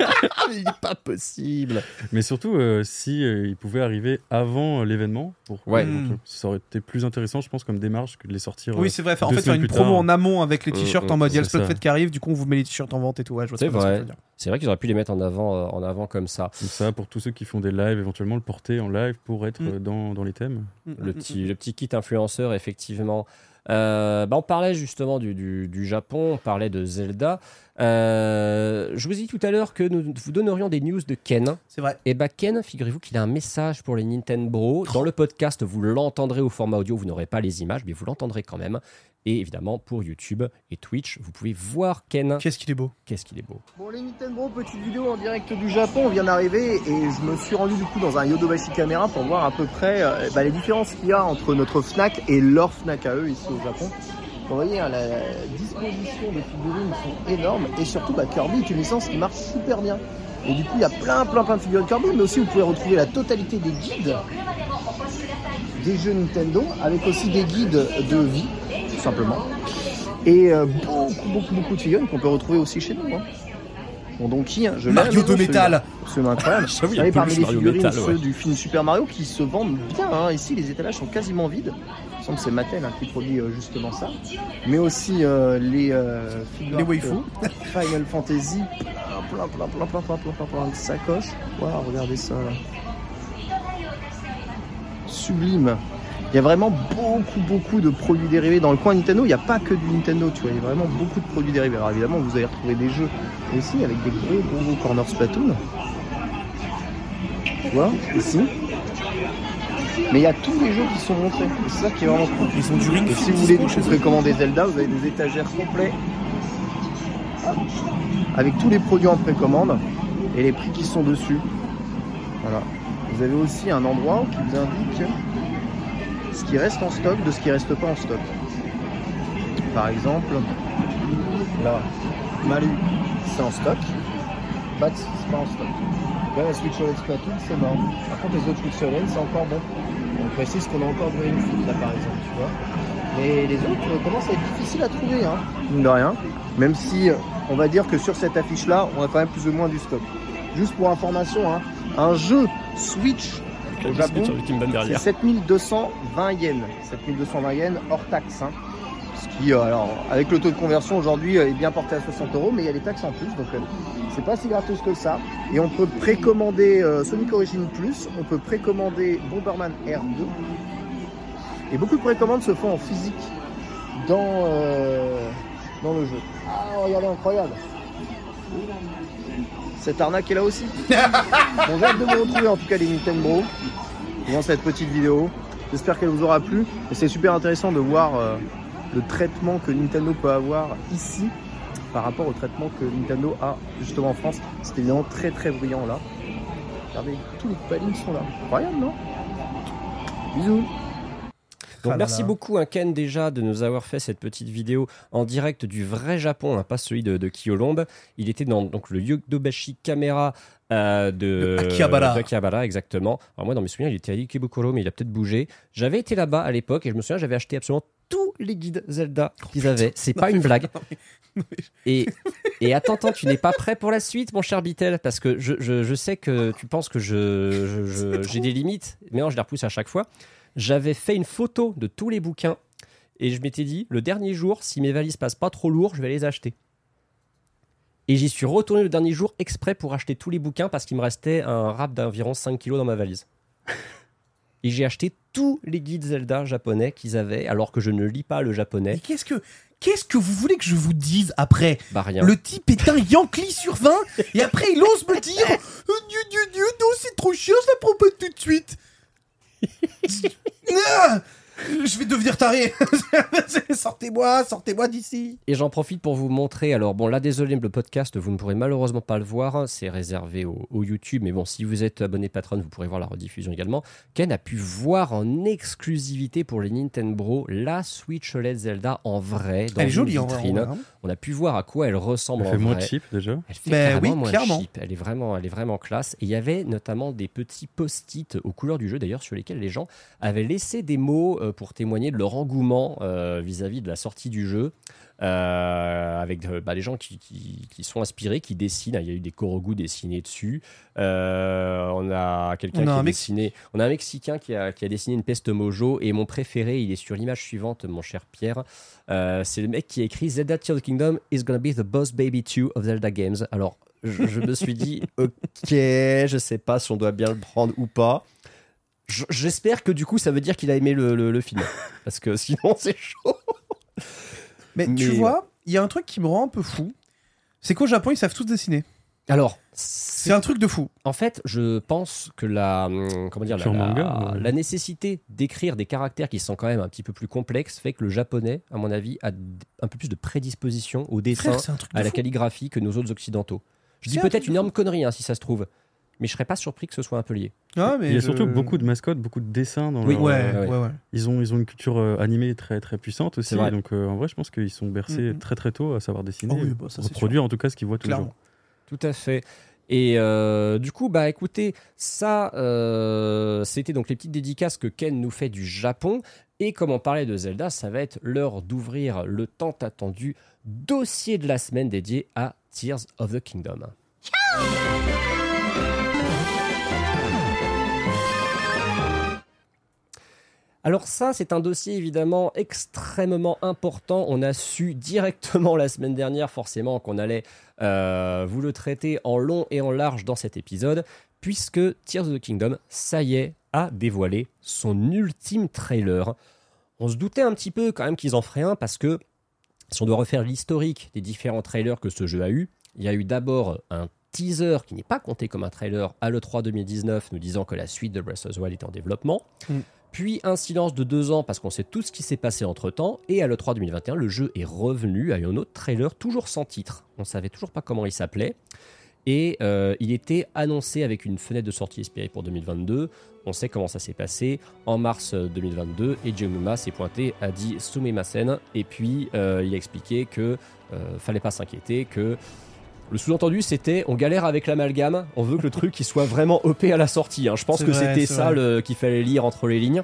Ah, mais il est pas possible mais surtout euh, si euh, ils pouvaient arriver avant euh, l'événement. Pour... Ouais. donc, euh, ça aurait été plus intéressant, je pense, comme démarche que de les sortir. Oui, euh, c'est vrai. En fait, faire une promo tard. en amont avec les Mm, t-shirts mm, en mode il y a le c'est ça. Splatfest qui arrive, du coup, on vous met les t-shirts en vente et tout. Ouais, je vois C'est vrai. C'est vrai qu'ils auraient pu les mettre en avant, euh, en avant comme ça. Comme ça, pour tous ceux qui font des lives, éventuellement le porter en live pour être Mm. euh, dans, dans les thèmes. Mm, le mm, petit, le petit kit influenceur, effectivement. Euh, bah, on parlait justement du, du- du Japon, on parlait de Zelda. Euh, je vous ai dit tout à l'heure que nous vous donnerions des news de Ken. C'est vrai. Et bah Ken, figurez-vous qu'il a un message pour les Nintendo. Dans le podcast, vous l'entendrez au format audio, vous n'aurez pas les images, mais vous l'entendrez quand même. Et évidemment, pour YouTube et Twitch, vous pouvez voir Ken. Qu'est-ce qu'il est beau. Qu'est-ce qu'il est beau. Bon les Nintendo, petite vidéo en direct du Japon, on vient d'arriver et je me suis rendu du coup dans un Yodobashi Camera pour voir à peu près euh, bah, les différences qu'il y a entre notre Fnac et leur Fnac à eux ici au Japon. Vous voyez, hein, la disposition des figurines sont énormes et surtout bah, Kirby est une licence qui marche super bien. Et du coup il y a plein plein plein de figurines Kirby, mais aussi vous pouvez retrouver la totalité des guides des jeux Nintendo avec aussi des guides de vie, tout simplement. Et euh, beaucoup, beaucoup, beaucoup de figurines qu'on peut retrouver aussi chez nous. Hein. Bon, Donkey, hein, je Mario de métal. Absolument incroyable. Y Vous savez, parmi les Mario figurines, ceux du film Super Mario qui se vendent bien. hein. Ici, les étalages sont quasiment vides. Il me semble que c'est Mattel hein, qui produit euh, justement ça. Mais aussi euh, les euh, Les euh, Final Fantasy. Plein, plein, plein, plein, plein, plein, plein, plein de sacoches. Waouh, regardez ça là. Sublime. Il y a vraiment beaucoup, beaucoup de produits dérivés. Dans le coin Nintendo, il n'y a pas que du Nintendo, tu vois. Il y a vraiment beaucoup de produits dérivés. Alors évidemment, vous allez retrouver des jeux aussi avec des gros, gros, gros corners Splatoon. Tu vois, ici. Mais il y a tous les jeux qui sont montrés. C'est ça qui est vraiment cool. Ils ont du ring si vous voulez précommander Zelda, vous avez des étagères complets Hop. avec tous les produits en précommande et les prix qui sont dessus. Voilà. Vous avez aussi un endroit qui vous indique ce qui reste en stock de ce qui reste pas en stock. Par exemple, là, Malu, c'est en stock. Bat, c'est pas en stock. Là, la Switch OLED Splatoon, c'est mort. Par contre, les autres Switch OLED, c'est encore bon. On précise qu'on a encore Fit, là, par exemple, tu vois. Mais les autres euh, commencent à être difficiles à trouver, hein, mine de rien. Même si, on va dire que sur cette affiche-là, on a quand même plus ou moins du stock. Juste pour information, hein, un jeu Switch au Japon, c'est derrière. 7220 yens. 7220 yens hors taxe. hein. Qui, euh, alors, avec le taux de conversion aujourd'hui, euh, est bien porté à 60 euros, mais il y a les taxes en plus, donc euh, c'est pas si gratos que ça. Et on peut précommander Sonic Origin Plus, on peut précommander Bomberman R2. Et beaucoup de précommandes se font en physique dans, euh, dans le jeu. Ah, regardez, incroyable. Cette arnaque est là aussi. bon, j'ai hâte de vous retrouver en tout cas les Nintendo dans cette petite vidéo. J'espère qu'elle vous aura plu. Et c'est super intéressant de voir euh, le traitement que Nintendo peut avoir ici par rapport au traitement que Nintendo a justement en France. C'est évidemment très très brillant là. Regardez, tous les palines sont là. Incroyable, non? Bisous Donc Ah merci beaucoup hein, Ken déjà de nous avoir fait cette petite vidéo en direct du vrai Japon, hein, pas celui de, de Kyolombe. Il était dans donc, le Yodobashi Camera euh, de, De Akihabara. de Akihabara, exactement. Alors moi dans mes souvenirs il était à Ikebukuro mais il a peut-être bougé. J'avais été là-bas à l'époque et je me souviens j'avais acheté absolument tous les guides Zelda qu'ils avaient. C'est pas une blague. Et, et attends, attends, tu n'es pas prêt pour la suite, mon cher Bitel, parce que je, je- je sais que tu penses que je, je- je- j'ai des limites, mais non, je les repousse à chaque fois. J'avais fait une photo de tous les bouquins et je m'étais dit, le dernier jour, si mes valises passent pas trop lourd, je vais les acheter. Et j'y suis retourné le dernier jour exprès pour acheter tous les bouquins parce qu'il me restait un rap d'environ 5 kilos dans ma valise. Et j'ai acheté tous les guides Zelda japonais qu'ils avaient, alors que je ne lis pas le Mais japonais. qu'est-ce que. Qu'est-ce que vous voulez que je vous dise après? Bah rien. Le type est un Yankee sur 20 et après il ose me dire Oh, Dieu, Dieu, Dieu, non, c'est trop ça prend pas tout de suite. Ah je vais devenir taré. sortez-moi, sortez-moi d'ici. Et j'en profite pour vous montrer. Alors, bon, là, désolé, le podcast, vous ne pourrez malheureusement pas le voir. hein, C'est réservé au, au YouTube. Mais bon, si vous êtes abonné patron, vous pourrez voir la rediffusion également. Ken a pu voir en exclusivité pour les Nintendo Bro la Switch OLED Zelda en vrai. Dans Elle est jolie en vitrine. vrai. hein. On a pu voir à quoi elle ressemble Elle en fait moins vrai. cheap déjà. Elle fait Ben carrément oui, moins clairement. cheap. Elle est vraiment, elle est vraiment classe. Et il y avait notamment des petits post-it aux couleurs du jeu, d'ailleurs, sur lesquels les gens avaient laissé des mots euh, pour témoigner de leur engouement euh, vis-à-vis de la sortie du jeu. Euh, avec euh, bah, les gens qui, qui- qui sont inspirés, qui dessinent. Il y a eu des Korogu dessinés dessus. Euh, on a quelqu'un qui a dessiné. On a un Mexicain qui a, qui a dessiné une peste mojo. Et mon préféré, il est sur l'image suivante, mon cher Pierre. Euh, c'est le mec qui a écrit Zelda Tears of the Kingdom is gonna be the boss baby 2 of Zelda Games. Alors, je, je me suis dit, ok, je sais pas si on doit bien le prendre ou pas. Je- J'espère que du coup, ça veut dire qu'il a aimé le, le- le film. Parce que sinon, c'est chaud. Mais, tu vois, il y a un truc qui me rend un peu fou. C'est qu'au Japon, ils savent tous dessiner. Alors, C'est un truc de fou. En fait, je pense que la, hum, comment dire, la, Sur la- manga, ouais. la nécessité d'écrire des caractères qui sont quand même un petit peu plus complexes fait que le japonais, à mon avis, a un peu plus de prédisposition au dessin, Frère, de à la fou. calligraphie que nos autres occidentaux. Je dis peut-être une énorme connerie hein, si ça se trouve, mais je serais pas surpris que ce soit un peu lié. Ah, mais Il y a je- surtout beaucoup de mascottes, beaucoup de dessins dans Oui, leur, Ouais, euh, ouais, ouais. ouais. Ils ont, ils ont une culture euh, animée très très puissante aussi. Vrai. Donc euh, en vrai, je pense qu'ils sont bercés Mhm. très très tôt à savoir dessiner, Oh oui, bah, ça, reproduire en tout cas ce qu'ils voient tous les Clairement. jours. Tout à fait. Et euh, du coup, bah écoutez, ça, euh, c'était donc les petites dédicaces que Ken nous fait du Japon. Et comme on parlait de Zelda, ça va être l'heure d'ouvrir le tant attendu dossier de la semaine dédié à Tears of the Kingdom. Alors ça, c'est un dossier évidemment extrêmement important. On a su directement la semaine dernière forcément qu'on allait euh, vous le traiter en long et en large dans cet épisode, puisque Tears of the Kingdom, ça y est, a dévoilé son ultime trailer. On se doutait un petit peu quand même qu'ils en feraient un, parce que si on doit refaire l'historique des différents trailers que ce jeu a eu, il y a eu d'abord un teaser qui n'est pas compté comme un trailer à l'E3 2019, nous disant que la suite de Breath of the Wild est en développement. Mm. Puis un silence de deux ans parce qu'on sait tout ce qui s'est passé entre temps. Et à l'E3 2021, le jeu est revenu à un autre trailer, toujours sans titre. On savait toujours pas comment il s'appelait. Et euh, il était annoncé avec une fenêtre de sortie espérée pour 2022. On sait comment ça s'est passé. En mars euh, 2022, Eiji Onuma s'est pointé, a dit Sumimasen, et puis euh, il a expliqué que euh, fallait pas s'inquiéter, que le sous-entendu c'était on galère avec l'amalgame, on veut que le truc il soit vraiment OP à la sortie. hein. Je pense que c'était ça qu'il fallait lire entre les lignes.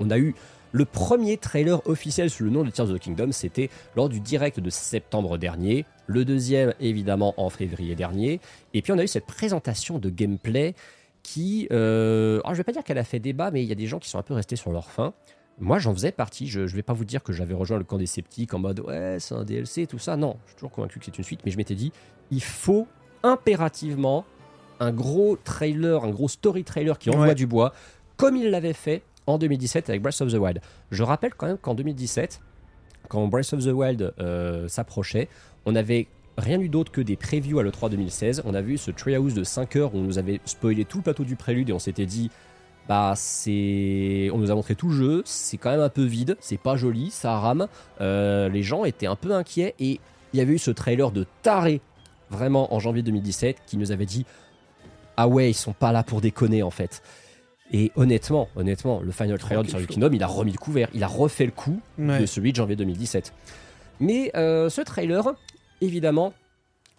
On a eu le premier trailer officiel sous le nom de Tears of the Kingdom, c'était lors du direct de septembre dernier. Le deuxième, évidemment, en février dernier. Et puis on a eu cette présentation de gameplay qui, euh, alors je vais pas dire qu'elle a fait débat, mais il y a des gens qui sont un peu restés sur leur faim. Moi, j'en faisais partie. Je, je vais pas vous dire que j'avais rejoint le camp des sceptiques en mode ouais, c'est un DLC, tout ça. Non, je suis toujours convaincu que c'est une suite, mais je m'étais dit, il faut impérativement un gros trailer, un gros story trailer qui envoie Ouais. du bois, comme il l'avait fait en 2017 avec Breath of the Wild. Je rappelle quand même qu'en 2017, quand Breath of the Wild euh, s'approchait, on avait rien eu d'autre que des previews à l'E3 2016. On a vu ce Treehouse de 5 heures où on nous avait spoilé tout le plateau du prélude et on s'était dit bah c'est on nous a montré tout le jeu. C'est quand même un peu vide. C'est pas joli ça rame. Euh, les gens étaient un peu inquiets et il y avait eu ce trailer de taré vraiment en janvier 2017 qui nous avait dit ah ouais ils sont pas là pour déconner en fait. Et honnêtement honnêtement le final trailer of the Kingdom il a remis le couvert. Il a refait le coup Ouais. de celui de janvier 2017 mais euh, ce trailer évidemment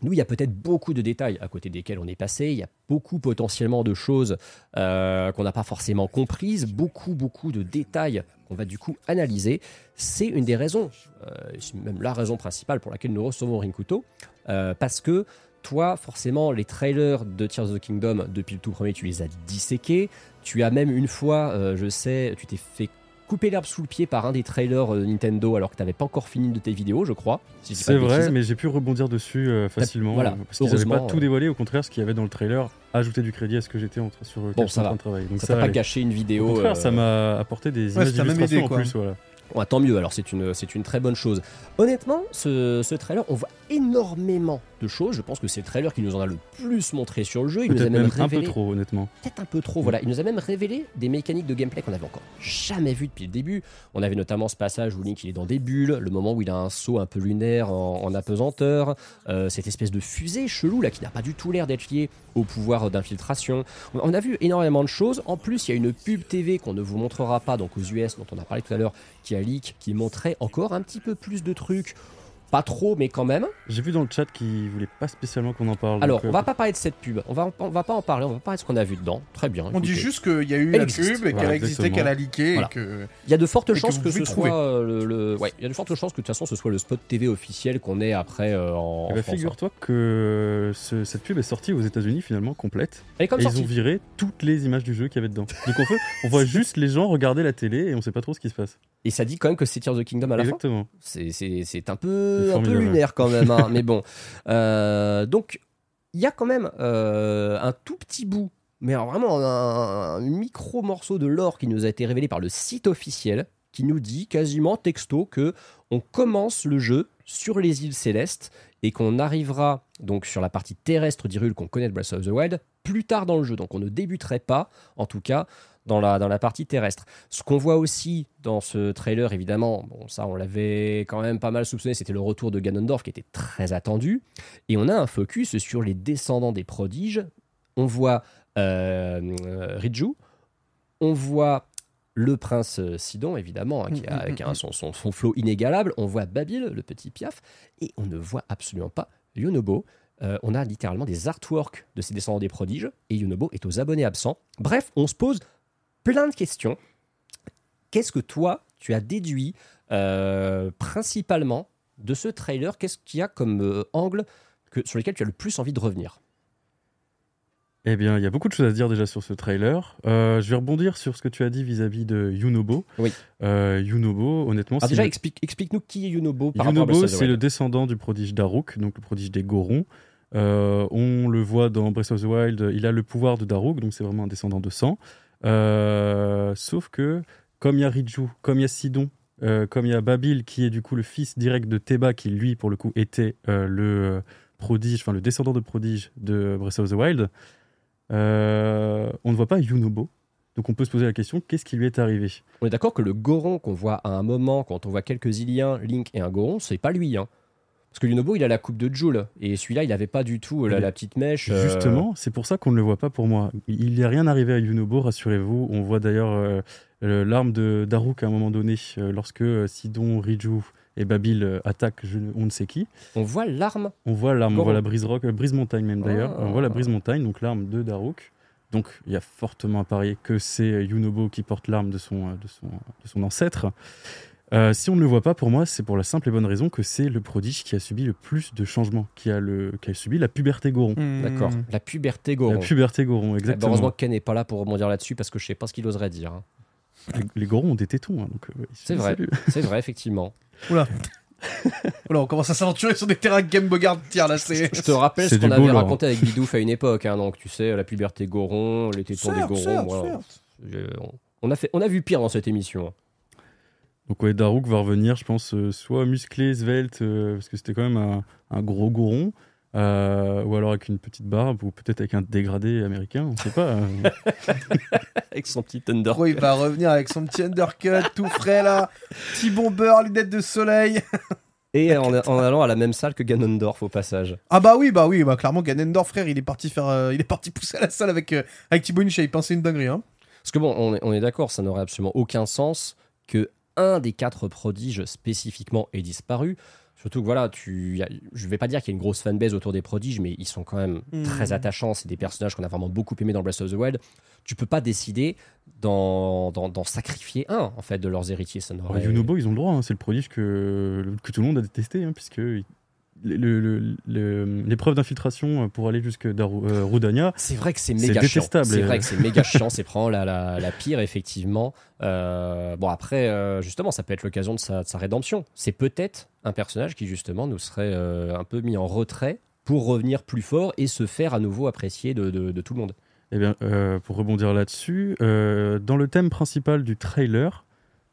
nous, il y a peut-être beaucoup de détails à côté desquels on est passé. Il y a beaucoup potentiellement de choses euh, qu'on n'a pas forcément comprises, beaucoup, beaucoup de détails qu'on va du coup analyser. C'est une des raisons, euh, c'est même la raison principale pour laquelle nous recevons Rinkuto, euh, parce que toi, forcément, les trailers de Tears of the Kingdom, depuis le tout premier, tu les as disséqués. Tu as même une fois, je sais, tu t'es fait couper l'herbe sous le pied par un des trailers euh, Nintendo alors que tu n'avais pas encore fini de tes vidéos, je crois. si C'est vrai, bêtises. mais j'ai pu rebondir dessus euh, facilement. voilà, euh, parce qu'ils n'avaient pas tout euh. dévoilé, au contraire, ce qu'il y avait dans le trailer ajoutait du crédit à ce que j'étais en train sur lequel Bon, ça en train de travailler. Donc ça ça t'a pas gâché une vidéo. Au contraire, euh, ça m'a apporté des Ouais, images d'illustration en plus. Voilà. Ouais, tant mieux, alors c'est une, c'est une très bonne chose. Honnêtement, ce, ce trailer, on voit énormément de choses. Je pense que c'est le trailer qui nous en a le plus montré sur le jeu. Il nous a même, un peu trop, honnêtement. peut-être un peu trop, voilà. Il nous a même révélé des mécaniques de gameplay qu'on avait encore jamais vues depuis le début. On avait notamment ce passage où Link il est dans des bulles, le moment où il a un saut un peu lunaire en, en apesanteur, euh, cette espèce de fusée chelou là qui n'a pas du tout l'air d'être liée au pouvoir d'infiltration. On, on a vu énormément de choses. En plus, il y a une pub TV qu'on ne vous montrera pas, donc aux US, dont on a parlé tout à l'heure, qui a qui montrait encore un petit peu plus de trucs. Pas trop, mais quand même. J'ai vu dans le chat qu'ils voulaient pas spécialement qu'on en parle. Alors, donc, euh, on va pas parler de cette pub. On va, on va pas en parler. On va parler de ce qu'on a vu dedans. Très bien. On dit juste qu'il y a eu Elle la existe. pub et Voilà, qu'elle existait, exactement. qu'elle a leaké Voilà. et que. Il y a de fortes que chances que, ce trouver. soit euh, le, le- ouais, il y a de fortes chances que de toute façon ce soit le spot TV officiel qu'on ait après euh, en, en France. Figure-toi que ce- cette pub est sortie aux États-Unis finalement complète. Elle est comme et sortie. ils ont viré toutes les images du jeu qu'il y avait dedans. Donc en fait, on voit juste les gens regarder la télé et on sait pas trop ce qui se passe. Et ça dit quand même que c'est Tears of the Kingdom à la fin. Exactement. C'est- C'est c'est un peu, Un peu lunaire quand même, hein, mais bon. Euh, donc, il y a quand même euh, un tout petit bout, mais vraiment un, un micro morceau de lore qui nous a été révélé par le site officiel, qui nous dit quasiment texto que on commence le jeu sur les îles célestes et qu'on arrivera donc sur la partie terrestre d'Hyrule qu'on connaît de Breath of the Wild plus tard dans le jeu. Donc on ne débuterait pas, en tout cas, dans la, dans la partie terrestre. Ce qu'on voit aussi dans ce trailer, évidemment, bon, ça on l'avait quand même pas mal soupçonné, c'était le retour de Ganondorf qui était très attendu. Et on a un focus sur les descendants des prodiges. On voit euh, euh, Riju, on voit le prince euh, Sidon, évidemment, hein, qui a, Mm, mm, avec mm, un- son, son, son flow inégalable. On voit Babil, le petit piaf, et on ne voit absolument pas Yonobo. Euh, on a littéralement des artworks de ces descendants des prodiges, et Yonobo est aux abonnés absents. Bref, on se pose plein de questions. Qu'est-ce que toi, tu as déduit euh, principalement de ce trailer? Qu'est-ce qu'il y a comme euh, angle que, sur lequel tu as le plus envie de revenir? Eh bien, il y a beaucoup de choses à se dire déjà sur ce trailer. Euh, je vais rebondir sur ce que tu as dit vis-à-vis de Yunobo. Oui. Euh, Yunobo, honnêtement, Ah, Déjà, le- explique, explique-nous qui est Yunobo par Yunobo, c'est le descendant du prodige Daruk, donc le prodige des Gorons. Euh, on le voit dans Breath of the Wild, il a le pouvoir de Daruk, donc c'est vraiment un descendant de sang. Euh, sauf que, comme il y a Riju, comme il y a Sidon, euh, comme il y a Babil, qui est du coup le fils direct de Teba, qui lui, pour le coup, était euh, le prodige, enfin le descendant de prodige de Breath of the Wild, on ne voit pas Yunobo. Donc on peut se poser la question, qu'est-ce qui lui est arrivé? On est d'accord que le Goron qu'on voit à un moment, quand on voit quelques Iliens, Link et un Goron, c'est pas lui. Hein. Parce que Yunobo, il a la coupe de Joule. Et celui-là, il avait pas du tout euh, la, petite mèche. euh, Justement, c'est pour ça qu'on ne le voit pas pour moi. Il n'y a rien arrivé à Yunobo, rassurez-vous. On voit d'ailleurs euh, l'arme de Daruk à un moment donné, euh, lorsque Sidon, Riju et Babil attaquent je, on ne sait qui. On voit l'arme. On voit l'arme, on voit la brise rock, brise montagne même d'ailleurs. Ah. On voit la brise montagne, donc l'arme de Daruk. Donc il y a fortement à parier que c'est Yunobo qui porte l'arme de son, de, son, de son ancêtre. Euh, si on ne le voit pas, pour moi, c'est pour la simple et bonne raison que c'est le prodige qui a subi le plus de changements, qui a, le, qui a subi la puberté Goron. Hmm. D'accord. La puberté Goron. La puberté Goron, Eh ben, exactement. heureusement que Ken n'est pas là pour rebondir là-dessus parce que je sais pas ce qu'il oserait dire. hein. Les, les Gorons ont des tétons, hein, donc euh, C'est vrai. C'est vrai, effectivement. Oula. Oula, on commence à s'aventurer sur des terrains Game Bogard. Tiens, là, c'est. Je te rappelle ce qu'on avait beau, raconté avec Bidouf à une époque. hein, donc, tu sais, la puberté Goron, les tétons des Gorons. certes, voilà. certes. Je- on- On a, fait, on a vu pire dans cette émission. Donc ouais, Daruk va revenir, je pense, euh, soit musclé, svelte, euh, parce que c'était quand même un, un gros Goron, euh, ou alors avec une petite barbe, ou peut-être avec un dégradé américain, on sait pas. hein. Avec son petit thunder. Gros, il va revenir avec son petit undercut tout frais là. Petit bombeur, lunettes de soleil. Et en, en allant à la même salle que Ganondorf au passage. Ah bah oui, bah oui, bah clairement Ganondorf frère, il est parti faire, euh, il est parti pousser à la salle avec euh, avec Thibaut InShape, hein, c'est une dinguerie. Hein. Parce que bon, on est, on est d'accord, ça n'aurait absolument aucun sens que un des quatre prodiges spécifiquement ait disparu. Surtout que voilà, tu, y a- je vais pas dire qu'il y a une grosse fanbase autour des prodiges, mais ils sont quand même Mhm. très attachants. C'est des personnages qu'on a vraiment beaucoup aimés dans Breath of the Wild. Tu peux pas décider d'en, sacrifier un en fait de leurs héritiers. Ça n'aurait- Yunobo, ils ont le droit, hein, c'est le prodige que, que tout le monde a détesté, hein, puisque l'épreuve d'infiltration pour aller jusque euh, Rudania, C'est vrai que c'est méga chiant. C'est vrai que c'est méga chiant. C'est vraiment la, la, la pire, effectivement. Euh, bon, après, euh, justement, ça peut être l'occasion de sa, de sa rédemption. C'est peut-être un personnage qui, justement, nous serait euh, un peu mis en retrait pour revenir plus fort et se faire à nouveau apprécier de, de- de tout le monde. Eh bien, euh, pour rebondir là-dessus, euh, dans le thème principal du trailer,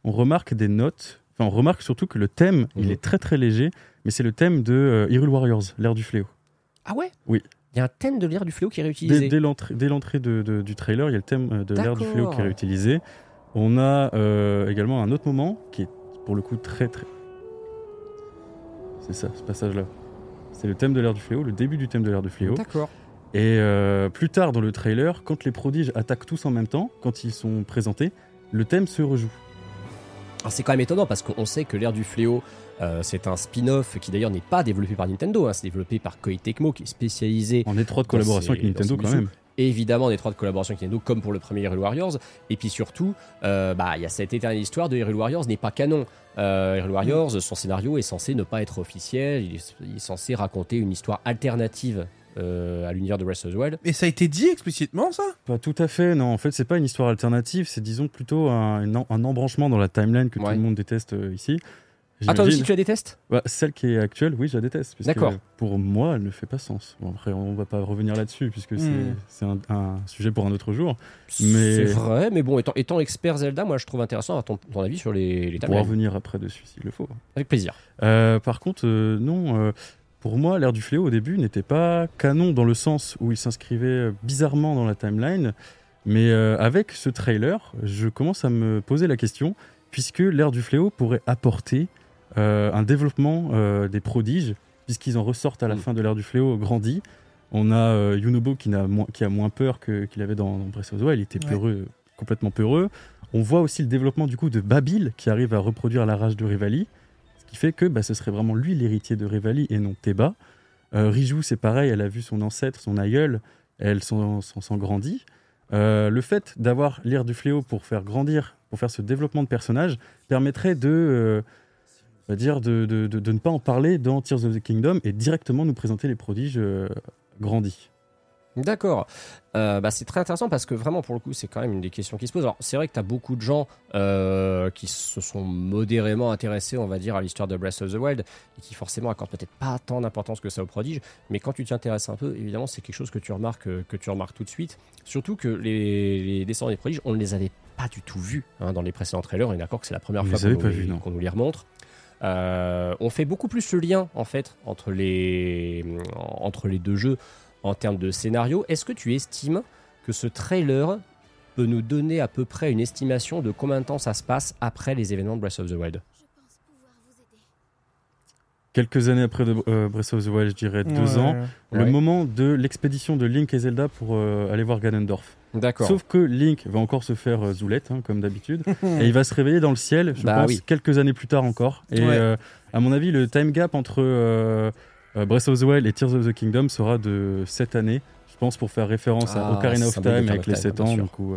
on remarque des notes. Enfin, on remarque surtout que le thème, il Mhm. est très très léger, mais c'est le thème de euh, Hyrule Warriors, l'ère du fléau. Ah ouais? Oui. Il y a un thème de l'ère du fléau qui est réutilisé. dès l'entrée, dès l'entrée de- de- du trailer, il y a le thème euh, de l'ère du fléau qui est réutilisé. On a euh, également un autre moment qui est pour le coup très très. C'est ça, ce passage-là. C'est le thème de l'ère du fléau, le début du thème de l'ère du fléau. D'accord. Et euh, plus tard dans le trailer, quand les prodiges attaquent tous en même temps, quand ils sont présentés, le thème se rejoue. Alors, c'est quand même étonnant parce qu'on sait que l'ère du fléau, euh, c'est un spin-off qui d'ailleurs n'est pas développé par Nintendo. hein. c'est développé par Koei Tecmo qui est spécialisé En étroite collaboration avec Nintendo quand même. évidemment en étroite collaboration avec Nintendo comme pour le premier Hyrule Warriors et puis surtout euh, bah, il y a cette éternelle histoire de Hyrule Warriors n'est pas canon euh, Hyrule Warriors son scénario est censé ne pas être officiel il est, il est censé raconter une histoire alternative euh, à l'univers de Breath of the Wild Et ça a été dit explicitement ça? Pas tout à fait, non. En fait, c'est pas une histoire alternative, c'est disons plutôt un, embranchement dans la timeline que Ouais. tout le monde déteste euh, ici. Ah toi aussi tu la détestes Bah, Celle qui est actuelle, oui, je la déteste. parce que D'accord. Pour moi, elle ne fait pas sens. Bon, après, on va pas revenir là-dessus, puisque c'est- Hmm. c'est un, un sujet pour un autre jour. Mais- c'est vrai mais bon étant, étant expert Zelda moi je trouve intéressant ton, ton avis sur les, les On timelines. revenir après dessus s'il le faut. avec plaisir Euh, par contre, euh, non. euh, pour moi, l'ère du fléau au début n'était pas canon dans le sens où il s'inscrivait bizarrement dans la timeline. Mais avec ce trailer, je commence à me poser la question, puisque l'ère du fléau pourrait apporter un développement euh, des prodiges, puisqu'ils en ressortent à la Mm. fin de l'ère du fléau grandi. On a euh, Yunobo qui, n'a moins, qui a moins peur que- qu'il avait dans, dans Breath of the Wild, il était Ouais. peureux, complètement peureux. On voit aussi le développement du coup de Babil qui arrive à reproduire la rage de Rivali, ce qui fait que bah, ce serait vraiment lui l'héritier de Rivali et non Teba. Euh, Riju, c'est pareil, elle a vu son ancêtre, son aïeul, elle s'en s'en- s'en grandit. Euh, le fait d'avoir l'ère du fléau pour faire grandir, pour faire ce développement de personnage, permettrait de, euh, on va dire de, de- de- de ne pas en parler dans Tears of the Kingdom et directement nous présenter les prodiges euh, grandis. D'accord. Euh, bah, c'est très intéressant parce que vraiment, pour le coup, c'est quand même une des questions qui se posent. Alors, c'est vrai que tu as beaucoup de gens euh, qui se sont modérément intéressés, on va dire, à l'histoire de Breath of the Wild et qui forcément accordent peut-être pas tant d'importance que ça au prodige. Mais quand tu t'y intéresses un peu, évidemment, c'est quelque chose que tu remarques, que tu remarques tout de suite. Surtout que les, les descendants des prodiges, on ne les avait pas du tout vus hein, dans les précédents trailers. On est d'accord que c'est la première Vous fois qu'on nous, nous les remontre. Euh, on fait beaucoup plus le lien en fait entre les, entre les deux jeux en termes de scénario. Est-ce que tu estimes que ce trailer peut nous donner à peu près une estimation de combien de temps ça se passe après les événements de Breath of the Wild? Quelques années après de, euh, Breath of the Wild, je dirais deux Ouais. ans, le Ouais. moment de l'expédition de Link et Zelda pour euh, aller voir Ganondorf. D'accord. Sauf que Link va encore se faire euh, zoulette, hein, comme d'habitude, et il va se réveiller dans le ciel, je Bah pense, oui. quelques années plus tard encore. Et Ouais. euh, à mon avis, le time gap entre euh, Breath of the Wild et Tears of the Kingdom sera de 7 années, je pense, pour faire référence à Ah, Ocarina of Time avec les Time, 7 bien ans. Du coup,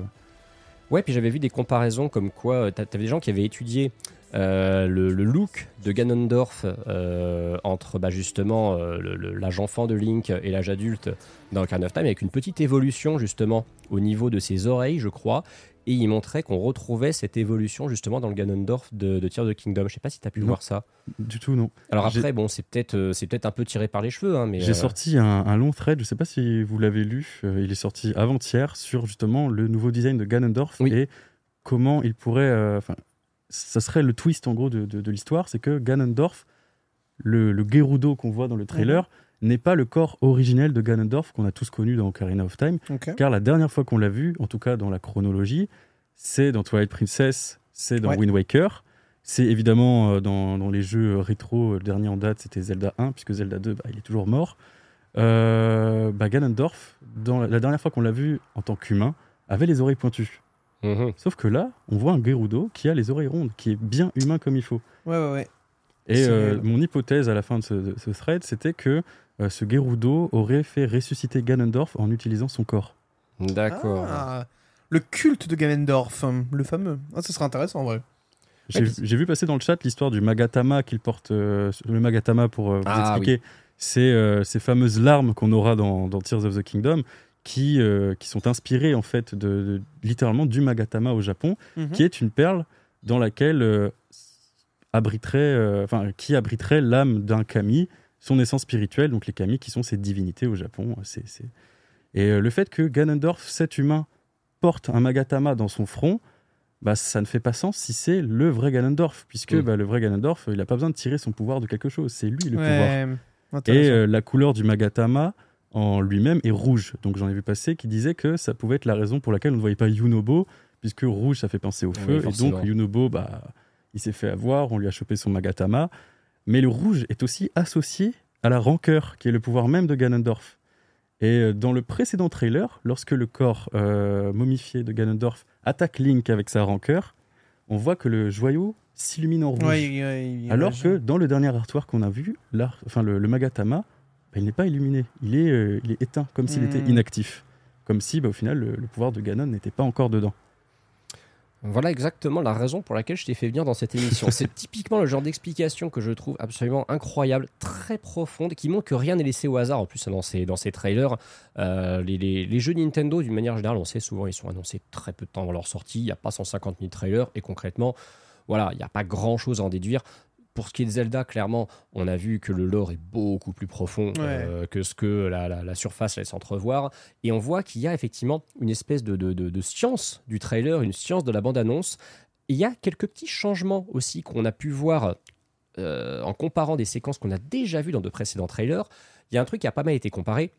Ouais, puis j'avais vu des comparaisons comme quoi euh, t'a- t'avais des gens qui avaient étudié euh, le, look de Ganondorf euh, entre bah, justement l'âge enfant de Link et l'âge adulte dans Ocarina of Time avec une petite évolution justement au niveau de ses oreilles, je crois. Et il montrait qu'on retrouvait cette évolution justement dans le Ganondorf de, de Tears of the Kingdom. Je sais pas si tu as pu Non. voir ça. du tout, non. Alors après, bon, c'est peut-être euh, c'est peut-être un peu tiré par les cheveux, hein, mais J'ai euh, sorti un, un long thread, je sais pas si vous l'avez lu, euh, il est sorti avant-hier sur justement le nouveau design de Ganondorf Oui. et comment il pourrait. euh, ça serait le twist en gros de, de- de l'histoire, c'est que Ganondorf, le, le Gerudo qu'on voit dans le trailer, n'est pas le corps originel de Ganondorf qu'on a tous connu dans Ocarina of Time, car la dernière fois qu'on l'a vu, en tout cas dans la chronologie, c'est dans Twilight Princess, c'est dans Ouais. Wind Waker. C'est évidemment euh, dans, dans les jeux rétro, euh, le dernier en date c'était Zelda 1, puisque Zelda 2, bah, il est toujours mort. Euh, bah, Ganondorf, dans la, la dernière fois qu'on l'a vu en tant qu'humain, avait les oreilles pointues. mhm. Sauf que là, on voit un Gerudo qui a les oreilles rondes, qui est bien humain comme il faut. Ouais, ouais, ouais. Et euh, mon hypothèse à la fin de ce, de ce thread, c'était que euh, ce Gerudo aurait fait ressusciter Ganondorf en utilisant son corps. D'accord. Ah, le culte de Ganondorf, hum, le fameux. Ah, ça serait intéressant en vrai. J'ai Ouais, vu passer dans le chat l'histoire du Magatama qu'il porte. euh, le Magatama, pour euh, vous Ah, expliquer, c'est euh, ces fameuses larmes qu'on aura dans, dans Tears of the Kingdom qui, euh, qui sont inspirées en fait de, de- littéralement du Magatama au Japon, Mhm. qui est une perle dans laquelle euh, abriterait, euh, enfin, qui abriterait l'âme d'un kami, son essence spirituelle. Donc les kami qui sont ces divinités au Japon. C'est, c'est- Et euh, le fait que Ganondorf, cet humain, porte un Magatama dans son front, bah, ça ne fait pas sens si c'est le vrai Ganondorf, puisque Mm. bah, le vrai Ganondorf, il n'a pas besoin de tirer son pouvoir de quelque chose, c'est lui le pouvoir. Ouais, Et intéressant. euh, la couleur du Magatama en lui-même est rouge. Donc j'en ai vu passer qui disait que ça pouvait être la raison pour laquelle on ne voyait pas Yunobo, puisque rouge ça fait penser au Oui, feu. et donc Yunobo, bah, il s'est fait avoir, on lui a chopé son Magatama. Mais le rouge est aussi associé à la rancœur, qui est le pouvoir même de Ganondorf. Et euh, dans le précédent trailer, lorsque le corps euh, momifié de Ganondorf attaque Link avec sa rancœur, on voit que le joyau s'illumine en rouge. Ouais, Alors que dans le dernier artwork qu'on a vu, enfin, le, le Magatama, bah, il n'est pas illuminé. Il est, euh, il est éteint, comme s'il Hmm. était inactif. Comme si, bah, au final, le, le pouvoir de Ganon n'était pas encore dedans. Voilà exactement la raison pour laquelle je t'ai fait venir dans cette émission. C'est typiquement le genre d'explication que je trouve absolument incroyable, très profonde, qui montre que rien n'est laissé au hasard. En plus, dans ces, dans ces trailers, euh, les, les- les jeux Nintendo, d'une manière générale, on sait souvent, ils sont annoncés très peu de temps avant leur sortie. Il n'y a pas 150 000 trailers. Et concrètement, voilà, il n'y a pas grand-chose à en déduire. Pour ce qui est de Zelda, clairement, on a vu que le lore est beaucoup plus profond euh, que ce que la, la- la surface laisse entrevoir. Et on voit qu'il y a effectivement une espèce de, de- de- de science du trailer, une science de la bande-annonce. Il y a quelques petits changements aussi qu'on a pu voir euh, en comparant des séquences qu'on a déjà vues dans de précédents trailers. Il y a un truc qui a pas mal été comparé.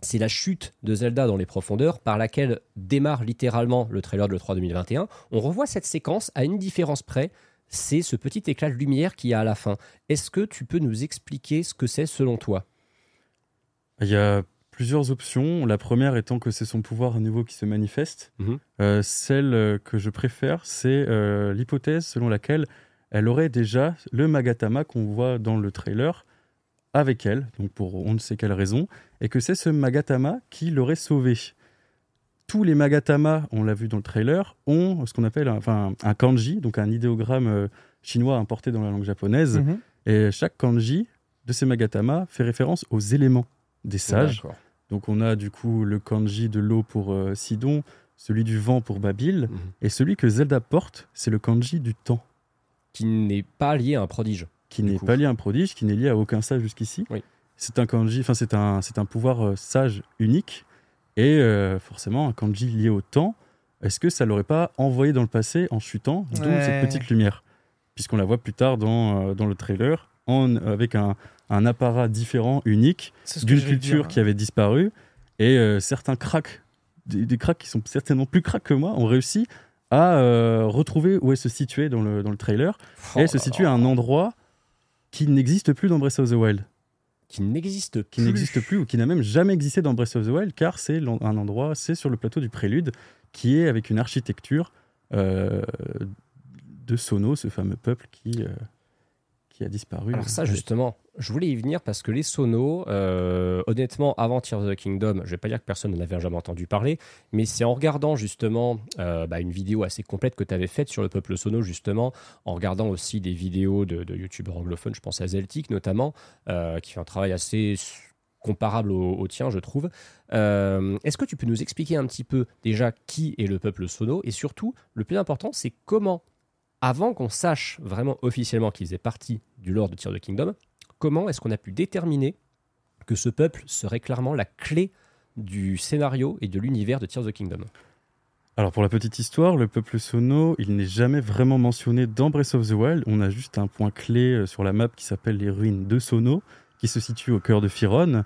C'est la chute de Zelda dans les profondeurs par laquelle démarre littéralement le trailer de l'E3 2021. On revoit cette séquence à une différence près. C'est ce petit éclat de lumière qu'il y a à la fin. Est-ce que tu peux nous expliquer ce que c'est selon toi? Il y a plusieurs options. La première étant que c'est son pouvoir à nouveau qui se manifeste. Mhm. Euh, celle euh, que je préfère, c'est euh, l'hypothèse selon laquelle elle aurait déjà le Magatama qu'on voit dans le trailer avec elle, donc pour on ne sait quelle raison, et que c'est ce Magatama qui l'aurait sauvé. Tous les Magatama, on l'a vu dans le trailer, ont ce qu'on appelle un, enfin, un kanji, donc un idéogramme euh, chinois importé dans la langue japonaise. Mhm. Et chaque kanji de ces Magatama fait référence aux éléments des sages. Donc on a du coup le kanji de l'eau pour euh, Sidon, celui du vent pour Babil, Mhm. et celui que Zelda porte, c'est le kanji du temps, Qui n'est pas lié à un prodige. qui n'est pas lié à un prodige, qui n'est lié à aucun sage jusqu'ici. Oui. C'est un kanji, enfin c'est un, c'est un pouvoir euh, sage unique, et euh, forcément un kanji lié au temps. Est-ce que ça l'aurait pas envoyé dans le passé en chutant, d'où Ouais. cette petite lumière, puisqu'on la voit plus tard dans, euh, dans le trailer, en, avec un, un apparat différent, unique, d'une culture dire. qui avait disparu et euh, certains cracks, des, des cracks qui sont certainement plus cracks que moi, ont réussi à euh, retrouver où elle se situait dans le, dans le trailer. Oh et elle se situe à un endroit qui n'existe plus dans Breath of the Wild. Qui n'existe Qui n'existe plus ou qui n'a même jamais existé dans Breath of the Wild, car c'est un endroit, c'est sur le plateau du Prélude, qui est avec une architecture euh, de Sono, ce fameux peuple qui, euh, qui a disparu. Alors ça justement, je voulais y venir parce que les sonos, euh, honnêtement, avant Tears of the Kingdom, je vais pas dire que personne n'en avait jamais entendu parler, mais c'est en regardant justement euh, bah, une vidéo assez complète que tu avais faite sur le peuple sono justement, en regardant aussi des vidéos de, de youtubeurs anglophones, je pense à Zeltic notamment, euh, qui fait un travail assez comparable au, tien, je trouve. Est-ce que tu peux nous expliquer un petit peu déjà qui est le peuple sono et surtout, le plus important, c'est comment, avant qu'on sache vraiment officiellement qu'ils aient partie du lore de Tears of the Kingdom, comment est-ce qu'on a pu déterminer que ce peuple serait clairement la clé du scénario et de l'univers de Tears of the Kingdom? Alors pour la petite histoire, le peuple Sono, il n'est jamais vraiment mentionné dans Breath of the Wild. On a juste un point clé euh, sur la map qui s'appelle les ruines de Sono, qui se situe au cœur de Firon.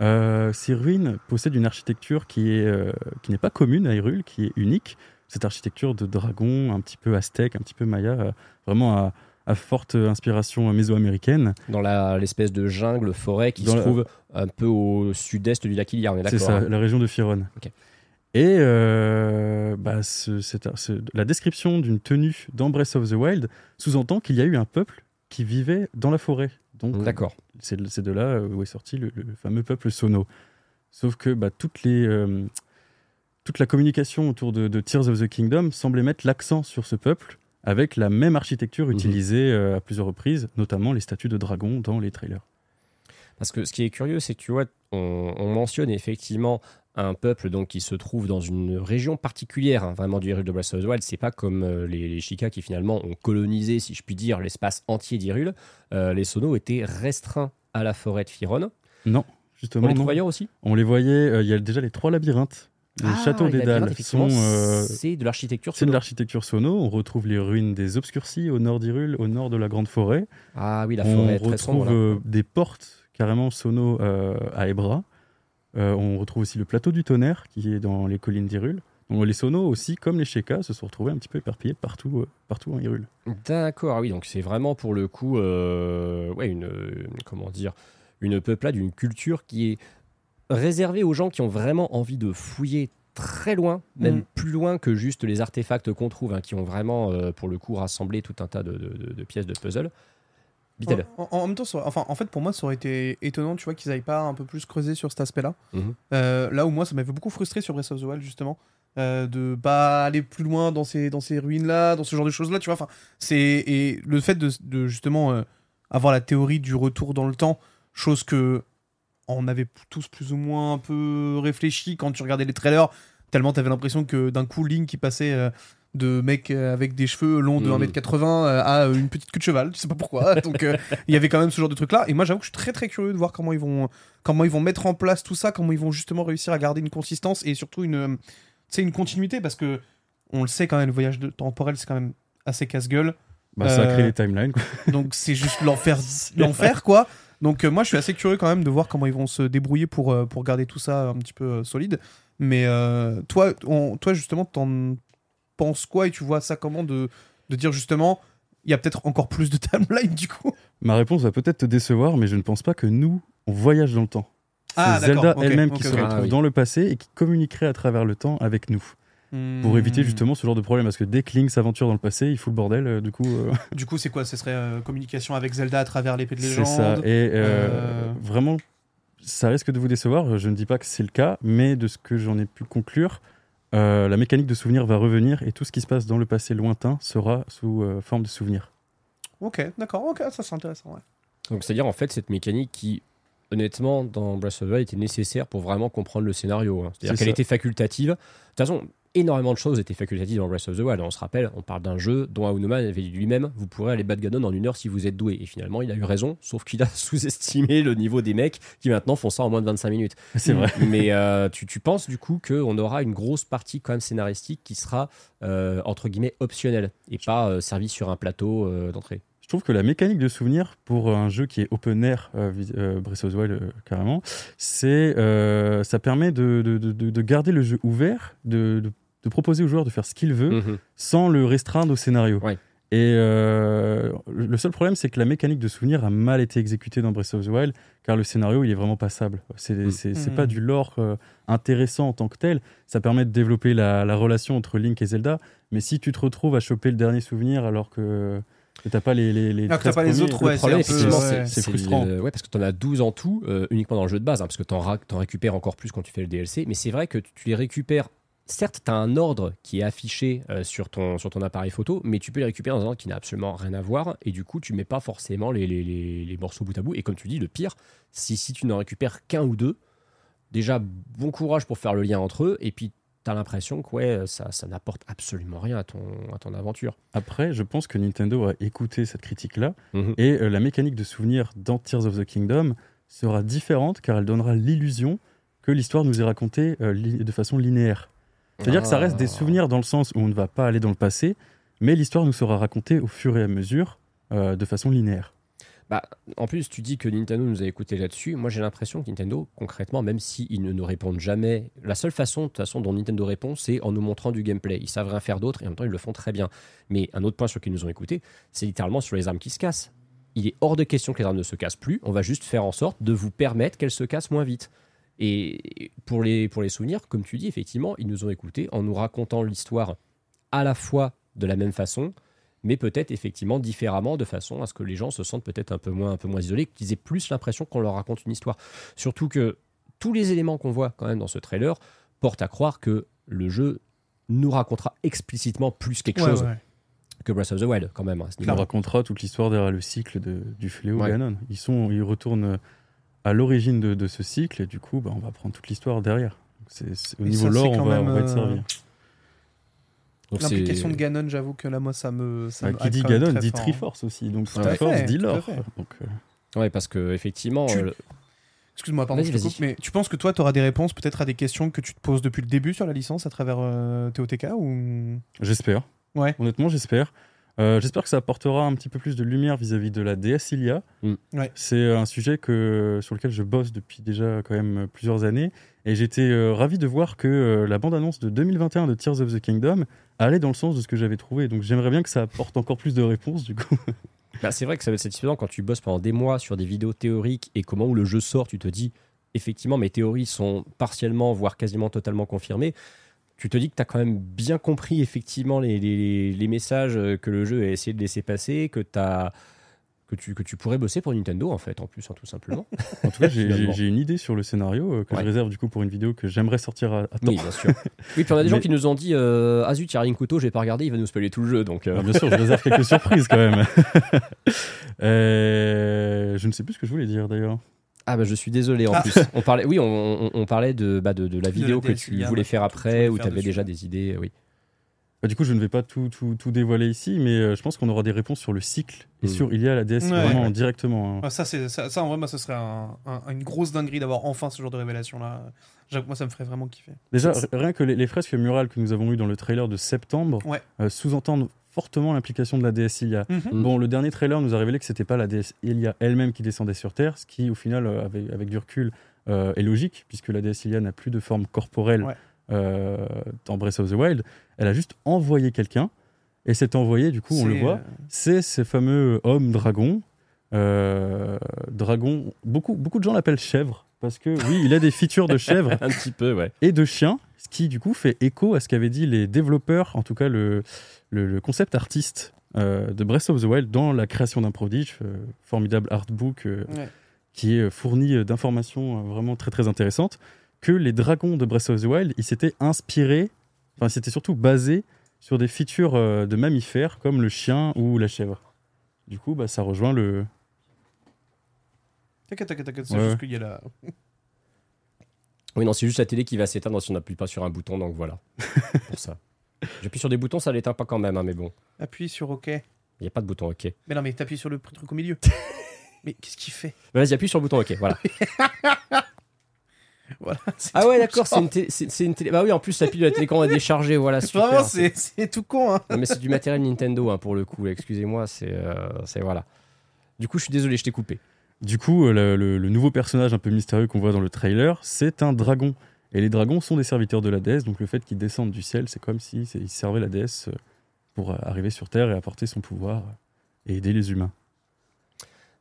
Euh, ces ruines possèdent une architecture euh, qui n'est pas commune à Hyrule, qui est unique. Cette architecture de dragon, un petit peu aztèque, un petit peu maya, vraiment à, à forte inspiration mésoaméricaine. Dans l'espèce de jungle, forêt qui Dans se la- trouve un peu au sud-est du lac Iliar, on est C'est d'accord ça, hein la région de Firon. Et euh, bah, ce- cette- ce- la description d'une tenue dans Breath of the Wild sous-entend qu'il y a eu un peuple qui vivait dans la forêt. Donc, D'accord. c'est de c'est de là où est sorti le, le fameux peuple Sono. Sauf que bah, toutes les, euh, toute la communication autour de, de Tears of the Kingdom semblait mettre l'accent sur ce peuple avec la même architecture utilisée euh, à plusieurs reprises, notamment les statues de dragons dans les trailers. Parce que ce qui est curieux, c'est que tu vois, on, on mentionne effectivement un peuple donc qui se trouve dans une région particulière, hein, vraiment du Hyrule de Breath of the Wild. C'est pas comme euh, les, les Chica qui finalement ont colonisé, si je puis dire, l'espace entier d'Hyrule. Euh, les Sonos étaient restreints à la forêt de Firon. Non, On justement. les non. aussi? On les voyait, euh, il y a déjà les trois labyrinthes. Les Ah, châteaux des Dalles sont. euh, c'est de l'architecture c'est de l'architecture sono. On retrouve les ruines des Obscurcis au nord d'Hyrule, au nord de la Grande Forêt. Ah oui, la on forêt est très retrouve sombre. là. euh, des portes carrément sono euh, à Ebra. Euh, on retrouve aussi le plateau du tonnerre qui est dans les collines d'Hyrule. Donc, les sonos aussi, comme les Shekas, se sont retrouvés un petit peu éparpillés partout, euh, partout en Hyrule. D'accord, ah oui, donc c'est vraiment pour le coup, euh, ouais, une, une- comment dire, une peuplade, une culture qui est réservée aux gens qui ont vraiment envie de fouiller très loin, même Mhm. plus loin que juste les artefacts qu'on trouve, hein, qui ont vraiment, euh, pour le coup, rassemblé tout un tas de, de- de- de pièces de puzzle. En, en- en même temps, ça enfin, en fait, pour moi, ça aurait été étonnant, tu vois, qu'ils aillent pas un peu plus creuser sur cet aspect-là. Mhm. Euh, là où moi, ça m'avait beaucoup frustré sur Breath of the Wild, justement, euh, de pas aller plus loin dans ces, dans ces ruines-là, dans ce genre de choses-là, tu vois. Enfin, c'est et le fait de, de, justement euh, avoir la théorie du retour dans le temps, chose que on avait tous plus ou moins un peu réfléchi quand tu regardais les trailers, tellement t'avais l'impression que d'un coup Link qui passait euh, de mec euh, avec des cheveux longs de Mhm. 1m80 euh, à une petite queue de cheval, tu sais pas pourquoi. Donc euh, il y avait quand même ce genre de truc là et moi j'avoue que je suis très très curieux de voir comment ils vont comment ils vont mettre en place tout ça, comment ils vont justement réussir à garder une consistance et surtout une sais, une continuité parce que on le sait quand même le voyage de- temporel c'est quand même assez casse-gueule. Bah, Ça a Euh, créé les timelines. quoi. donc c'est juste l'enfer, l'enfer quoi. Donc euh, moi je suis assez curieux quand même de voir comment ils vont se débrouiller pour, euh, pour garder tout ça un petit peu euh, solide. Mais euh, toi, on- toi justement, t'en penses quoi et tu vois ça comment de, de dire justement, il y a peut-être encore plus de timeline du coup? Ma réponse va peut-être te décevoir, mais je ne pense pas que nous, on voyage dans le temps. C'est Ah, d'accord, Zelda elle-même qui se retrouve Ah oui. dans le passé et qui communiquerait à travers le temps avec nous. Pour Hmm. éviter justement ce genre de problème. Parce que dès que Link s'aventure dans le passé, il fout le bordel. euh, du coup, euh, Du coup, c'est quoi? Ce serait euh, communication avec Zelda à travers l'épée de c'est légende? ça. Et euh, euh, vraiment, ça risque de vous décevoir. Je ne dis pas que c'est le cas, mais de ce que j'en ai pu conclure, euh, la mécanique de souvenir va revenir et tout ce qui se passe dans le passé lointain sera sous euh, forme de souvenir. Ok, d'accord, ok, ça c'est intéressant. Ouais. Donc c'est-à-dire en fait cette mécanique qui honnêtement dans Breath of the Wild était nécessaire pour vraiment comprendre le scénario. hein. C'est-à-dire C'est qu'elle était facultative. De toute façon, énormément de choses étaient facultatives dans Breath of the Wild. On se rappelle, on parle d'un jeu dont Aonuma avait dit lui-même, vous pourrez aller battre Ganon en une heure si vous êtes doué. Et finalement, il a eu raison, sauf qu'il a sous-estimé le niveau des mecs qui maintenant font ça en moins de 25 minutes. C'est vrai. Mais euh, tu, tu penses du coup qu'on aura une grosse partie quand même scénaristique qui sera euh, entre guillemets optionnelle et pas euh, servie sur un plateau d'entrée? Je trouve que la mécanique de souvenir pour un jeu qui est open air, euh, euh, Breath of the Wild euh, carrément, c'est ça permet de, de- de- de garder le jeu ouvert, de, de- proposer au joueur de faire ce qu'il veut Mhm. sans le restreindre au scénario. Ouais. Et euh, le seul problème, c'est que la mécanique de souvenir a mal été exécutée dans Breath of the Wild, car le scénario, il est vraiment passable. C'est Mm. c'est- c'est Mm. pas du lore euh, intéressant en tant que tel. Ça permet de développer la, la relation entre Link et Zelda. Mais si tu te retrouves à choper le dernier souvenir alors que, que t'as pas les, les, les que 13 pas les autres, le ouais, c'est frustrant. le- ouais, parce que tu en as 12 en tout, euh, uniquement dans le jeu de base, hein, parce que tu en, récupères encore plus quand tu fais le DLC. Mais c'est vrai que tu les récupères. Certes, tu as un ordre qui est affiché euh, sur, ton, sur ton appareil photo, mais tu peux les récupérer dans un ordre qui n'a absolument rien à voir. Et du coup, tu mets pas forcément les, les- les- les morceaux bout à bout. Et comme tu dis, le pire, si, si tu n'en récupères qu'un ou deux, déjà, bon courage pour faire le lien entre eux. Et puis, tu as l'impression que ouais, ça, ça n'apporte absolument rien à ton, à ton aventure. Après, je pense que Nintendo a écouté cette critique-là Mhm. et euh, la mécanique de souvenir dans Tears of the Kingdom sera différente car elle donnera l'illusion que l'histoire nous est racontée euh, de façon linéaire. C'est-à-dire que ça reste des Ah. souvenirs dans le sens où on ne va pas aller dans le passé, mais l'histoire nous sera racontée au fur et à mesure euh, de façon linéaire. Bah, en plus, tu dis que Nintendo nous a écouté là-dessus. Moi, j'ai l'impression que Nintendo, concrètement, même s'ils ne nous répondent jamais, la seule façon, de toute façon, dont Nintendo répond, c'est en nous montrant du gameplay. Ils savent rien faire d'autre et en même temps, ils le font très bien. Mais un autre point sur ils nous ont écouté, c'est littéralement sur les armes qui se cassent. Il est hors de question que les armes ne se cassent plus. On va juste faire en sorte de vous permettre qu'elles se cassent moins vite. Et pour les, pour les souvenirs, comme tu dis, effectivement, ils nous ont écoutés en nous racontant l'histoire à la fois de la même façon, mais peut-être effectivement différemment, de façon à ce que les gens se sentent peut-être un peu moins, un peu moins isolés, qu'ils aient plus l'impression qu'on leur raconte une histoire. Surtout que tous les éléments qu'on voit quand même dans ce trailer portent à croire que le jeu nous racontera explicitement plus quelque Ouais, chose ouais. que Breath of the Wild, quand même. ce Il racontera toute l'histoire derrière le cycle de- du fléau Ouais. Ganon. Ils, sont, ils retournent à l'origine de, de ce cycle et du coup, bah, on va prendre toute l'histoire derrière. Au Et niveau ça, lore, on va, on va être euh, servi. L'implication de Ganon, j'avoue que là, moi, ça me. Ça Bah, me qui dit Ganon dit fort, hein. Triforce aussi. Donc Tout Triforce fait, dit lore. Donc, euh, Ouais, parce que effectivement, Tu- le- Excuse-moi, pardon, Vas-y, je te vas-y. coupe, mais tu penses que toi, tu auras des réponses peut-être à des questions que tu te poses depuis le début sur la licence à travers euh, TOTK ou... J'espère. Ouais. Honnêtement, j'espère. Euh, j'espère que ça apportera un petit peu plus de lumière vis-à-vis de la DS Ilia. Mm. Ouais. C'est un sujet que, sur lequel je bosse depuis déjà quand même plusieurs années. Et j'étais euh, ravi de voir que euh, la bande-annonce de 2021 de Tears of the Kingdom allait dans le sens de ce que j'avais trouvé. Donc j'aimerais bien que ça apporte encore plus de réponses du coup. Bah, c'est vrai que ça va être satisfaisant quand tu bosses pendant des mois sur des vidéos théoriques et qu'au moment où le jeu sort, tu te dis effectivement mes théories sont partiellement, voire quasiment totalement confirmées. Tu te dis que tu as quand même bien compris effectivement les, les- les messages euh, que le jeu a essayé de laisser passer, que, t'as- que, tu, que tu pourrais bosser pour Nintendo en fait, en plus, hein, tout simplement. En tout cas, j'ai- une idée sur le scénario euh, que Ouais. je réserve du coup pour une vidéo que j'aimerais sortir à, à temps. Oui, bien sûr. Oui, puis on a des gens Mais- qui nous ont dit euh, Ah zut, il y a Ring Couteau, j'ai pas regardé, il va nous spoiler tout le jeu. Donc, euh, Alors, bien sûr, je réserve quelques surprises quand même. Je ne sais plus ce que je voulais dire d'ailleurs. Ah bah je suis désolé en Ah. plus. On parlait, oui, on, on- on parlait de, bah, de, de la vidéo que tu voulais faire après, où tu avais déjà des idées, oui. Bah, du coup, je ne vais pas tout, tout, tout dévoiler ici, mais euh, je pense qu'on aura des réponses sur le cycle et Mm. sur il y a la DS Ouais. vraiment Ouais. directement. hein. Ah, ça, c'est, ça, ça, en vrai, moi, ce serait un- un- une grosse dinguerie d'avoir enfin ce genre de révélation-là. Moi, ça me ferait vraiment kiffer. Déjà, rien que les, les fresques murales que nous avons eues dans le trailer de septembre Ouais. euh, sous-entendent fortement l'implication de la DS Ilia. Mhm. Mm. Bon, le dernier trailer nous a révélé que c'était pas la DS Ilia elle-même qui descendait sur Terre, ce qui, au final, euh, avec, avec du recul, euh, est logique, puisque la DS Ilia n'a plus de forme corporelle Ouais. euh, dans Breath of the Wild. Elle a juste envoyé quelqu'un, et cet envoyé, du coup, on le voit, c'est ce fameux homme dragon. Euh, dragon, beaucoup, beaucoup de gens l'appellent chèvre, parce que oui, il a des features de chèvre Un petit peu, ouais. et de chien, ce qui du coup fait écho à ce qu'avaient dit les développeurs, en tout cas le, le, le concept artiste euh, de Breath of the Wild dans la création d'un prodige, euh, formidable artbook euh, Ouais. qui est fourni euh, d'informations euh, vraiment très très intéressantes, que les dragons de Breath of the Wild, ils s'étaient inspirés, enfin c'était surtout basé sur des features euh, de mammifères comme le chien ou la chèvre. Du coup, bah, ça rejoint le, T'inquiète, t'inquiète, t'inquiète, c'est Ouais. juste qu'il y a la. Oui, non, c'est juste la télé qui va s'éteindre si on n'appuie pas sur un bouton, donc voilà. Pour ça. J'appuie sur des boutons, ça l'éteint pas quand même, hein, mais bon. Appuie sur OK. Il n'y a pas de bouton OK. Mais non, mais t'appuies sur le truc au milieu. mais qu'est-ce qu'il fait? Bah, Vas-y, appuie sur le bouton OK, voilà. Ah ouais, d'accord, c'est une, télé- c'est- c'est une télé. Bah oui, en plus, la pile de la télécommande est déchargée, voilà. Super, Vraiment, c'est c'est tout con, hein. Non, mais c'est du matériel Nintendo hein, pour le coup. Excusez-moi, c'est euh, c'est- voilà. Du coup, je suis désolé, je t'ai coupé. Du coup, euh, le, le- le nouveau personnage un peu mystérieux qu'on voit dans le trailer, c'est un dragon. Et les dragons sont des serviteurs de la déesse, donc le fait qu'ils descendent du ciel, c'est comme si c'est- ils servaient la déesse euh, pour euh, arriver sur Terre et apporter son pouvoir et aider les humains.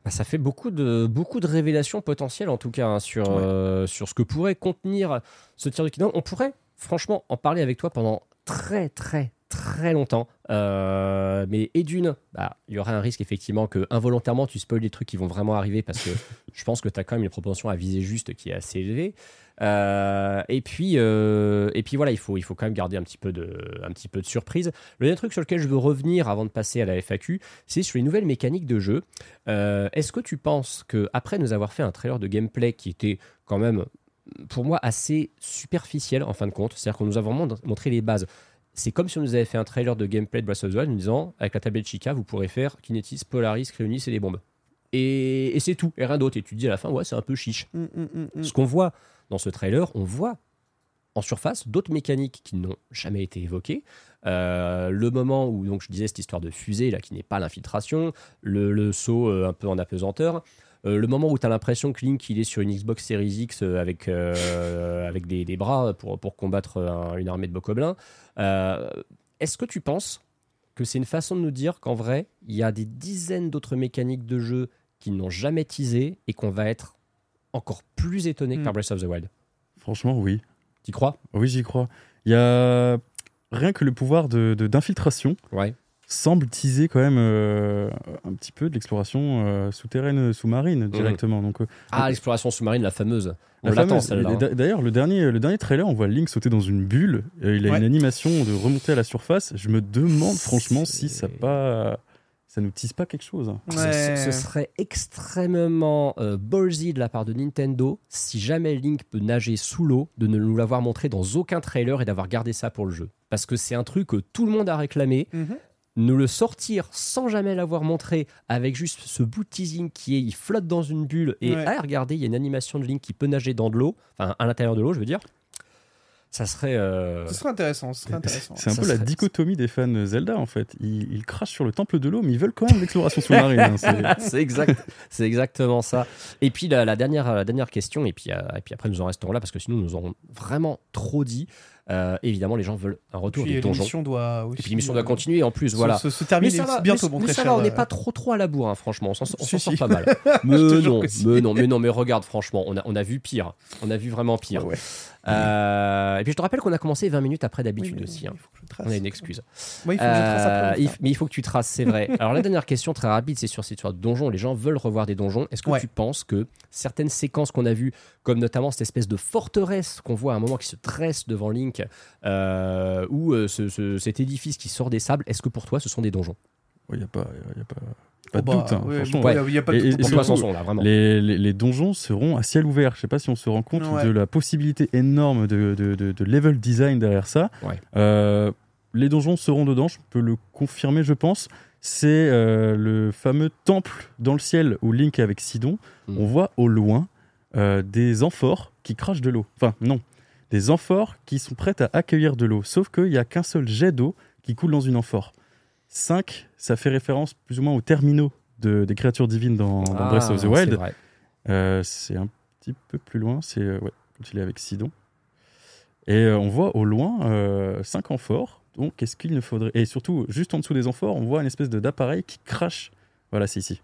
Bah, ça fait beaucoup de, beaucoup de révélations potentielles, en tout cas, hein, sur, euh, sur ce que pourrait contenir ce tir de Kingdom. On pourrait, franchement, en parler avec toi pendant très, très, très longtemps. Euh, mais et d'une, bah, il y aurait un risque, effectivement, que involontairement, tu spoiles des trucs qui vont vraiment arriver parce que je pense que tu as quand même une propension à viser juste qui est assez élevée. Euh, et puis, euh, et puis voilà, il faut, il faut quand même garder un petit peu de, un petit peu de surprise. Le dernier truc sur lequel je veux revenir avant de passer à la FAQ, c'est sur les nouvelles mécaniques de jeu. Est-ce que tu penses que après nous avoir fait un trailer de gameplay qui était quand même, pour moi, assez superficiel en fin de compte, c'est-à-dire qu'on nous a vraiment montré les bases. C'est comme si on nous avait fait un trailer de gameplay de Breath of the Wild en nous disant avec la tablette Chica, vous pourrez faire Kinetis, Polaris, Cryonis et des bombes. Et, et c'est tout, et rien d'autre. Et tu te dis à la fin, ouais, c'est un peu chiche. Mm, mm, mm, mm. Ce qu'on voit dans ce trailer, on voit en surface d'autres mécaniques qui n'ont jamais été évoquées. Euh, le moment où donc je disais cette histoire de fusée là qui n'est pas l'infiltration, le, le saut euh, un peu en apesanteur, euh, le moment où tu as l'impression que Link il est sur une Xbox Series X euh, avec, euh, avec des, des bras pour, pour combattre un- une armée de bokoblins. Euh, Est-ce que tu penses que c'est une façon de nous dire qu'en vrai, il y a des dizaines d'autres mécaniques de jeu qui n'ont jamais teasé et qu'on va être encore plus étonné que par Breath of the Wild? Franchement, oui. Tu crois? Oui, j'y crois. Il y a rien que le pouvoir de- de- d'infiltration Ouais. Semble teaser quand même euh, un petit peu de l'exploration euh, souterraine, sous-marine directement. Donc, euh, Ah, l'exploration sous-marine, la fameuse. On la l'attend fameuse- celle-là. hein. d'a- D'ailleurs, le dernier, le dernier trailer, on voit Link sauter dans une bulle. et il a Ouais. une animation de remonter à la surface. Je me demande franchement si ça pas, ça nous tease pas quelque chose. Ce- Ouais. Ce, ce serait extrêmement euh, ballsy de la part de Nintendo si jamais Link peut nager sous l'eau, de ne nous l'avoir montré dans aucun trailer et d'avoir gardé ça pour le jeu. Parce que c'est un truc que tout le monde a réclamé. Mhm. Nous le sortir sans jamais l'avoir montré avec juste ce bout de teasing qui est il flotte dans une bulle et Ouais. ah regardez il y a une animation de Link qui peut nager dans de l'eau, enfin à l'intérieur de l'eau je veux dire. Ça serait euh, Ce serait intéressant, ce serait intéressant. C'est un Ça peu la dicotomie des fans Zelda en fait. Ils, ils crachent sur le temple de l'eau, mais ils veulent quand même l'exploration sous-marine. hein. C'est- exact, c'est exactement ça. Et puis la, la dernière, la dernière question, et puis, euh, et puis après nous en resterons là parce que sinon nous aurons vraiment trop dit. Euh, évidemment, les gens veulent un retour Puis des donjons. doit aussi. Et puis l'émission doit euh, continuer en plus, se- voilà. Se, se termine mais ça va, bientôt, mais- mon mais ça va, on n'est euh, pas trop trop à la bourre, hein, franchement. On s'en Si, sort si. pas mal. Mais non, mais non, mais non, mais regarde, franchement, on a, on a vu pire. On a vu vraiment pire. Ouais. Euh, et puis je te rappelle qu'on a commencé 20 minutes après d'habitude aussi. hein. On a une excuse. Moi, il faut que je trace après. Euh, il- mais il faut que tu traces, c'est vrai. Alors la dernière question très rapide, c'est sur cette histoire de donjon. Les gens veulent revoir des donjons. Est-ce que Ouais. tu penses que certaines séquences qu'on a vues, comme notamment cette espèce de forteresse qu'on voit à un moment qui se dresse devant Link, euh, ou ce- ce- cet édifice qui sort des sables, est-ce que pour toi ce sont des donjons? Il n'y a pas, y a pas, pas Oh, de bah, doute. hein, ouais, franchement. bon, il y a pas de Et- doute et sont là, vraiment. Les, les- les donjons seront à ciel ouvert. Je sais pas si on se rend compte Ouais. de la possibilité énorme de, de- de- de level design derrière ça. Ouais. Euh, les donjons seront dedans, je peux le confirmer, je pense. C'est euh, le fameux temple dans le ciel où Link est avec Sidon. Mm. On voit au loin euh, des amphores qui crachent de l'eau. Enfin, non. Des amphores qui sont prêtes à accueillir de l'eau. Sauf qu'il n'y a qu'un seul jet d'eau qui coule dans une amphore. 5, ça fait référence plus ou moins aux terminaux de- des créatures divines dans, dans Ah, Breath of the Wild. Euh, c'est un petit peu plus loin, c'est euh, ouais, quand il est avec Sidon. Et euh, on voit au loin 5 amphores. Donc, qu'est-ce qu'il ne faudrait. Et surtout, juste en dessous des amphores, on voit une espèce d'appareil qui crache. Voilà, c'est ici.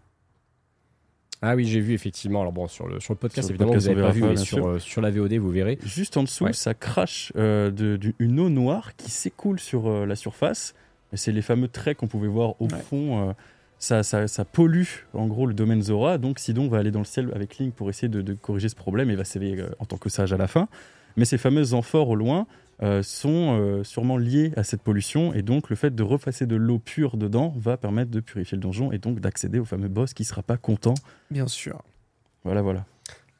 Ah oui, j'ai vu effectivement. Alors bon, sur le, sur le podcast, Sur le évidemment, podcast, vous n'avez pas vu, mais sur, euh, sur la VOD, vous verrez. Juste en dessous, Ouais. ça crache euh, de- du- une eau noire qui s'écoule sur euh, la surface. C'est les fameux traits qu'on pouvait voir au Ouais. fond. euh, ça, ça, ça pollue en gros le domaine Zora. Donc Sidon va aller dans le ciel avec Link pour essayer de, de corriger ce problème et va s'éveiller euh, en tant que sage à la fin. Mais ces fameuses amphores au loin euh, sont euh, sûrement liées à cette pollution et donc le fait de repasser de l'eau pure dedans va permettre de purifier le donjon et donc d'accéder au fameux boss qui sera pas content. Bien sûr. Voilà, voilà.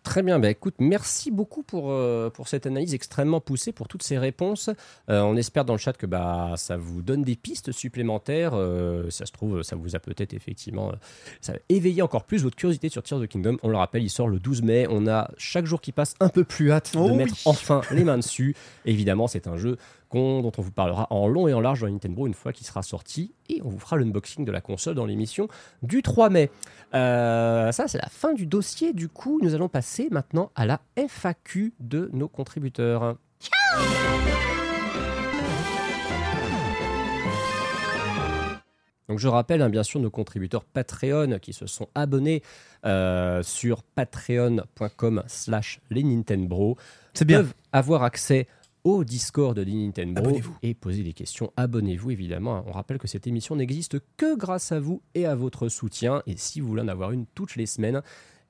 Très bien, bah écoute, merci beaucoup pour, euh, pour cette analyse extrêmement poussée, pour toutes ces réponses. Euh, on espère dans le chat que bah, ça vous donne des pistes supplémentaires. Euh, ça se trouve, ça vous a peut-être effectivement ça a éveillé encore plus votre curiosité sur Tears of the Kingdom. On le rappelle, il sort le 12 mai. On a chaque jour qui passe un peu plus hâte Oh de oui. mettre enfin les mains dessus. Évidemment, c'est un jeu dont on vous parlera en long et en large dans Nintendo une fois qu'il sera sorti. Et on vous fera l'unboxing de la console dans l'émission du 3 mai. Euh, ça, c'est la fin du dossier. Du coup, nous allons passer maintenant à la FAQ de nos contributeurs. Donc je rappelle hein, bien sûr nos contributeurs Patreon qui se sont abonnés euh, sur patreon.com slash les Nintendo C'est bien. peuvent avoir accès au Discord des Nintendo et poser des questions. Abonnez-vous évidemment. On rappelle que cette émission n'existe que grâce à vous et à votre soutien. Et si vous voulez en avoir une toutes les semaines,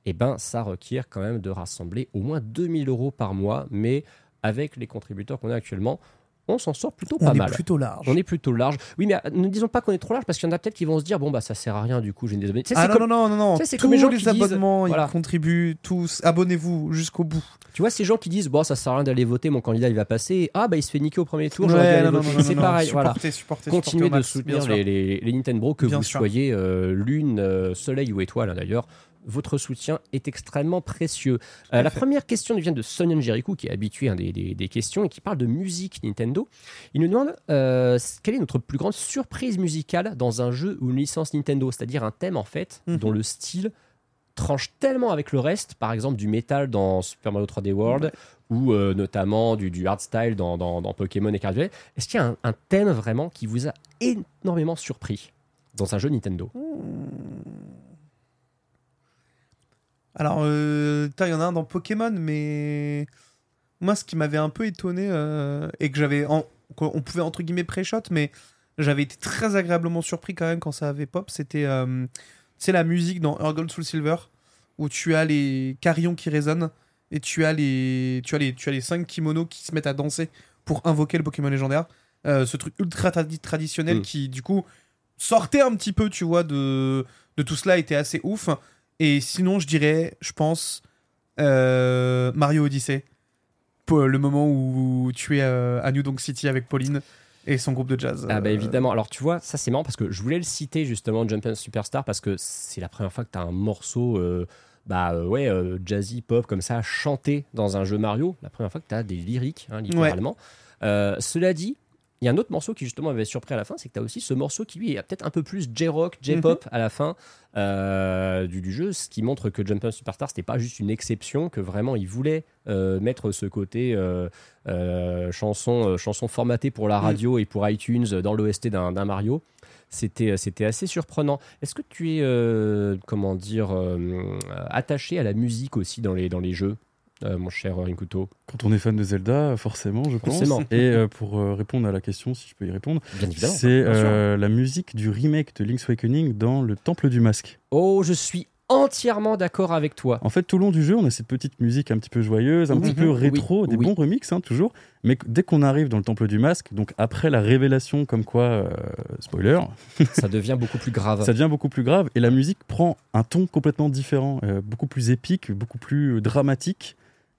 eh ben ça requiert quand même de rassembler au moins 2000 euros par mois. Mais avec les contributeurs qu'on a actuellement, on s'en sort plutôt On pas est mal. plutôt large. On est plutôt large. Oui, mais euh, ne disons pas qu'on est trop large parce qu'il y en a peut-être qui vont se dire bon bah ça sert à rien du coup j'ai des abonnés. Ah c'est non, comme- non, non, non, c'est Tous comme les gens les qui disent- abonnements, voilà. ils contribuent tous. Abonnez-vous jusqu'au bout. Tu vois ces gens qui disent bon ça sert à rien d'aller voter, mon candidat il va passer. Ah bah il se fait niquer au premier tour. Ouais, aller non, non, voter. non, c'est pareil. Voilà. Supportez, supportez, Continuez supportez de max, soutenir les, les, les Nintendo, que Bien vous sûr. soyez euh, lune, euh, soleil ou étoile hein, d'ailleurs. Votre soutien est extrêmement précieux. Euh, la première question vient de Sonyan Jericho, qui est habitué à des, des- des questions et qui parle de musique Nintendo. Il nous demande euh, quelle est notre plus grande surprise musicale dans un jeu ou une licence Nintendo, c'est-à-dire un thème en fait Mhm. dont le style tranche tellement avec le reste, par exemple du métal dans Super Mario 3D World ou euh, notamment du, du hardstyle dans, dans, dans Pokémon et Cardinal. Est-ce qu'il y a un, un thème vraiment qui vous a énormément surpris dans un jeu Nintendo? Alors, euh, il y en a un dans Pokémon, mais moi, ce qui m'avait un peu étonné euh, et que j'avais, en- on pouvait entre guillemets pré-shot, mais j'avais été très agréablement surpris quand même quand ça avait pop. C'était, euh, c'est la musique dans Gold Soul Silver où tu as les carillons qui résonnent et tu as les, tu as les, tu as les cinq kimonos qui se mettent à danser pour invoquer le Pokémon légendaire. Euh, ce truc ultra tradi- traditionnel Mm. qui, du coup, sortait un petit peu, tu vois, de, de tout cela, était assez ouf. Et sinon, je dirais, je pense, euh, Mario Odyssey. Pour le moment où tu es euh, à New Donk City avec Pauline et son groupe de jazz. Ah bah Euh, évidemment. Alors tu vois, ça c'est marrant parce que je voulais le citer justement Jumpin' Superstar parce que c'est la première fois que tu as un morceau euh, bah euh, ouais euh, jazzy pop comme ça chanté dans un jeu Mario. La première fois que tu as des lyriques hein, littéralement. Euh, cela dit, il y a un autre morceau qui justement avait surpris à la fin, c'est que tu as aussi ce morceau qui lui est peut-être un peu plus J-rock, J-pop à la fin euh, du, du jeu, ce qui montre que Jumpin' Superstar c'était pas juste une exception, que vraiment il voulait euh, mettre ce côté euh, chanson, chanson formatée pour la radio et pour iTunes dans l'OST d'un Mario. C'était, c'était assez surprenant. Est-ce que tu es, comment dire, attaché à la musique aussi dans les, dans les jeux, euh, mon cher Rinkuto Quand on est fan de Zelda, forcément, je pense. Forcément. Et euh, pour euh, répondre à la question, si je peux y répondre, c'est la musique du remake de Link's Awakening dans le Temple du Masque. Oh, je suis entièrement d'accord avec toi. En fait, tout le long du jeu, on a cette petite musique un petit peu joyeuse, un Oui, petit peu oui, rétro, des oui. bons remixes, hein, toujours. Mais dès qu'on arrive dans le Temple du Masque, donc après la révélation comme quoi, euh, spoiler, Ça devient beaucoup plus grave. ça devient beaucoup plus grave et la musique prend un ton complètement différent, euh, beaucoup plus épique, beaucoup plus dramatique.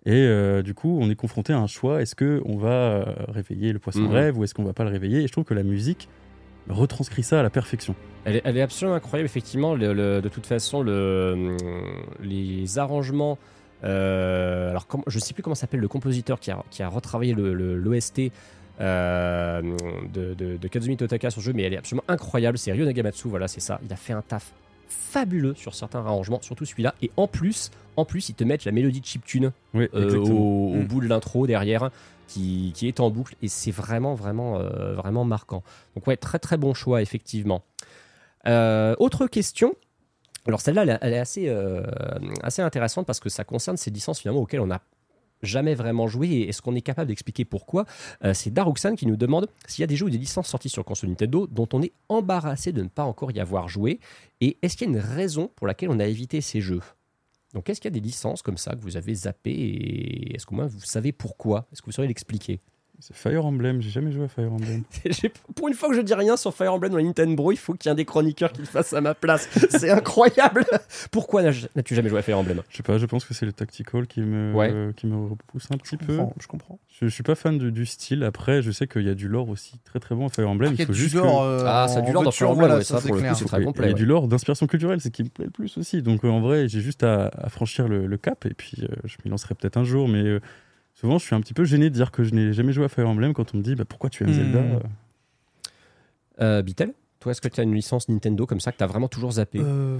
Et euh, du coup, on est confronté à un choix est-ce que on va euh, réveiller le poisson Mhm. rêve ou est-ce qu'on va pas le réveiller? Et je trouve que la musique retranscrit ça à la perfection. Elle est, elle est absolument incroyable, effectivement. Le- le- de toute façon, le, les arrangements. euh, alors, je ne sais plus comment s'appelle le compositeur qui a, qui a retravaillé l'OST euh, de, de, de Kazumi Totaka sur le jeu, mais elle est absolument incroyable. C'est Ryo Nagamatsu, voilà, c'est ça. Il a fait un taf fabuleux sur certains arrangements, surtout celui-là. Et en plus, en plus, ils te mettent la mélodie de chiptune Oui, euh, au, au Mm. bout de l'intro derrière qui, qui est en boucle. Et c'est vraiment vraiment euh, vraiment marquant. Donc ouais très très bon choix effectivement. Euh, autre question. Alors celle-là elle, est- elle est assez euh, assez intéressante parce que ça concerne ces licences finalement auxquelles on n'a jamais vraiment joué. Et est-ce qu'on est capable d'expliquer pourquoi Euh, c'est Daruxan qui nous demande s'il y a des jeux ou des licences sorties sur console Nintendo dont on est embarrassé de ne pas encore y avoir joué. Et est-ce qu'il y a une raison pour laquelle on a évité ces jeux? Donc, est-ce qu'il y a des licences comme ça que vous avez zappées et est-ce qu'au moins vous savez pourquoi? Est-ce que vous sauriez l'expliquer? C'est Fire Emblem, j'ai jamais joué à Fire Emblem. Pour une fois que je dis rien sur Fire Emblem dans la Nintendo, il faut qu'il y ait un des chroniqueurs qui le fasse à ma place. C'est incroyable Pourquoi n'as- n'as-tu jamais joué à Fire Emblem? Je sais pas, je pense que c'est le tactical qui me, Ouais. qui me repousse un petit peu. je comprends. Je, je suis pas fan du, du style. Après, je sais qu'il y a du lore aussi très très bon à Fire Emblem. Il y a faut du juste lore, que- euh, Ah, ça a du lore dans Fire Emblem, voilà, ouais, ça, c'est pour le coup, clair. c'est très bon Il y a ouais. du lore d'inspiration culturelle, c'est ce qui me plaît le plus aussi. Donc euh, en vrai, j'ai juste à, à franchir le, le cap et puis euh, je m'y lancerai peut-être un jour. Mais euh, souvent, je suis un petit peu gêné de dire que je n'ai jamais joué à Fire Emblem quand on me dit bah, pourquoi tu aimes Hmm. Zelda? Euh, Bitel Toi, est-ce que tu as une licence Nintendo comme ça que tu as vraiment toujours zappé? Euh,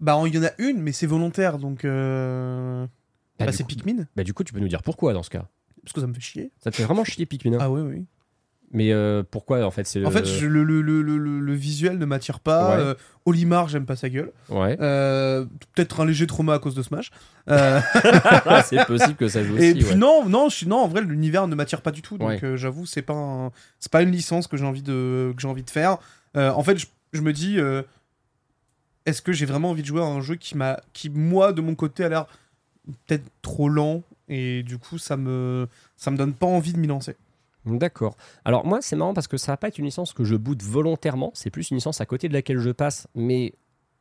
Bah, il y en a une, mais c'est volontaire, donc. euh, Bah, Bah, c'est coup- Pikmin, Bah, du coup, tu peux nous dire pourquoi dans ce cas? Parce que ça me fait chier. Ça te fait vraiment chier Pikmin hein? Ah oui, oui. Mais euh, pourquoi en fait c'est En fait, je- le, le, le, le, le visuel ne m'attire pas. Ouais. Euh, Olimar, j'aime pas sa gueule. Ouais. Euh, Peut-être un léger trauma à cause de Smash. Euh, c'est possible que ça joue aussi. et puis ouais. non, non, je suis non. En vrai, l'univers ne m'attire pas du tout. Donc Ouais. euh, j'avoue, c'est pas un- c'est pas une licence que j'ai envie de que j'ai envie de faire. Euh, en fait, je, je me dis, euh, est-ce que j'ai vraiment envie de jouer à un jeu qui m'a, qui moi de mon côté a l'air peut-être trop lent et du coup ça me ça me donne pas envie de m'y lancer. D'accord. Alors moi, c'est marrant parce que ça va pas être une licence que je boude volontairement. C'est plus une licence à côté de laquelle je passe, mais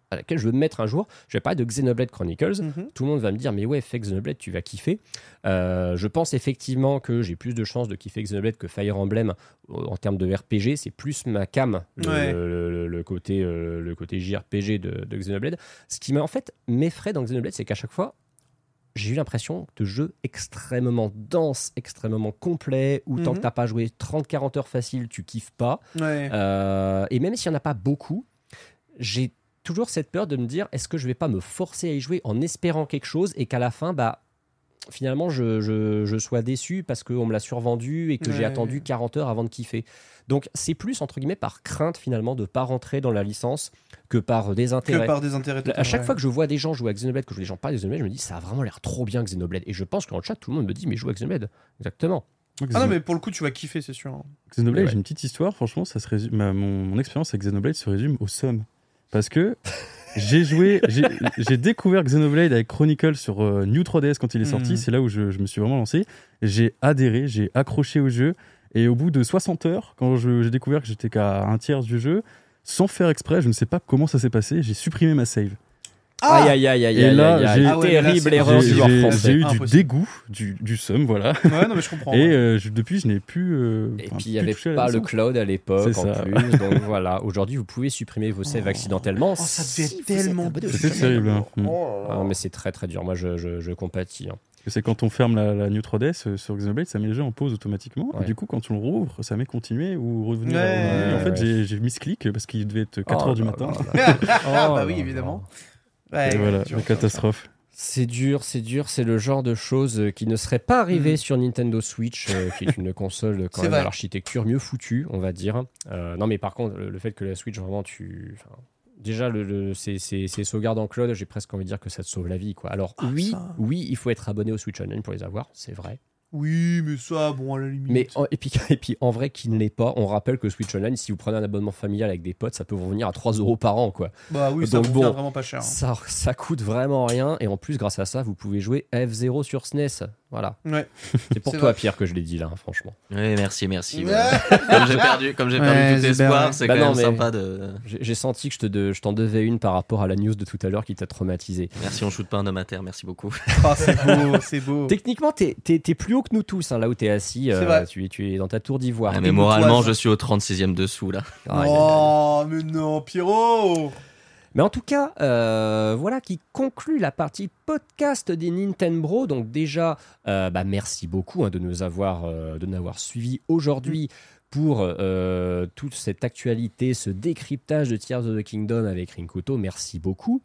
à laquelle je veux me mettre un jour. Je vais parler de Xenoblade Chronicles. Mhm. Tout le monde va me dire, mais ouais, fais Xenoblade, tu vas kiffer. Euh, je pense effectivement que j'ai plus de chances de kiffer Xenoblade que Fire Emblem euh, en termes de RPG. C'est plus ma cam, le, Ouais. le- le- le côté, euh, le côté JRPG de, de Xenoblade. Ce qui m'a en fait m'effraie dans Xenoblade, c'est qu'à chaque fois, j'ai eu l'impression de jeu extrêmement dense, extrêmement complet, où tant Mhm. que t'as pas joué 30-40 heures faciles, tu kiffes pas. Ouais. Euh, et même s'il n'y en a pas beaucoup, j'ai toujours cette peur de me dire est-ce que je vais pas me forcer à y jouer en espérant quelque chose et qu'à la fin, bah, finalement, je, je- je sois déçu parce qu'on me l'a survendu et que j'ai Ouais. attendu 40 heures avant de kiffer. Donc c'est plus, entre guillemets, par crainte finalement de pas rentrer dans la licence que par Que désintérêt. par des intérêts. À chaque ouais. fois que je vois des gens jouer à Xenoblade, que je vois des gens parler de Xenoblade, je me dis ça a vraiment l'air trop bien Xenoblade. Et je pense que dans le chat, tout le monde me dit mais joue à Xenoblade. Exactement. Ah non mais pour le coup tu vas kiffer c'est sûr. hein. Xenoblade, Ouais. j'ai une petite histoire, franchement, ça se résume, ma- mon, mon expérience avec Xenoblade se résume au somme. Parce que j'ai joué, j'ai découvert Xenoblade avec Chronicle sur euh, New 3DS quand il est sorti, Mhm. c'est là où je, je me suis vraiment lancé. J'ai adhéré, j'ai accroché au jeu, et au bout de 60 heures, quand j'ai découvert que j'étais qu'à un tiers du jeu, sans faire exprès, je ne sais pas comment ça s'est passé, j'ai supprimé ma save. Aïe aïe aïe aïe Et aïe là, aïe, Ah ouais, là, terrible c'est- erreur J'ai du j'ai- français. j'ai eu du Impossible. dégoût, du, du somme, voilà. Ouais non mais je comprends. Et euh, je- depuis, je n'ai plus. euh, Et puis il n'y avait pas le cloud à l'époque C'est en ça. plus. Donc voilà, aujourd'hui vous pouvez supprimer vos saves accidentellement. Oh, ça devait si tellement C'était terrible. hein. Mm. Ah, mais c'est très très dur. Moi je, je, je compatis. hein. C'est quand on ferme la, la New 3DS euh, sur Xenoblade, ça met le jeu en pause automatiquement. Ouais. Et du coup, quand on le rouvre, ça met continuer ou revenir. Ouais, en fait, ouais. j'ai- j'ai mis ce clic parce qu'il devait être 4 Oh heures du là matin. là là. Ah Oh bah oui là Et voilà, la catastrophe. C'est dur, c'est dur, c'est le genre de choses euh, qui ne seraient pas arrivées Mm. sur Nintendo Switch, euh, qui est une console quand même vrai. à l'architecture mieux foutue, on va dire. Euh, non, mais par contre, le, le fait que la Switch vraiment tu, enfin, déjà le, le- ces, ces- ces sauvegardes en cloud, j'ai presque envie de dire que ça te sauve la vie, quoi. Alors Ah, oui, ça. oui, il faut être abonné au Switch Online pour les avoir, c'est vrai. Oui mais ça bon à la limite. Mais en- et puis, et puis en vrai, qui ne l'est pas, on rappelle que Switch Online, si vous prenez un abonnement familial avec des potes, ça peut vous revenir à 3 euros par an, quoi. Bah oui ça Donc vous bon, vraiment pas cher. hein. Ça, ça coûte vraiment rien, et en plus, grâce à ça, vous pouvez jouer à F0 sur SNES. Voilà. Ouais. C'est pour toi, vrai. Pierre, que je l'ai dit là, hein, franchement. Oui, merci, merci. Ouais. comme j'ai perdu, comme j'ai perdu tout c'est espoir, c'est Bah quand non, même sympa de. J'ai j'ai senti que je te de- je t'en devais une par rapport à la news de tout à l'heure qui t'a traumatisé. Merci, on shoot pas un homme à terre, merci beaucoup. Ah c'est beau c'est beau. Techniquement, t'es t'es- t'es plus haut que nous tous, hein, là où t'es assis. euh, C'est vrai. tu, es, tu es dans ta tour d'ivoire. Ah, mais moralement, je suis au 36e dessous là. Aïe. Oh mais non Pierrot. Mais en tout cas, euh, voilà qui conclut la partie podcast des Nintendo. Donc déjà, euh, bah, merci beaucoup hein, de nous avoir, euh, avoir suivis aujourd'hui pour toute cette actualité, ce décryptage de Tears of the Kingdom avec Rinkuto. Merci beaucoup.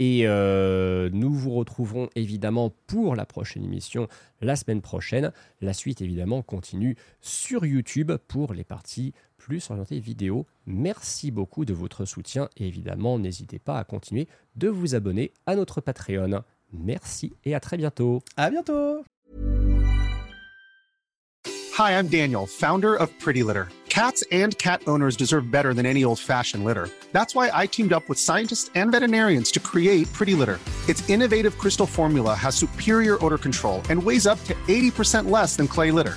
Et nous vous retrouverons évidemment pour la prochaine émission la semaine prochaine. La suite évidemment continue sur YouTube pour les parties plus orientées vidéo. Merci beaucoup de votre soutien et évidemment n'hésitez pas à continuer de vous abonner à notre Patreon. Merci et à très bientôt. À bientôt. Hi, I'm Daniel, founder of Pretty Litter. Cats and cat owners deserve better than any old fashioned litter. That's why I teamed up with scientists and veterinarians to create Pretty Litter. Its innovative crystal formula has superior odor control and weighs up to 80% less than clay litter.